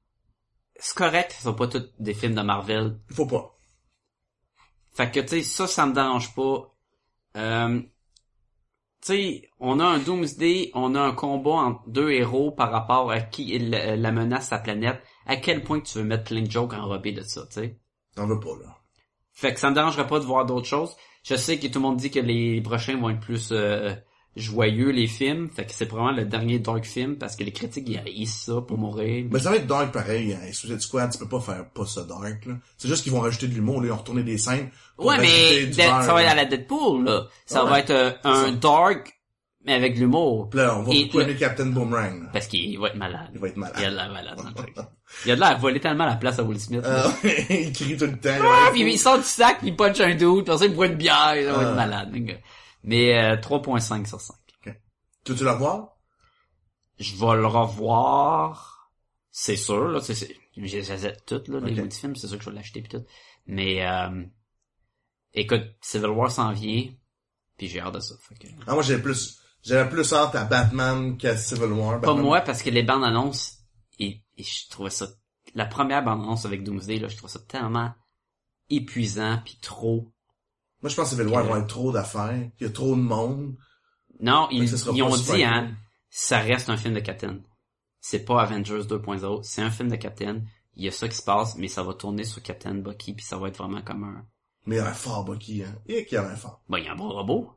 c'est correct, ce sont pas tous des films de Marvel. Il faut pas. Fait que tu sais, ça, ça me dérange pas. Euh, tu sais, on a un Doomsday, on a un combat entre deux héros par rapport à qui la, la menace sa planète. À quel point tu veux mettre plein de jokes enrobés de ça, tu sais? T'en veux pas, là. Fait que ça me dérangerait pas de voir d'autres choses. Je sais que tout le monde dit que les prochains vont être plus euh, joyeux, les films. Fait que c'est probablement le dernier dark film parce que les critiques, ils haïssent ça pour mourir. Mais ça va être dark pareil. Hein. Suicide Squad, tu peux pas faire pas ça dark, là. C'est juste qu'ils vont rajouter de l'humour, là. Ils vont retourner des scènes. Ouais, mais ça va être à la Deadpool, là. Ça Ouais. va être euh, un dark, mais avec de l'humour. Là, on va beaucoup aimer Captain Boomerang, là. Parce qu'il va être malade. Il va être malade. Il a de l'air malade dans le truc. Il a de l'air voler tellement la place à Will Smith. Euh, il crie tout le temps. Ah, là. puis il sort du sac, il punch un dude, puis ça, il boit une bière, il va Ah. être malade. Mais euh, 3.5 sur 5. Tu veux-tu le revoir? Je vais le revoir. C'est sûr, là. c'est- J'achète tout, là, les Ok. bouts de films, c'est sûr que je vais l'acheter pis tout. Mais, euh, écoute, Civil War s'en vient, puis j'ai hâte de ça. Fait que... Ah, moi, j'avais plus, j'avais plus hâte à Batman qu'à Civil War. Pas moi, parce que les bandes annonces, et, et je trouvais ça, la première bande annonce avec Doomsday, là, je trouvais ça tellement épuisant puis trop. Moi, je pense que War, il va être trop d'affaires. Il y a trop de monde. Non, ils, ils ont dit, hein, ça reste un film de Captain. C'est pas Avengers 2.0, c'est un film de Captain. Il y a ça qui se passe, mais ça va tourner sur Captain Bucky, puis ça va être vraiment comme un... Mais il y a un fort, Bucky, hein. Et qu'il y a un fort? Bon, il y a un bras robot.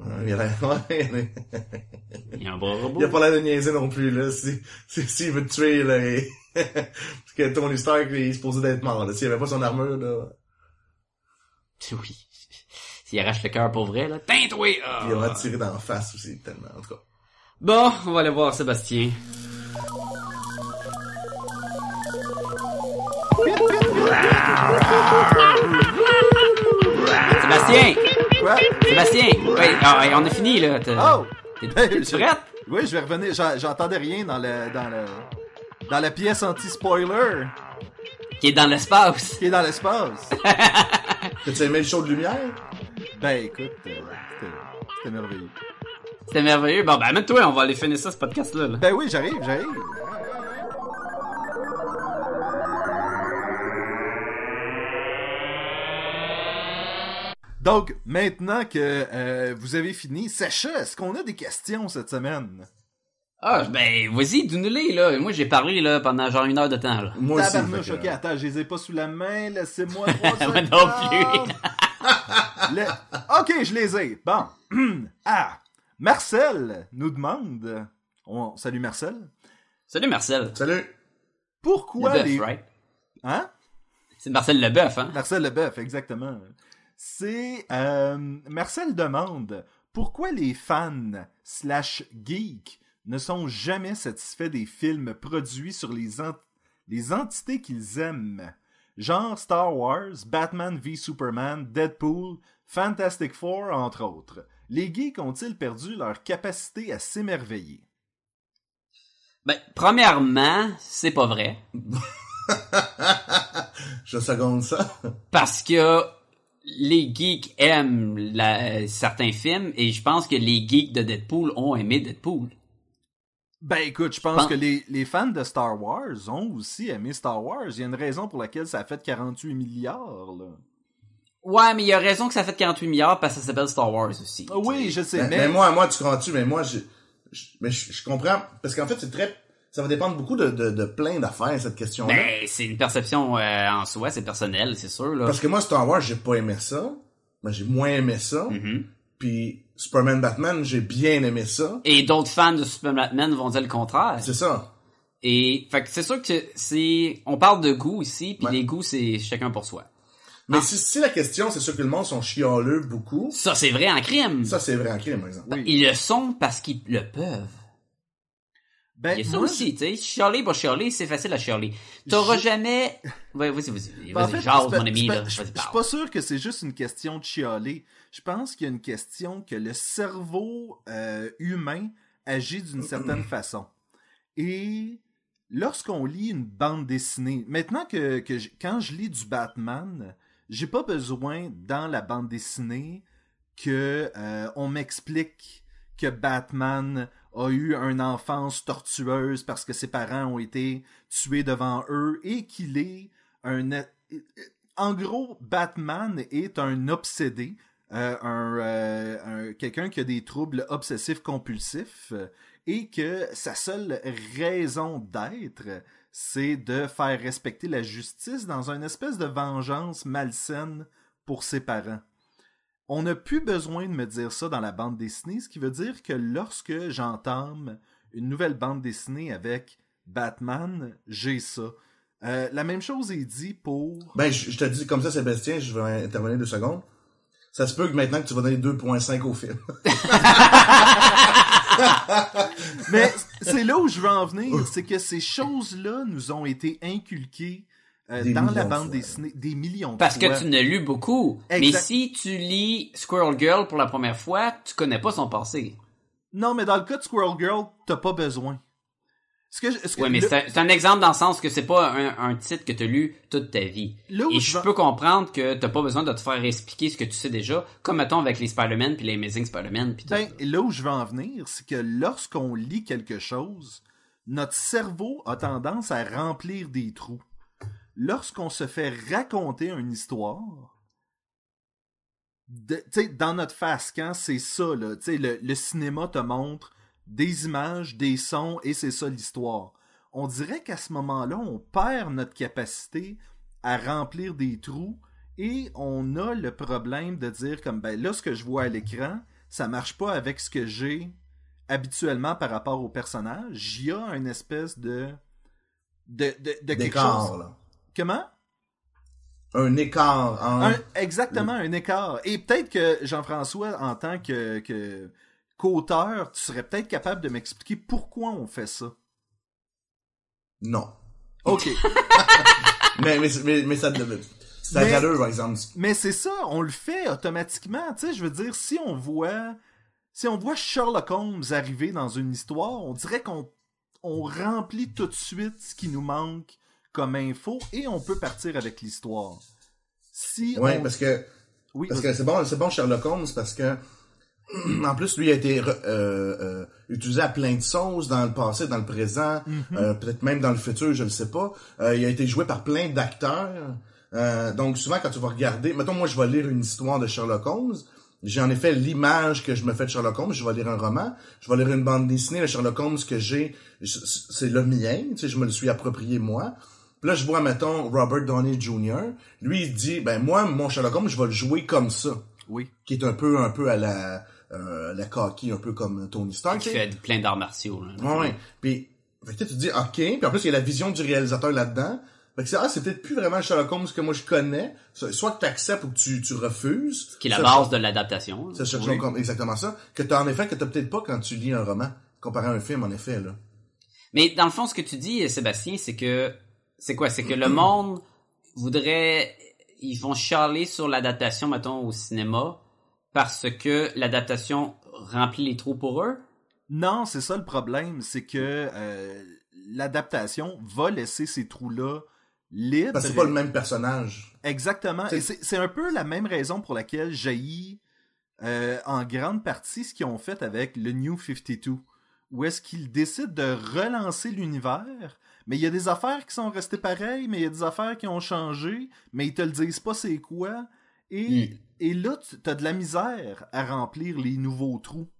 Il y a il y a- Il y a un bras robot. il a pas l'air de niaiser non plus, là. Si, si, s'il veut te tuer, là, et- parce que Tony Stark, il est supposé d'être mort, là. S'il avait pas son armure, là, Oui. S'il arrache le cœur pour vrai, là, teinte-toi! Ah. il va tirer dans la face aussi, tellement, en tout cas. Bon, on va aller voir Sébastien. Sébastien! Quoi? Sébastien! Ouais, ah, on a fini, là. Oh! T'es je- prête? Oui, je vais revenir. J'en- J'entendais rien dans le, dans le, dans la pièce anti-spoiler Qui est dans l'espace. qui est dans l'espace. T'as-tu aimé le show de lumière? Ben, écoute, euh, c'était merveilleux. C'était merveilleux. Bon, ben, amène-toi, on va aller finir ça, ce podcast-là. là. Ben oui, j'arrive, j'arrive. Donc, maintenant que euh, vous avez fini, Sacha, est-ce qu'on a des questions cette semaine? Ah, ben, vas-y, dis-nous-les, là. Moi, j'ai parlé, là, pendant genre une heure de temps, là. Moi aussi. Tabarnouche, ok, attends, je les ai pas sous la main, laissez-moi trois Moi non. Le- Ok, je les ai. Bon. ah, Marcel nous demande... On... Salut Marcel. Salut, Marcel. Salut! Pourquoi les... right? Hein? C'est Marcel Leboeuf, hein? Marcel Leboeuf, exactement. C'est... euh, Marcel demande pourquoi les fans slash geeks ne sont jamais satisfaits des films produits sur les, ent- les entités qu'ils aiment. Genre Star Wars, Batman v Superman, Deadpool, Fantastic Four, entre autres. Les geeks ont-ils perdu leur capacité à s'émerveiller? Ben, premièrement, c'est pas vrai. Je seconde ça. Parce que les geeks aiment la- certains films et je pense que les geeks de Deadpool ont aimé Deadpool. Ben écoute, je pense pense- que les, les fans de Star Wars ont aussi aimé Star Wars. Il y a une raison pour laquelle ça a fait 48 milliards. Là. Ouais, mais il a raison que ça fait 48 milliards parce que ça s'appelle Star Wars aussi. Ah oui, je sais, Mais, mais... mais moi, moi, tu comprends-tu, mais moi, je, je- mais je, je comprends, parce qu'en fait, c'est très, ça va dépendre beaucoup de, de, de plein d'affaires, cette question-là. Ben, c'est une perception euh, en soi, c'est personnel, c'est sûr, là. Parce que moi, Star Wars, j'ai pas aimé ça. Ben, j'ai moins aimé ça. Mhm. Puis Superman Batman, j'ai bien aimé ça. Et d'autres fans de Superman Batman vont dire le contraire. C'est ça. Et, fait que c'est sûr que c'est, on parle de goût ici, puis Ouais. les goûts, c'est chacun pour soi. Mais si, si la question, c'est sûr que le monde sont chialeux beaucoup, Ça, c'est vrai en crime. ça, c'est vrai en crime, par exemple. Oui. Ils le sont parce qu'ils le peuvent. Ben, Il y a ça moi, aussi, tu sais. Chialer pour chialer, c'est facile à chialer. T'auras jamais... Ouais, vas-y, vas-y. Ben, en Vas-y, fait, jase, c'est pas- mon ami, c'est là. pas- Je je suis pas sûr que c'est juste une question de chialer. Je pense qu'il y a une question que le cerveau euh, humain agit d'une certaine façon. Et lorsqu'on lit une bande dessinée, maintenant que, que j- quand je lis du Batman, j'ai pas besoin dans la bande dessinée que euh, on m'explique que Batman a eu une enfance tortueuse parce que ses parents ont été tués devant eux et qu'il est un en gros Batman est un obsédé euh, un, euh, un- quelqu'un qui a des troubles obsessifs compulsifs euh, et que sa seule raison d'être c'est de faire respecter la justice dans une espèce de vengeance malsaine pour ses parents. On n'a plus besoin de me dire ça dans la bande dessinée, ce qui veut dire que lorsque j'entame une nouvelle bande dessinée avec Batman, j'ai ça. Euh, la même chose est dit pour... Ben, je te dis comme ça, Sébastien, je vais intervenir deux secondes. Ça se peut que maintenant que tu vas donner 2.5 au film. Mais c'est là où je veux en venir, c'est que ces choses-là nous ont été inculquées euh, dans la de bande dessinée des millions de Parce fois. que tu ne lu beaucoup. Mais si tu lis Squirrel Girl pour la première fois, tu connais pas son passé. Non, mais dans le cas de Squirrel Girl, t'as pas besoin. Ce que, je- ce que- Ouais, mais le- c'est un, exemple dans le sens que c'est pas un, un titre que tu as lu toute ta vie. Là Et je peux comprendre que t'as pas besoin de te faire expliquer ce que tu sais déjà, comme mettons avec les Spider-Man puis les Amazing Spider-Man puis Ben, là où je veux en venir, c'est que lorsqu'on lit quelque chose, notre cerveau a tendance à remplir des trous. Lorsqu'on se fait raconter une histoire, de- dans notre face, quand c'est ça, là, le, le cinéma te montre des images, des sons, et c'est ça l'histoire. On dirait qu'à ce moment-là, on perd notre capacité à remplir des trous et on a le problème de dire comme ben là ce que je vois à l'écran, ça marche pas avec ce que j'ai habituellement par rapport au personnage. Il y a une espèce de de, de, de quelque D'écart, chose. là. Comment? Un écart. Un- exactement, un écart. Et peut-être que Jean-François, en tant que, que qu'auteur, tu serais peut-être capable de m'expliquer pourquoi on fait ça? Non. OK. Mais, mais, mais, mais ça, ça Mais- par exemple. Mais c'est ça, on le fait automatiquement. Tu sais, je veux dire, si on voit si on voit Sherlock Holmes arriver dans une histoire, on dirait qu'on on remplit tout de suite ce qui nous manque comme info et on peut partir avec l'histoire. Si Ouais, on... parce que oui, parce que c'est bon, c'est bon Sherlock Holmes parce que en plus lui a été euh, euh, utilisé à plein de sauces dans le passé, dans le présent, euh, peut-être même dans le futur, je ne sais pas. Euh, il a été joué par plein d'acteurs. Euh, donc souvent quand tu vas regarder, mettons moi je vais lire une histoire de Sherlock Holmes, j'ai en effet l'image que je me fais de Sherlock Holmes, je vais lire un roman, je vais lire une bande dessinée de Sherlock Holmes que j'ai, c'est le mien, tu sais, je me le suis approprié moi. Puis là, je vois, mettons, Robert Downey Jr. Lui, il dit, ben moi, mon Sherlock Holmes, je vais le jouer comme ça. Oui. Qui est un peu, un peu à la, euh, la coquille, un peu comme Tony Stark. Qui fait plein d'arts martiaux. là. Ouais, ouais. Puis, fait que tu te dis, ok. Puis en plus, il y a la vision du réalisateur là-dedans. Fait que c'est, ah, c'est peut-être plus vraiment Sherlock Holmes que moi je connais. So- Soit que tu acceptes ou que tu, tu refuses. Qui est la base de l'adaptation. C'est Oui. Exactement ça. Que t'as en effet, que t'as peut-être pas quand tu lis un roman. Comparé à un film, en effet, là. Mais dans le fond, ce que tu dis, Sébastien, c'est que c'est quoi? C'est que le monde voudrait, ils vont chialer sur l'adaptation, mettons, au cinéma, parce que l'adaptation remplit les trous pour eux? Non, c'est ça le problème, c'est que euh, l'adaptation va laisser ces trous-là libres. Parce que c'est pas le même personnage. Exactement. C'est- Et c'est c'est un peu la même raison pour laquelle jaillit euh, en grande partie ce qu'ils ont fait avec le New 52. Où est-ce qu'ils décident de relancer l'univers, mais il y a des affaires qui sont restées pareilles, mais il y a des affaires qui ont changé, mais ils te le disent pas c'est quoi. Et, Mm. Et là, tu as de la misère à remplir les nouveaux trous.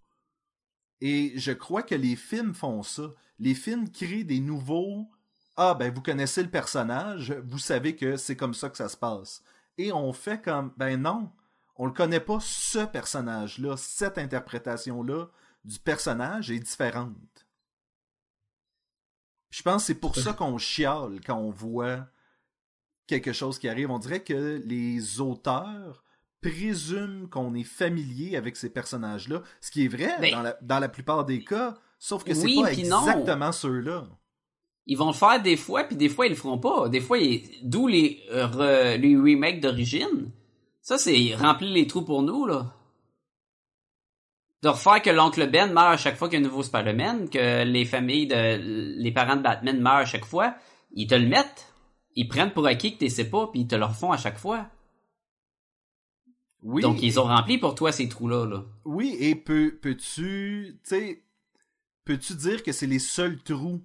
Et je crois que les films font ça. Les films créent des nouveaux. Ah, ben, vous connaissez le personnage, vous savez que c'est comme ça que ça se passe. Et on fait comme, ben non, on le connaît pas, ce personnage-là, cette interprétation-là du personnage est différente. Je pense que c'est pour ça qu'on chiale quand on voit quelque chose qui arrive. On dirait que les auteurs présument qu'on est familier avec ces personnages-là, ce qui est vrai Ben- dans, la, dans la plupart des cas, sauf que c'est Oui, pas exactement ceux-là. Ils vont le faire des fois, puis des fois ils le feront pas. Des fois, ils- d'où les, euh, les remakes d'origine. Ça, c'est remplir les trous pour nous, là. De refaire que l'oncle Ben meurt à chaque fois qu'il y a un nouveau Spider-Man, que les familles de, les parents de Batman meurent à chaque fois, ils te le mettent. Ils prennent pour acquis que tu sais pas, puis ils te le refont à chaque fois. Oui, Donc, ils ont rempli pour toi ces trous-là, là. oui, et peux, peux-tu, tu sais, peux-tu dire que c'est les seuls trous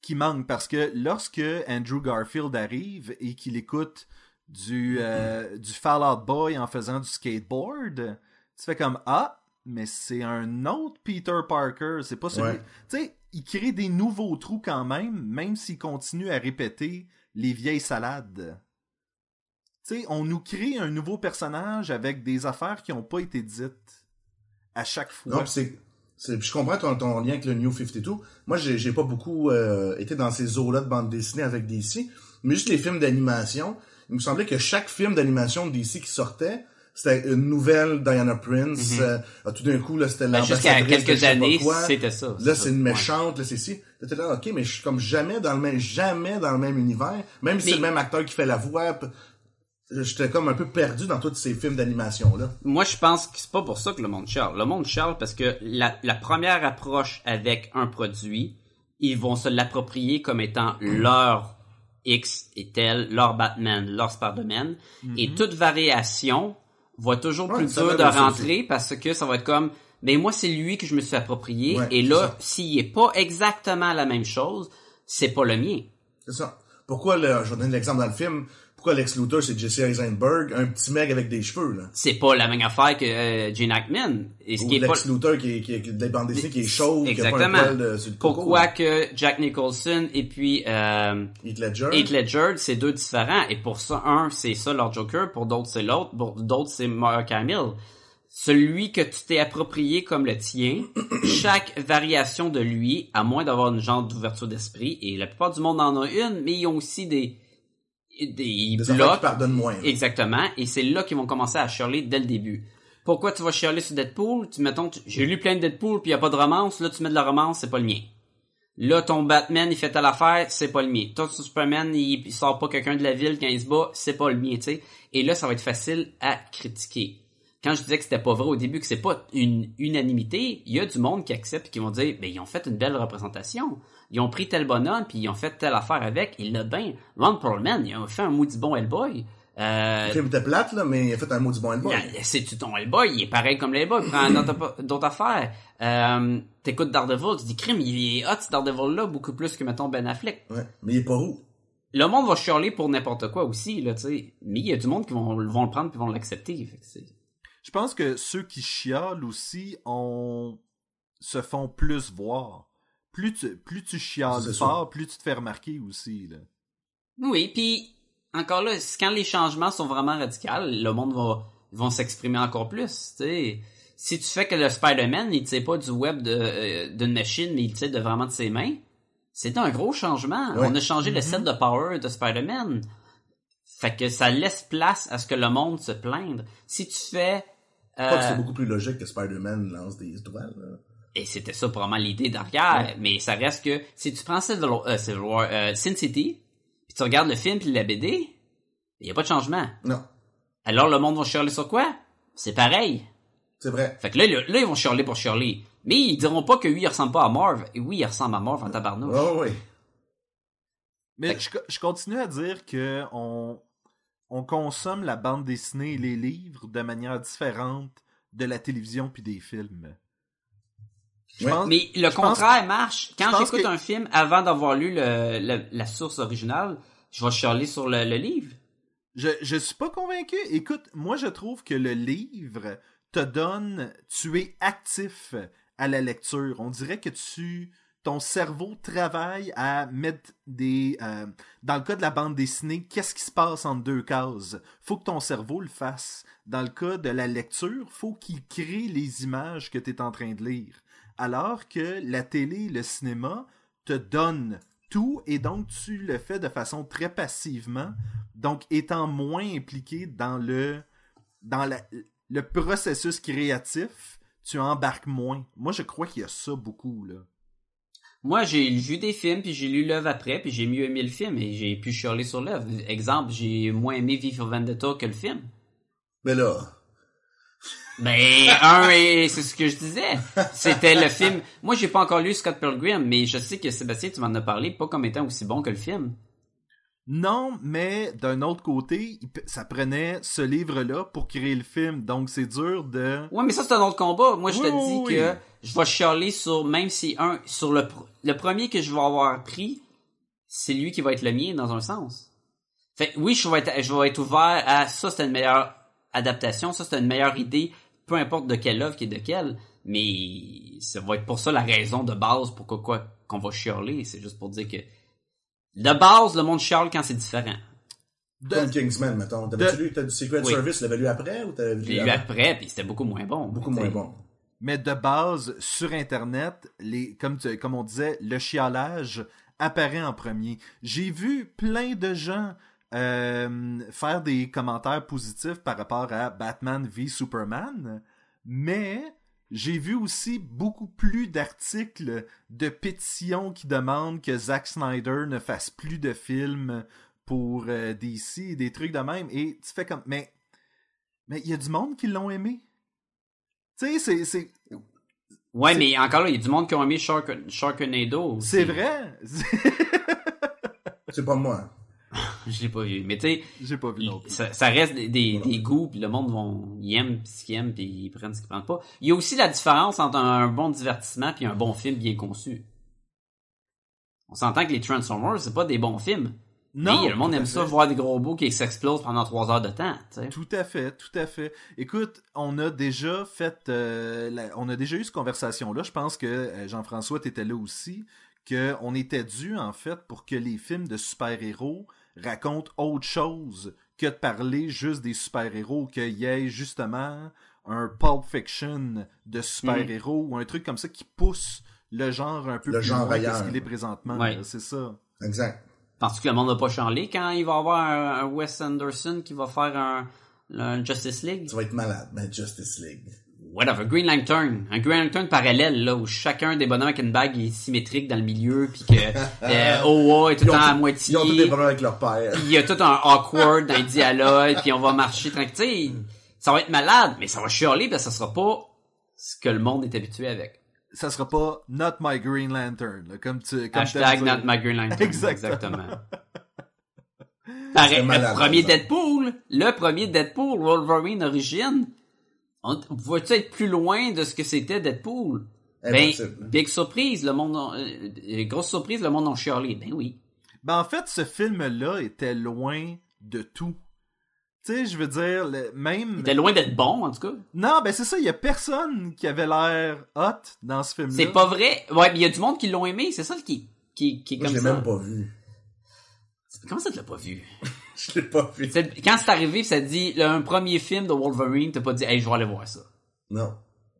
qui manquent? Parce que lorsque Andrew Garfield arrive et qu'il écoute du, euh, du Fall Out Boy en faisant du skateboard, tu fais comme, ah, mais c'est un autre Peter Parker, c'est pas celui... Ouais. Tu sais, il crée des nouveaux trous quand même, même s'il continue à répéter les vieilles salades. Tu sais, on nous crée un nouveau personnage avec des affaires qui n'ont pas été dites à chaque fois. Non, pis c'est, je comprends ton, ton lien avec le New 52. Moi, j'ai, j'ai pas beaucoup euh, été dans ces eaux-là de bande dessinée avec DC, mais juste les films d'animation. Il me semblait que chaque film d'animation de DC qui sortait, c'était une nouvelle Diana Prince. euh, tout d'un coup, là, c'était Mhm. Ben, Jusqu'à quelques années, quoi. c'était ça. Là, ça. c'est une Ouais. méchante, là, c'est si. Là, ok, mais je suis comme jamais dans le même, jamais dans le même univers. Même si c'est le même acteur qui fait la voix, j'étais comme un peu perdu dans tous ces films d'animation-là. Moi, je pense que c'est pas pour ça que le monde charle. Le monde charle parce que la, la première approche avec un produit, ils vont se l'approprier comme étant leur X et tel, leur Batman, leur Spider-Man. Et toute variation va toujours Ouais, plus dur de rentrer parce que ça va être comme, mais moi, c'est lui que je me suis approprié. Ouais, et là, s'il est pas exactement la même chose, c'est pas le mien. C'est ça. Pourquoi, le, je vais donner l'exemple dans le film, pourquoi Lex Luthor c'est Jesse Eisenberg, un petit mec avec des cheveux, là? C'est pas la même affaire que euh, Gene Hackman. Et ce Ou qui est pas... Lex Luthor qui est, qui est, des bandes dessinées qui est chauve, Exactement. qui a pas un poil de, sur le coco, Pourquoi que Jack Nicholson et puis euh, Heath Ledger? Heath Ledger, c'est deux différents. Et pour ça, un, c'est ça leur Joker, pour d'autres, c'est l'autre, pour d'autres, c'est Mark Hamill. Celui que tu t'es approprié comme le tien, chaque variation de lui, à moins d'avoir une genre d'ouverture d'esprit, et la plupart du monde en a une, mais ils ont aussi des des pardonnent moins. là. Exactement. Et c'est là qu'ils vont commencer à chialer dès le début. Pourquoi tu vas chialer sur Deadpool? Tu, mettons, tu- j'ai lu plein de Deadpool puis y a pas de romance. Là, tu mets de la romance, c'est pas le mien. Là, ton Batman, il fait telle affaire, c'est pas le mien. Ton Superman, il, il sort pas quelqu'un de la ville quand il se bat, c'est pas le mien, tu sais. Et là, ça va être facile à critiquer. quand je disais que c'était pas vrai au début, que c'est pas une unanimité, il y a du monde qui accepte et qui vont dire, ben ils ont fait une belle représentation. Ils ont pris tel bonhomme puis ils ont fait telle affaire avec. Il l'a bien. Ron Perlman, il a fait un maudit bon Hellboy. Euh, Le film était plate, là, mais il a fait un maudit bon Hellboy. Yeah, C'est-tu ton Hellboy? Il est pareil comme le Hellboy. Prends d'autres affaires. Euh, T'écoutes Daredevil, tu dis crime, il est hot ce Daredevil-là, beaucoup plus que, mettons, Ben Affleck. Ouais. Mais il est pas roux. Le monde va chialer pour n'importe quoi aussi, là, tu sais. Mais il y a du monde qui vont, vont le prendre puis vont l'accepter. Je pense que ceux qui chialent aussi ont... se font plus voir. Plus tu, plus tu chiales fort, plus tu te fais remarquer aussi. Là. Oui, puis encore là, quand les changements sont vraiment radicaux, le monde va vont s'exprimer encore plus. Si tu fais que le Spider-Man, il tire pas du web de euh, d'une machine, mais il tire de vraiment de ses mains, c'est un gros changement. Ouais. On a changé le set de power de Spider-Man. Fait que ça laisse place à ce que le monde se plaindre. Si tu fais Je crois que euh, c'est beaucoup plus logique que Spider-Man lance des étoiles. là. Et c'était ça probablement l'idée derrière, mais ça reste que si tu prends Civil, euh, Civil War, euh, Sin City, puis tu regardes le film puis la BD, il y a pas de changement. Non. Alors le monde va chialer sur quoi? C'est pareil. C'est vrai. Fait que là, là, là, ils vont chialer pour chialer. Mais ils diront pas que oui, il ressemble pas à Marv. Et oui, il ressemble à Marv en tabarnouche. Oh, oui. Mais je, je continue à dire que on, on consomme la bande dessinée et les livres de manière différente de la télévision puis des films. Je Ouais. pense- Mais le je pense- contraire marche. Quand j'écoute que- un film avant d'avoir lu le, le- la source originale, je vais chialer sur le, le livre. Je, je suis pas convaincu. Écoute, moi je trouve que le livre te donne, tu es actif à la lecture. On dirait que tu, ton cerveau travaille à mettre des, euh, dans le cas de la bande dessinée, qu'est-ce qui se passe entre deux cases? Faut que ton cerveau le fasse. Dans le cas de la lecture, faut qu'il crée les images que tu es en train de lire. Alors que la télé, le cinéma te donne tout et donc tu le fais de façon très passivement donc étant moins impliqué dans le dans la- le processus créatif tu embarques moins moi je crois qu'il y a ça beaucoup là Moi, j'ai vu des films, puis j'ai lu l'œuvre après, puis j'ai mieux aimé le film, et j'ai pu chialer sur l'œuvre. Exemple, j'ai moins aimé V for Vendetta que le film. Mais là, Ben, un, et c'est ce que je disais. C'était le film. Moi, j'ai pas encore lu Scott Pilgrim, mais je sais que Sébastien, tu m'en as parlé, pas comme étant aussi bon que le film. non mais d'un autre côté ça prenait ce livre là pour créer le film donc c'est dur de Ouais, mais ça, c'est un autre combat. Moi, je Oui, te dis oui. que je vais chialer sur, même si un, sur le, pr- le premier que je vais avoir pris, c'est lui qui va être le mien dans un sens. Fait oui, je vais être, je vais être ouvert à ça, c'est une meilleure adaptation, ça, c'est une meilleure idée, peu importe de quelle œuvre qui est de quelle, mais ça va être pour ça la raison de base pourquoi quoi qu'on va chialer, c'est juste pour dire que de base, le monde chiale quand c'est différent. de- comme Kingsman, mettons. T'avais-tu de- lu, t'as du Secret Oui. Service, l'avais lu après ou t'avais lu lu après, puis c'était beaucoup moins bon. Beaucoup moins bon. Mais de base, sur Internet, les, comme, tu- comme on disait, le chialage apparaît en premier. J'ai vu plein de gens euh, faire des commentaires positifs par rapport à Batman v Superman, mais j'ai vu aussi beaucoup plus d'articles de pétitions qui demandent que Zack Snyder ne fasse plus de films pour euh, DC et des trucs de même. Et tu fais comme, mais mais il y a du monde qui l'ont aimé. Tu sais, c'est- c'est Ouais, C'est- mais encore là, il y a du monde qui ont aimé Shark- Sharknado. aussi. C'est vrai. C'est pas moi. Je l'ai pas vu. Mais tu sais, J'ai pas vu non plus. ça, ça reste des, des, des goûts, puis le monde vont, ils aiment ce qu'ils aiment, puis ils prennent ce qu'ils prennent pas. Il y a aussi la différence entre un bon divertissement puis un bon film bien conçu. On s'entend que les Transformers, c'est pas des bons films. Non, mais le monde aime ça voir des gros bouts qui s'explosent pendant trois heures de temps. Tout à fait, tout à fait. Écoute, on a déjà fait, euh, la- on a déjà eu cette conversation-là. Je pense que euh, Jean-François était là aussi, que on était dû en fait pour que les films de super-héros racontent autre chose que de parler juste des super-héros, qu'il y ait justement un Pulp Fiction de super-héros ou un truc comme ça qui pousse le genre un peu Le plus genre loin que ce qu'il est présentement. Ouais. C'est ça. Exact. Penses-tu que le monde va pas chanter quand il va y avoir un, un Wes Anderson qui va faire un, un Justice League? Tu vas être malade. Ben, Justice League. Whatever, Green Lantern. Un Green Lantern parallèle, là, où chacun des bonhommes avec une bague est symétrique dans le milieu, puis que euh, Owa est tout le temps à moitié. Ils ont tous des problèmes avec leur père. Il y a tout un awkward dans les dialogues, puis on va marcher tranquille. Ça va être malade, mais ça va chialer parce que ça sera pas ce que le monde est habitué avec. Ça sera pas Not My Green Lantern, là, comme tu comme Hashtag not my green lantern. Exactement. Exactement. Pareil, serait malade, le premier ça. Deadpool, le premier Deadpool, Wolverine Origin, on va-tu être plus loin de ce que c'était Deadpool? Ben, Impossible. big surprise, le monde, a- euh, grosse surprise, le monde en chialé. Ben oui. Ben, en fait, ce film-là était loin de tout. Tu sais, je veux dire, le- même... Il était loin d'être bon, en tout cas. Non, ben c'est ça, il y a personne qui avait l'air hot dans ce film-là. C'est pas vrai. Ouais, mais il y a du monde qui l'ont aimé, c'est ça qui, qui, qui est Moi, comme je l'ai ça. même pas vu. Comment ça tu l'as pas vu? Je l'ai pas vu. C'est- Quand c'est arrivé, pis ça te dit, un premier film de Wolverine, t'as pas dit, hey, je vais aller voir ça. Non.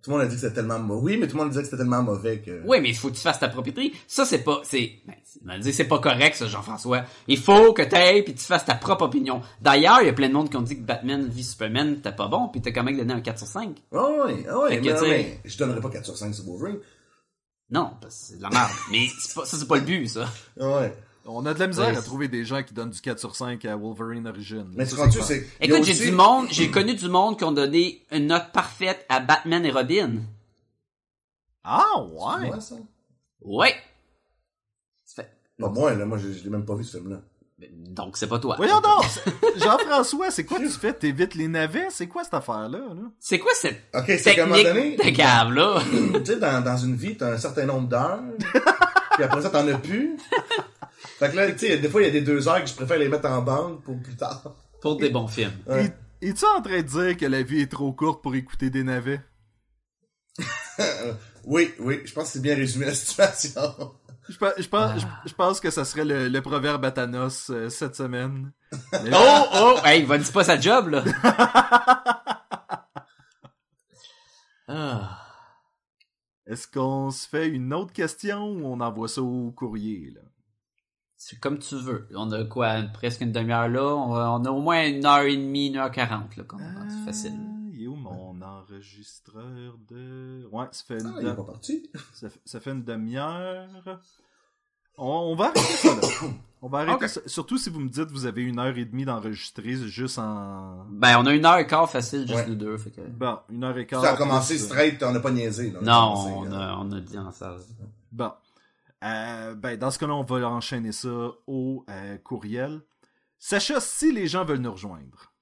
Tout le monde a dit que c'était tellement mauvais. Oui, mais tout le monde disait que c'était tellement mauvais que... Oui, mais il faut que tu fasses ta propriété. Ça, c'est pas, c'est, ben, c'est- dire, c'est pas correct, ça, Jean-François. Il faut que t'ailles pis tu fasses ta propre opinion. D'ailleurs, il y a plein de monde qui ont dit que Batman v Superman, t'es pas bon, pis t'as quand même donné un 4 sur 5. Ah oui, ah oui, Fait que, mais, tu sais- mais je donnerais pas 4 sur 5 sur Wolverine. Non, parce que c'est de la merde. mais c'est pas, ça, c'est pas le but, ça. Ah ouais. On a de la misère Ouais, à c'est- trouver des gens qui donnent du 4 sur 5 à Wolverine Origin. Mais Ça, tu rendu, c'est... Écoute, j'ai aussi- du monde, j'ai connu du monde qui ont donné une note parfaite à Batman et Robin. Ah, ouais! Ouais, ça? Ouais. Fait- Pas moi, là. Moi, je, je l'ai même pas vu, ce film-là. Donc, c'est pas toi. Voyons donc! c'est- Jean-François, c'est quoi tu fais? T'évites les navets? C'est quoi cette affaire-là? Là? C'est quoi cette Ok, c'est qu'à un moment donné... technique de cave, là? tu sais, dans, dans une vie, t'as un certain nombre d'heures, puis après ça, t'en as plus. Fait que là, tu sais, des fois, il y a des deux heures que je préfère les mettre en banque pour plus tard. Pour des bons films. Ouais. Es-tu en train de dire que la vie est trop courte pour écouter des navets? Oui, oui, je pense que c'est bien résumé la situation. Je, pe- je pense, Ah. je, je pense que ça serait le, le proverbe à Thanos euh, cette semaine. Mais- Oh, oh, hey, va dis pas sa job, là. ah. Est-ce qu'on se fait une autre question ou on envoie ça au courrier? Là? C'est comme tu veux. On a quoi, presque une demi-heure là? On a, on a au moins une heure et demie, une heure quarante, là, comme c'est facile. Ah, Il est où mon enregistreur de... Ouais, ça fait une, Ah, parti. ça, fait- ça fait une demi-heure. On, on va arrêter ça là. On va arrêter ça. Surtout si vous me dites que vous avez une heure et demie d'enregistrer juste en... Ben, on a une heure et quart facile, juste Ouais. nous deux, fait que... Bon, une heure et quart. Ça a commencé euh, straight, on n'a pas niaisé. Là. On a Non, commencé, on euh, a, on a dit en salle. Bon. Euh, ben, dans ce cas-là, on va enchaîner ça au euh, courriel. Sacha, si les gens veulent nous rejoindre.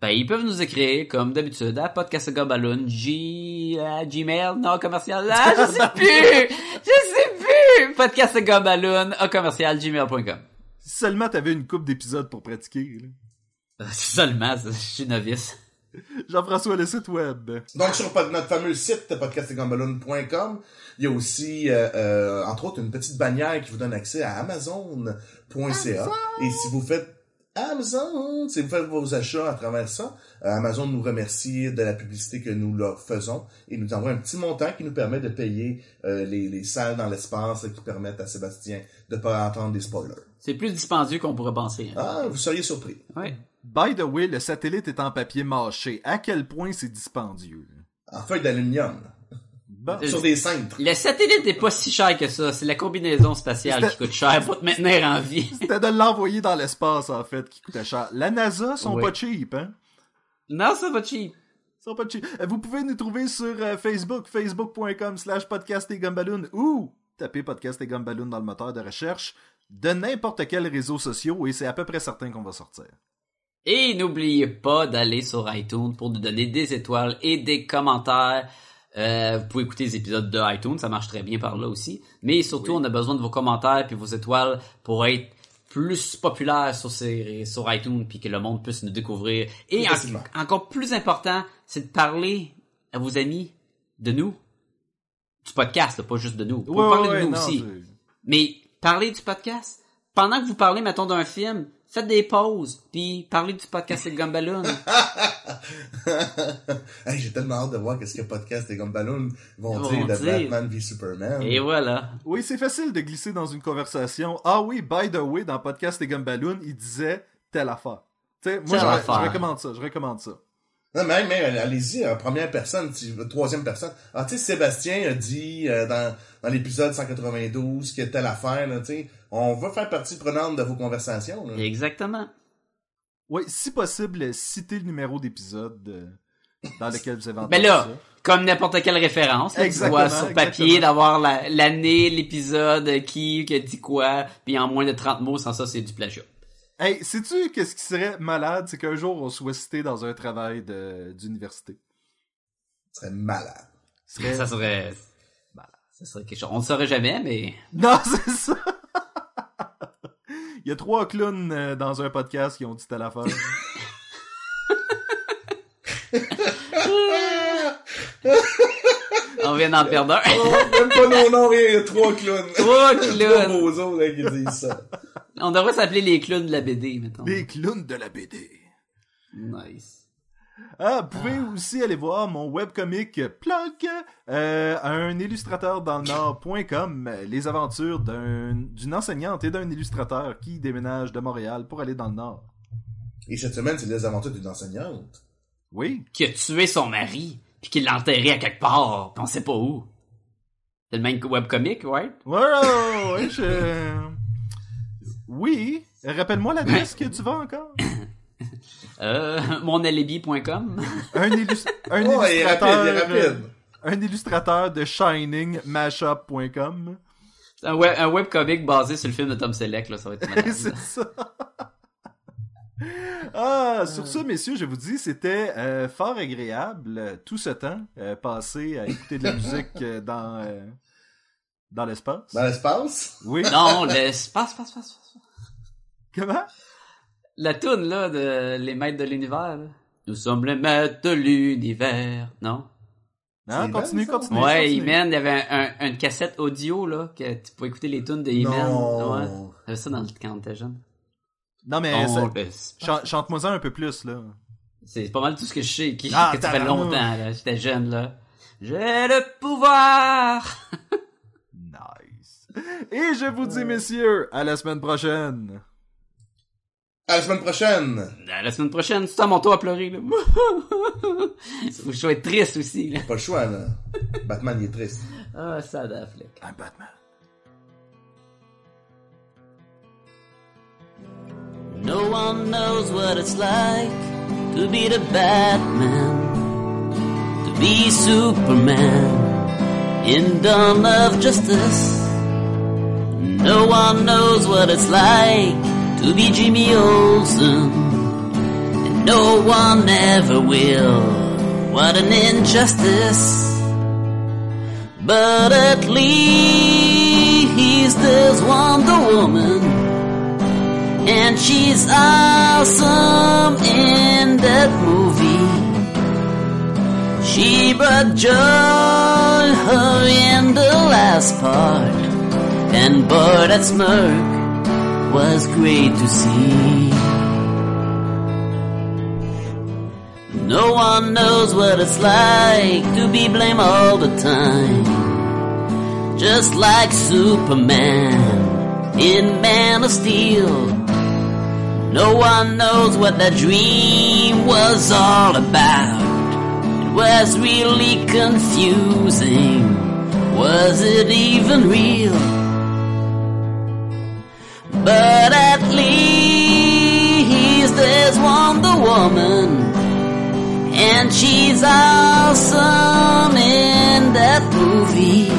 Ben, ils peuvent nous écrire, comme d'habitude, à podcastgobaloon, G, à Gmail, non, commercial, ah, je sais plus! Je sais plus! Podcastgobaloon, à commercial, gmail.com. Seulement t'avais une coupe d'épisodes pour pratiquer. là. Seulement, je suis novice. Jean-François, le site web. Donc, sur notre fameux site, podcastegambaloon.com, il y a aussi, euh, euh, entre autres, une petite bannière qui vous donne accès à Amazon.ca. Et si vous faites Amazon, si vous faites vos achats à travers ça, euh, Amazon nous remercie de la publicité que nous leur faisons et nous envoie un petit montant qui nous permet de payer euh, les, les salles dans l'espace qui permettent à Sébastien de pas entendre des spoilers. C'est plus dispendieux qu'on pourrait penser. hein. Ah, vous seriez surpris. Ouais. By the way, le satellite est en papier mâché. À quel point c'est dispendieux? En feuille d'aluminium. Bon. Sur des cintres. Le satellite n'est pas si cher que ça. C'est la combinaison spatiale qui coûte cher pour te maintenir en vie. C'était de l'envoyer dans l'espace, en fait, qui coûtait cher. La NASA sont Oui. pas cheap, hein? Non, ça va cheap. Ils sont pas cheap. Euh, Vous pouvez nous trouver sur euh, Facebook, facebook.com slash podcast et gumballoon ou taper podcast et gumballoon dans le moteur de recherche de n'importe quel réseau social et c'est à peu près certain qu'on va sortir. Et n'oubliez pas d'aller sur iTunes pour nous donner des étoiles et des commentaires. Euh, vous pouvez écouter les épisodes de iTunes, ça marche très bien par là aussi. Mais surtout, on a besoin de vos commentaires puis vos étoiles pour être plus populaire sur, ces, sur iTunes puis que le monde puisse nous découvrir. Et en- encore plus important, c'est de parler à vos amis de nous. Du podcast, là, pas juste de nous. Vous pouvez Ouais, parler ouais, de nous non, aussi. Mais parlez du podcast? Pendant que vous parlez, mettons, d'un film, faites des pauses, puis parlez du podcast et de Gumballoon. hey, j'ai tellement hâte de voir qu'est-ce que podcast et Gumballoon vont Ils dire vont de dire. Batman v Superman. et voilà. Oui, c'est facile de glisser dans une conversation. Ah oui, by the way, dans Podcast et Gumballoon, il disait telle affaire. Tu sais, moi, Telle je, affaire. je recommande ça, je recommande ça. Non, mais, mais allez-y, en première personne, si- troisième personne. Ah, tu sais, Sébastien a dit euh, dans, dans l'épisode 192 qu'il y a telle affaire, là, tu sais. On veut faire partie prenante de vos conversations. là. Exactement. Oui, si possible, citez le numéro d'épisode. euh, dans lequel vous avez entendu Ben là, ça. comme n'importe quelle référence, là, tu Exactement, vois sur papier, d'avoir la- l'année, l'épisode, qui, qui a dit quoi, puis en moins de 30 mots, sans ça, c'est du plagiat. Hey, sais-tu qu'est-ce qui serait malade? C'est qu'un jour, on soit cité dans un travail de- d'université. Ce serait malade. Ce serait- Ça serait... Ça serait quelque chose. On ne saurait jamais, mais... Non, c'est ça! Il y a trois clowns euh, dans un podcast qui ont dit telle affaire. On vient d'en perdre un. Oh, même pas nos noms, rien, il y a trois clowns. Trois Trois clowns. bozos, là, qui disent ça. On devrait s'appeler les clowns de la BD, mettons. Les clowns de la BD. Nice. Ah, vous pouvez aussi aller voir mon webcomic plug euh, un illustrateur dans le Nord.com, les aventures d'un- d'une enseignante et d'un illustrateur qui déménage de Montréal pour aller dans le Nord. Et cette semaine, c'est les aventures d'une enseignante. Oui, Qui a tué son mari, puis qui l'a enterré à quelque part, puis on sait pas où. C'est le même webcomic, right? ouais, ouais, ouais, je... Oui, rappelle-moi l'adresse que tu vas encore. Euh, monalibi.com. Un, illus- un Oh, il illustrateur... rapide, il est rapide. Un illustrateur de ShiningMashup.com. Un, web, un webcomic basé sur le film de Tom Selleck, là, ça va être malade. c'est ça. Ah, sur ça, messieurs, je vous dis, c'était euh, fort agréable euh, tout ce temps euh, passé à écouter de la musique euh, dans euh, dans l'espace? Dans l'espace? Oui. Non, l'espace, passe, passe, passe. Comment? La toune, là, de Les Maîtres de l'Univers, là. Nous sommes les Maîtres de l'Univers, non? C'est continue, ça. continue. Ouais. Iman, il y avait un, un- une cassette audio, là, que tu pouvais écouter les tunes de. Non. Ouais. J'avais ça dans le, quand on était jeune. Non, mais On- ça- un peu plus, là. C'est pas mal tout ce que je sais, qui, Ah, que ça fait tabarnak. longtemps, là. J'étais jeune, là. J'ai le pouvoir! Et je vous dis, messieurs, à la semaine prochaine. À la semaine prochaine! À la semaine prochaine, c'est à mon tour à pleurer, là. Faut que je sois triste aussi, là. Pas le choix, là. Batman, il est triste. Ah, ça Affleck. Un Batman. No one knows what it's like to be the Batman, to be Superman in dawn of justice. No one knows what it's like to be Jimmy Olsen, and no one ever will. What an injustice. But at least there's Wonder Woman and she's awesome in that movie. She brought joy in the last part, and boy, that smirk was great to see. No one knows what it's like to be blamed all the time, just like Superman in Man of Steel. No one knows what that dream was all about. It was really confusing. Was it even real? But at least there's Wonder Woman. And she's awesome in that movie.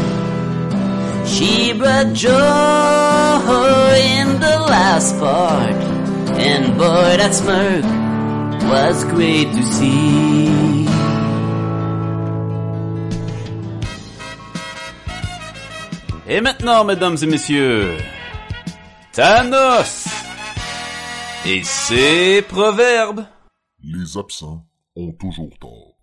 She brought joy in the last part. And boy, that smirk was great to see. Et maintenant, mesdames et messieurs, Et ses proverbes. Les absents ont toujours tort.